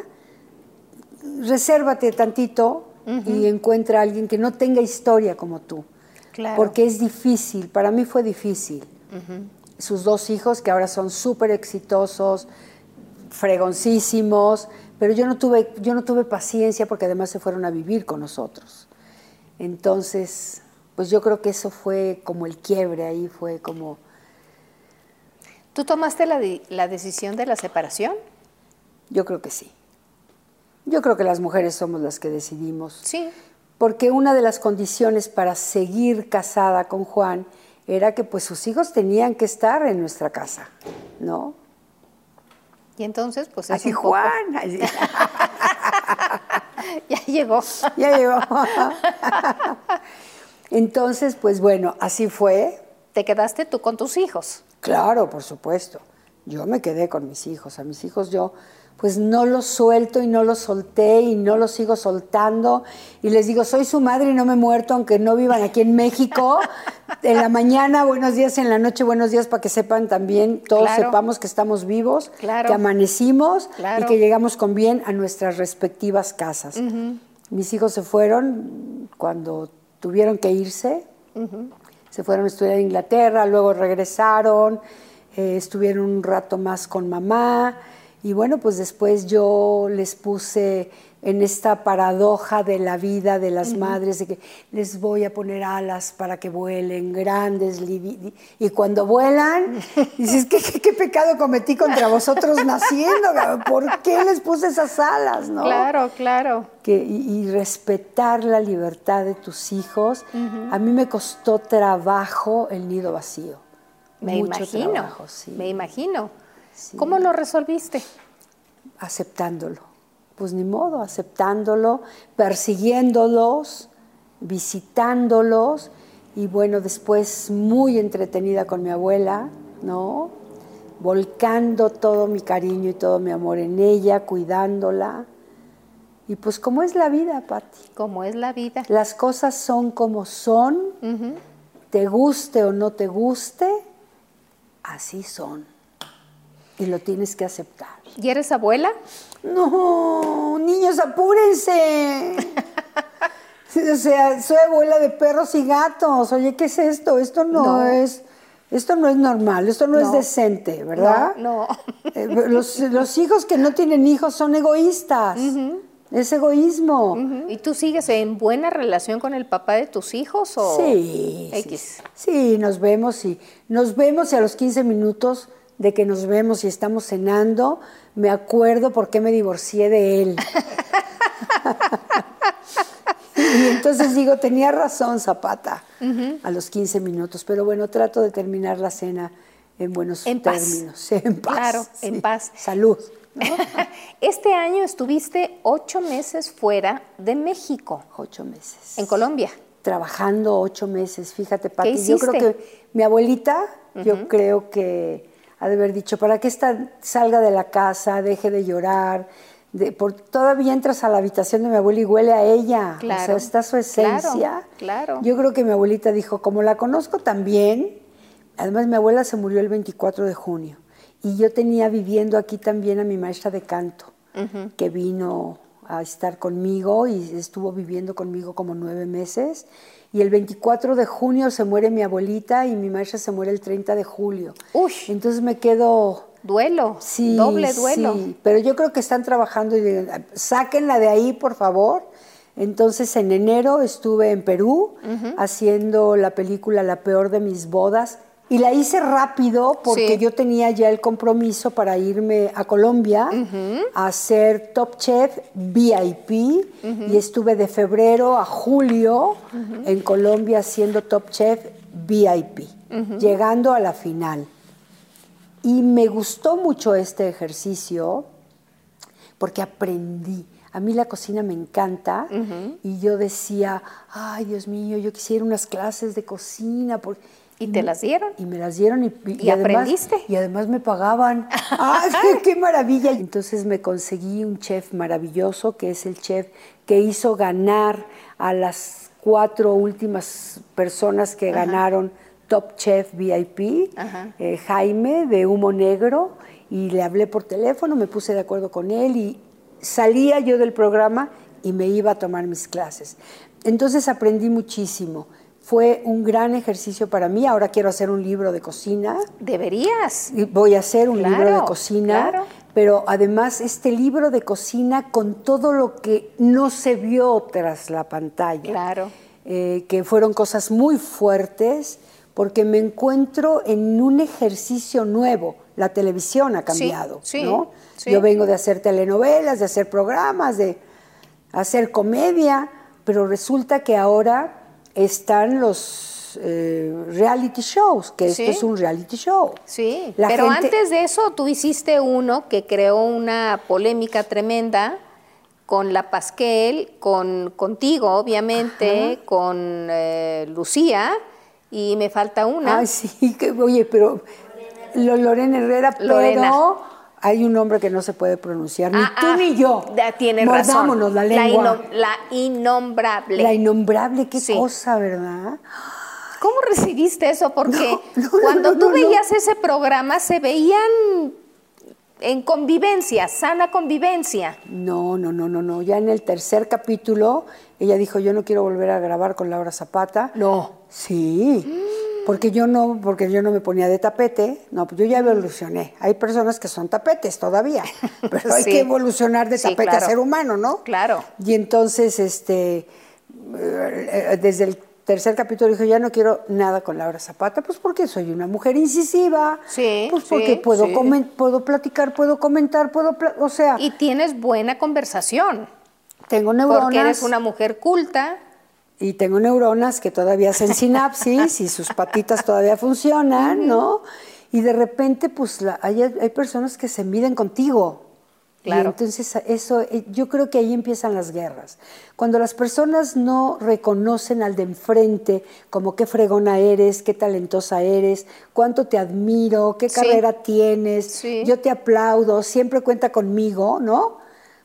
resérvate tantito y encuentra a alguien que no tenga historia como tú. Claro. Porque es difícil, para mí fue difícil. Sus dos hijos, que ahora son súper exitosos, fregoncísimos, pero yo no, tuve, yo no tuve paciencia porque además se fueron a vivir con nosotros. Entonces, pues yo creo que eso fue como el quiebre ahí, fue como... ¿Tú tomaste la decisión de la separación? Yo creo que sí. Yo creo que las mujeres somos las que decidimos. Sí. Porque una de las condiciones para seguir casada con Juan era que pues sus hijos tenían que estar en nuestra casa, ¿no? Y entonces, pues es Así un poco- Juan, así. ya llegó. ya llegó. Entonces, pues bueno, así fue. Te quedaste tú con tus hijos. Claro, por supuesto. Yo me quedé con mis hijos. A mis hijos yo pues no los suelto y no los solté y no los sigo soltando. Y les digo, soy su madre y no me he muerto, aunque no vivan aquí en México. En la mañana, buenos días, en la noche, buenos días, para que sepan también, todos Claro. sepamos que estamos vivos, Claro. que amanecimos Claro. y que llegamos con bien a nuestras respectivas casas. Mis hijos se fueron cuando tuvieron que irse. Se fueron a estudiar a Inglaterra, luego regresaron, eh, estuvieron un rato más con mamá Y bueno, pues después yo les puse en esta paradoja de la vida de las madres, de que les voy a poner alas para que vuelen grandes. Y cuando vuelan, dices, ¿qué, qué, qué pecado cometí contra vosotros naciendo? ¿Por qué les puse esas alas? ¿no? Claro, claro. que, y, y respetar la libertad de tus hijos. A mí me costó trabajo el nido vacío. Me Mucho imagino. trabajo, sí. Me imagino. ¿Cómo lo resolviste? Aceptándolo. Pues ni modo, aceptándolo, persiguiéndolos, visitándolos. Y bueno, después muy entretenida con mi abuela, ¿no? Volcando todo mi cariño y todo mi amor en ella, cuidándola. Y pues como es la vida, Patti. ¿Cómo es la vida? Las cosas son como son, te guste o no te guste, así son. Y lo tienes que aceptar. ¿Y eres abuela? No, niños, apúrense. o sea, soy abuela de perros y gatos. Oye, ¿qué es esto? Esto no, No. es, esto no es normal, esto no, es decente, ¿verdad? No, no. Eh, los, los hijos que no tienen hijos son egoístas. Es egoísmo. ¿Y tú sigues en buena relación con el papá de tus hijos o Sí, sí, X? sí, nos vemos y nos vemos y a los 15 minutos de que nos vemos y estamos cenando, me acuerdo por qué me divorcié de él. y entonces digo, tenía razón Zapata a los 15 minutos, pero bueno, trato de terminar la cena en buenos En paz. términos, en paz. Claro, en paz. Salud. Este año estuviste ocho meses fuera de México, Ocho meses. en Colombia. trabajando ocho meses, fíjate, Pati. ¿Qué Yo creo hiciste? que mi abuelita, yo creo que ha de haber dicho, para que esta salga de la casa, deje de llorar. de- por, todavía entras a la habitación de mi abuela y huele a ella. O Claro, sea, está su esencia. claro, claro. Yo creo que mi abuelita dijo, como la conozco también, además mi abuela se murió el 24 de junio. Y yo tenía viviendo aquí también a mi maestra de canto, que vino a estar conmigo y estuvo viviendo conmigo como nueve meses. Y el 24 de junio se muere mi abuelita y mi maestra se muere el 30 de julio. Uy. Entonces me quedo... Duelo, Sí, doble duelo. sí, pero yo creo que están trabajando y sáquenla de ahí, por favor. Entonces en enero estuve en Perú haciendo la película La peor de mis bodas y la hice rápido porque Sí. yo tenía ya el compromiso para irme a Colombia a hacer Top Chef VIP y estuve de febrero a julio en Colombia haciendo Top Chef VIP, llegando a la final. Y me gustó mucho este ejercicio porque aprendí. A mí la cocina me encanta y yo decía, ay Dios mío, yo quisiera unas clases de cocina. por-". ¿Y te las dieron? Y me las dieron y, ¿Y además, aprendiste? y además me pagaban. ¡Ay, qué, maravilla! Entonces me conseguí un chef maravilloso, que es el chef que hizo ganar a las cuatro últimas personas que ganaron Top Chef VIP, eh, Jaime de Humo Negro, y le hablé por teléfono, me puse de acuerdo con él y salía yo del programa y me iba a tomar mis clases. Entonces aprendí muchísimo. Fue un gran ejercicio para mí. Ahora quiero hacer un libro de cocina. Deberías. Voy a hacer un libro de cocina, claro. pero además este libro de cocina con todo lo que no se vio tras la pantalla. Claro. Eh, que fueron cosas muy fuertes, porque me encuentro en un ejercicio nuevo. La televisión ha cambiado, sí, ¿no? sí. Yo vengo de hacer telenovelas, de hacer programas, de hacer comedia, pero resulta que ahora están los eh, reality shows, que Sí. esto es un reality show. Sí, La pero gente- antes de eso tú hiciste uno que creó una polémica tremenda con la Pasquel, con contigo, obviamente, con eh, Lucía, y me falta una. Ay, sí, que, oye, pero lo- Lorena Herrera, Lorena. pero hay un nombre que no se puede pronunciar, ni Ah, tú ah, ni yo. Tienes razón. La lengua. la innombrable. La innombrable, qué Sí. cosa, ¿verdad? ¿Cómo recibiste eso? Porque No, no, cuando no, tú veías ese programa se veían en convivencia, sana convivencia. No, no, no, no, no. Ya en el tercer capítulo, ella dijo, yo no quiero volver a grabar con Laura Zapata. No. Sí. Porque yo no, porque yo no me ponía de tapete, no, pues yo ya evolucioné. Hay personas que son tapetes todavía, pero hay Sí. que evolucionar de Sí, tapete claro. a ser humano, ¿no? Claro. Y entonces, este, eh, desde el tercer capítulo dije, ya no quiero nada con Laura Zapata, pues porque soy una mujer incisiva, Sí, pues porque sí, puedo, sí. puedo platicar, puedo comentar, puedo, o sea, Y tienes buena conversación, tengo neuronas. porque eres una mujer culta. Y tengo neuronas que todavía hacen sinapsis y sus patitas todavía funcionan, ¿no? Y de repente, pues la- hay, hay personas que se miden contigo. Y Claro. entonces eso, eh, yo creo que ahí empiezan las guerras. Cuando las personas no reconocen al de enfrente como qué fregona eres, qué talentosa eres, cuánto te admiro, qué Sí. carrera tienes, Sí. yo te aplaudo, siempre cuenta conmigo, ¿no?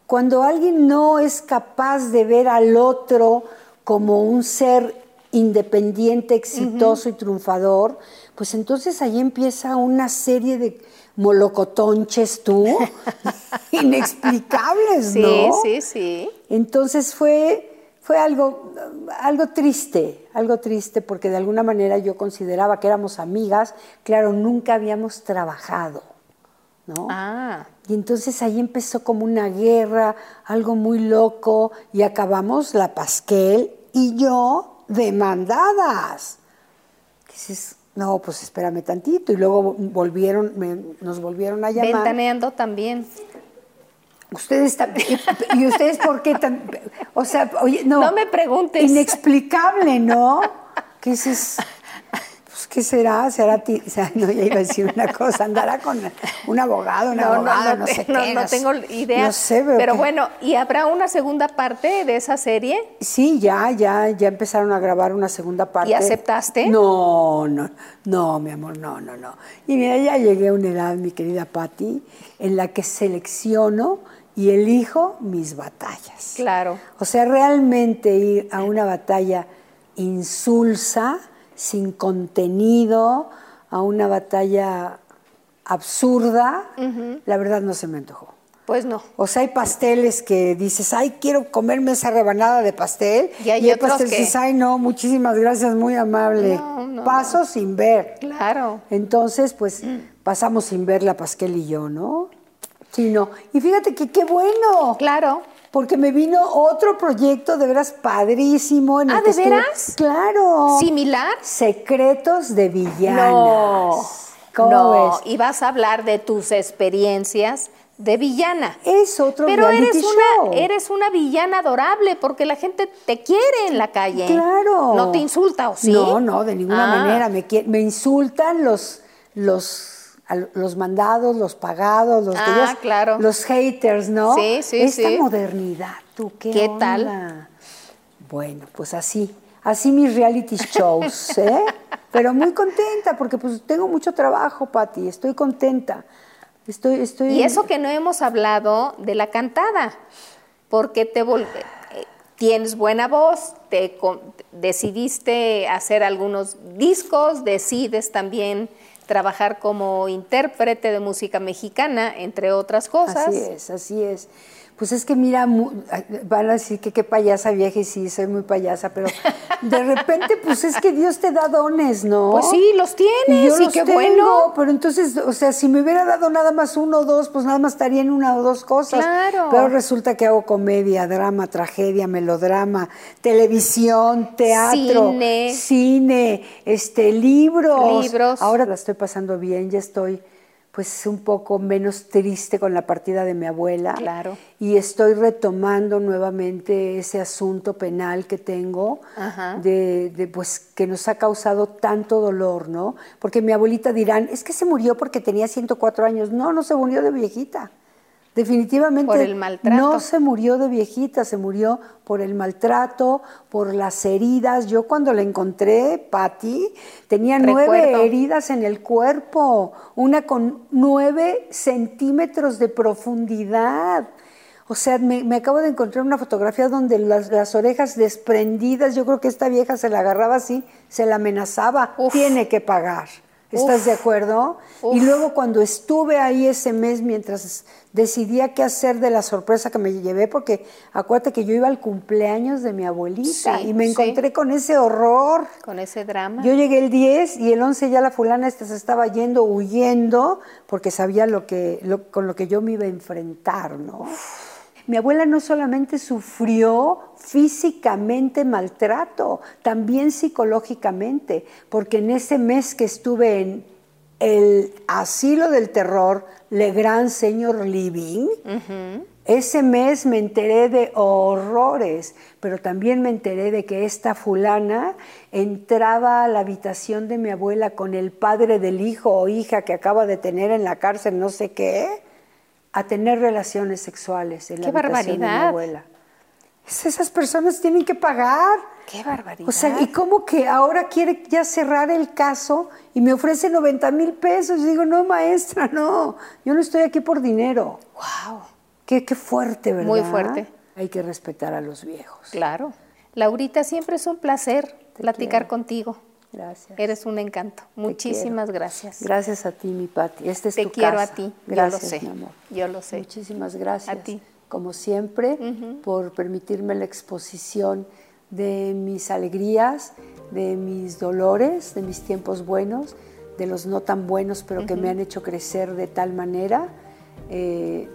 Cuando alguien no es capaz de ver al otro como un ser independiente, exitoso y triunfador, pues entonces ahí empieza una serie de molocotonches tú, inexplicables, Sí, ¿no? sí, sí. Entonces fue, fue algo, algo triste, algo triste porque de alguna manera yo consideraba que éramos amigas, claro, nunca habíamos trabajado, ¿no? Ah, Y entonces ahí empezó como una guerra, algo muy loco, y acabamos la Pasquel y yo demandadas. Dices, no, pues espérame tantito. Y luego volvieron, me- nos volvieron a llamar. ventaneando también. Ustedes también. ¿Y ustedes por qué tan.? O sea, oye, no. No me preguntes. Inexplicable, ¿no? ¿Qué dices? Pues, ¿qué será? ¿Será ti? O sea, no, ya iba a decir una cosa. Andará con un abogado, una abogada, no, sé no- qué. no sé. tengo idea. No sé, pero que- bueno, ¿y habrá una segunda parte de esa serie? Sí, ya, ya, ya empezaron a grabar una segunda parte. ¿Y aceptaste? No, no, no, mi amor, no, no, no. Y mira, ya llegué a una edad, mi querida Patti, en la que selecciono y elijo mis batallas. Claro. O sea, realmente ir a una batalla insulsa, sin contenido, a una batalla absurda, la verdad no se me antojó. Pues no. O sea, hay pasteles que dices, ay, quiero comerme esa rebanada de pastel. Y hay otros pasteles que- que dices, ay, no, muchísimas gracias, muy amable. No, no, Paso sin ver. Claro. Entonces, pues, pasamos sin ver la pasquel y yo, ¿no? Sí, no. Y fíjate que qué bueno. Claro. Porque me vino otro proyecto de veras padrísimo. En el Ah, que ¿de estuve- veras? Claro. ¿Similar? Secretos de villanas. No. ¿Cómo no. ves? Y vas a hablar de tus experiencias de villana. Es otro Pero eres show. una, eres una villana adorable porque la gente te quiere en la calle. Claro. No te insulta, ¿o sí? No, no, de ninguna Ah. manera. Me, me insultan los, los, los mandados, los pagados, los, que Ah, ellos- claro. los haters, ¿no? Sí, sí, Esta sí. modernidad, ¿tú qué ¿Qué onda? tal? Bueno, pues así, así mis reality shows, ¿eh? Pero muy contenta porque pues tengo mucho trabajo, Patti, estoy contenta. Estoy, estoy... Y eso que no hemos hablado de la cantada, porque te vol- tienes buena voz, te decidiste hacer algunos discos, decides también trabajar como intérprete de música mexicana, entre otras cosas. Así es, así es. Pues es que mira, van a decir que qué payasa vieja y sí, soy muy payasa, pero de repente pues es que Dios te da dones, ¿no? Pues sí, los tienes, y, yo y los qué tengo, bueno. Pero entonces, o sea, si me hubiera dado nada más uno o dos, pues nada más estaría en una o dos cosas. Claro. Pero resulta que hago comedia, drama, tragedia, melodrama, televisión, teatro, Cine. cine, este, libros. Libros. Ahora la estoy pasando bien, ya estoy pues un poco menos triste con la partida de mi abuela. Claro. Y estoy retomando nuevamente ese asunto penal que tengo Ajá. de, de, pues que nos ha causado tanto dolor, ¿no? Porque mi abuelita dirán, es que se murió porque tenía 104 años. No, no se murió de viejita. Definitivamente Por el maltrato. no se murió de viejita, se murió por el maltrato, por las heridas. Yo cuando la encontré, Patti, tenía nueve heridas en el cuerpo, una con nueve centímetros de profundidad. O sea, me, me acabo de encontrar una fotografía donde las, las orejas desprendidas, yo creo que esta vieja se la agarraba así, se la amenazaba, Uf. tiene que pagar. ¿Estás de acuerdo? Y luego cuando estuve ahí ese mes mientras decidía qué hacer de la sorpresa que me llevé, porque acuérdate que yo iba al cumpleaños de mi abuelita Sí, y me sí. encontré con ese horror. Con ese drama. Yo llegué el 10 y el 11 ya la fulana esta se estaba yendo, huyendo, porque sabía lo que, lo- con lo que yo me iba a enfrentar, ¿no? Mi abuela no solamente sufrió físicamente maltrato, también psicológicamente, porque en ese mes que estuve en el asilo del terror, Le Grand Senior Living, ese mes me enteré de horrores, pero también me enteré de que esta fulana entraba a la habitación de mi abuela con el padre del hijo o hija que acaba de tener en la cárcel, no sé qué, a tener relaciones sexuales en la ¡Qué habitación de mi barbaridad! abuela. Es- Esas personas tienen que pagar. ¡Qué barbaridad! O sea, ¿y cómo que ahora quiere ya cerrar el caso y me ofrece 90 mil pesos? Y digo, no, maestra, no, yo no estoy aquí por dinero. ¡Wow! Qué, qué fuerte, ¿verdad? Muy fuerte. Hay que respetar a los viejos. Claro. Laurita, siempre es un placer Te platicar quiero. contigo. Gracias. Eres un encanto. Muchísimas quiero. gracias. Gracias a ti, mi Pati. Este es Te tu quiero casa. a ti. Gracias, yo lo sé. mi amor. Yo lo sé. Muchísimas gracias. A ti. Como siempre, por permitirme la exposición de mis alegrías, de mis dolores, de mis tiempos buenos, de los no tan buenos, pero que me han hecho crecer de tal manera. eh,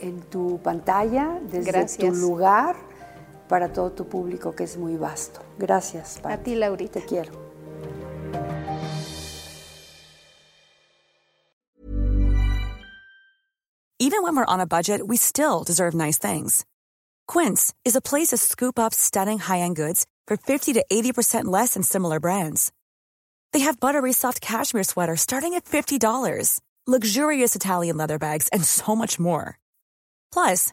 en tu pantalla, desde Gracias. tu lugar, para todo tu público, que es muy vasto. Gracias, Pati. A ti, Laurita. Te quiero. Even when we're on a budget, we still deserve nice things. Quince is a place to scoop up stunning high-end goods for 50 to 80% less than similar brands. They have buttery soft cashmere sweaters starting at $50, luxurious Italian leather bags, and so much more. Plus,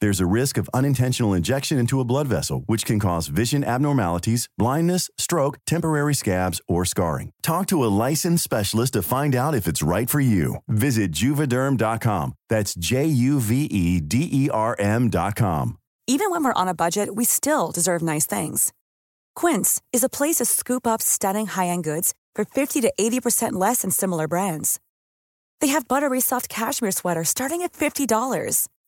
There's a risk of unintentional injection into a blood vessel, which can cause vision abnormalities, blindness, stroke, temporary scabs, or scarring. Talk to a licensed specialist to find out if it's right for you. Visit juvederm.com. That's J U V E D E R M.com. Even when we're on a budget, we still deserve nice things. Quince is a place to scoop up stunning high-end goods for 50 to 80% less than similar brands. They have buttery soft cashmere sweaters starting at $50,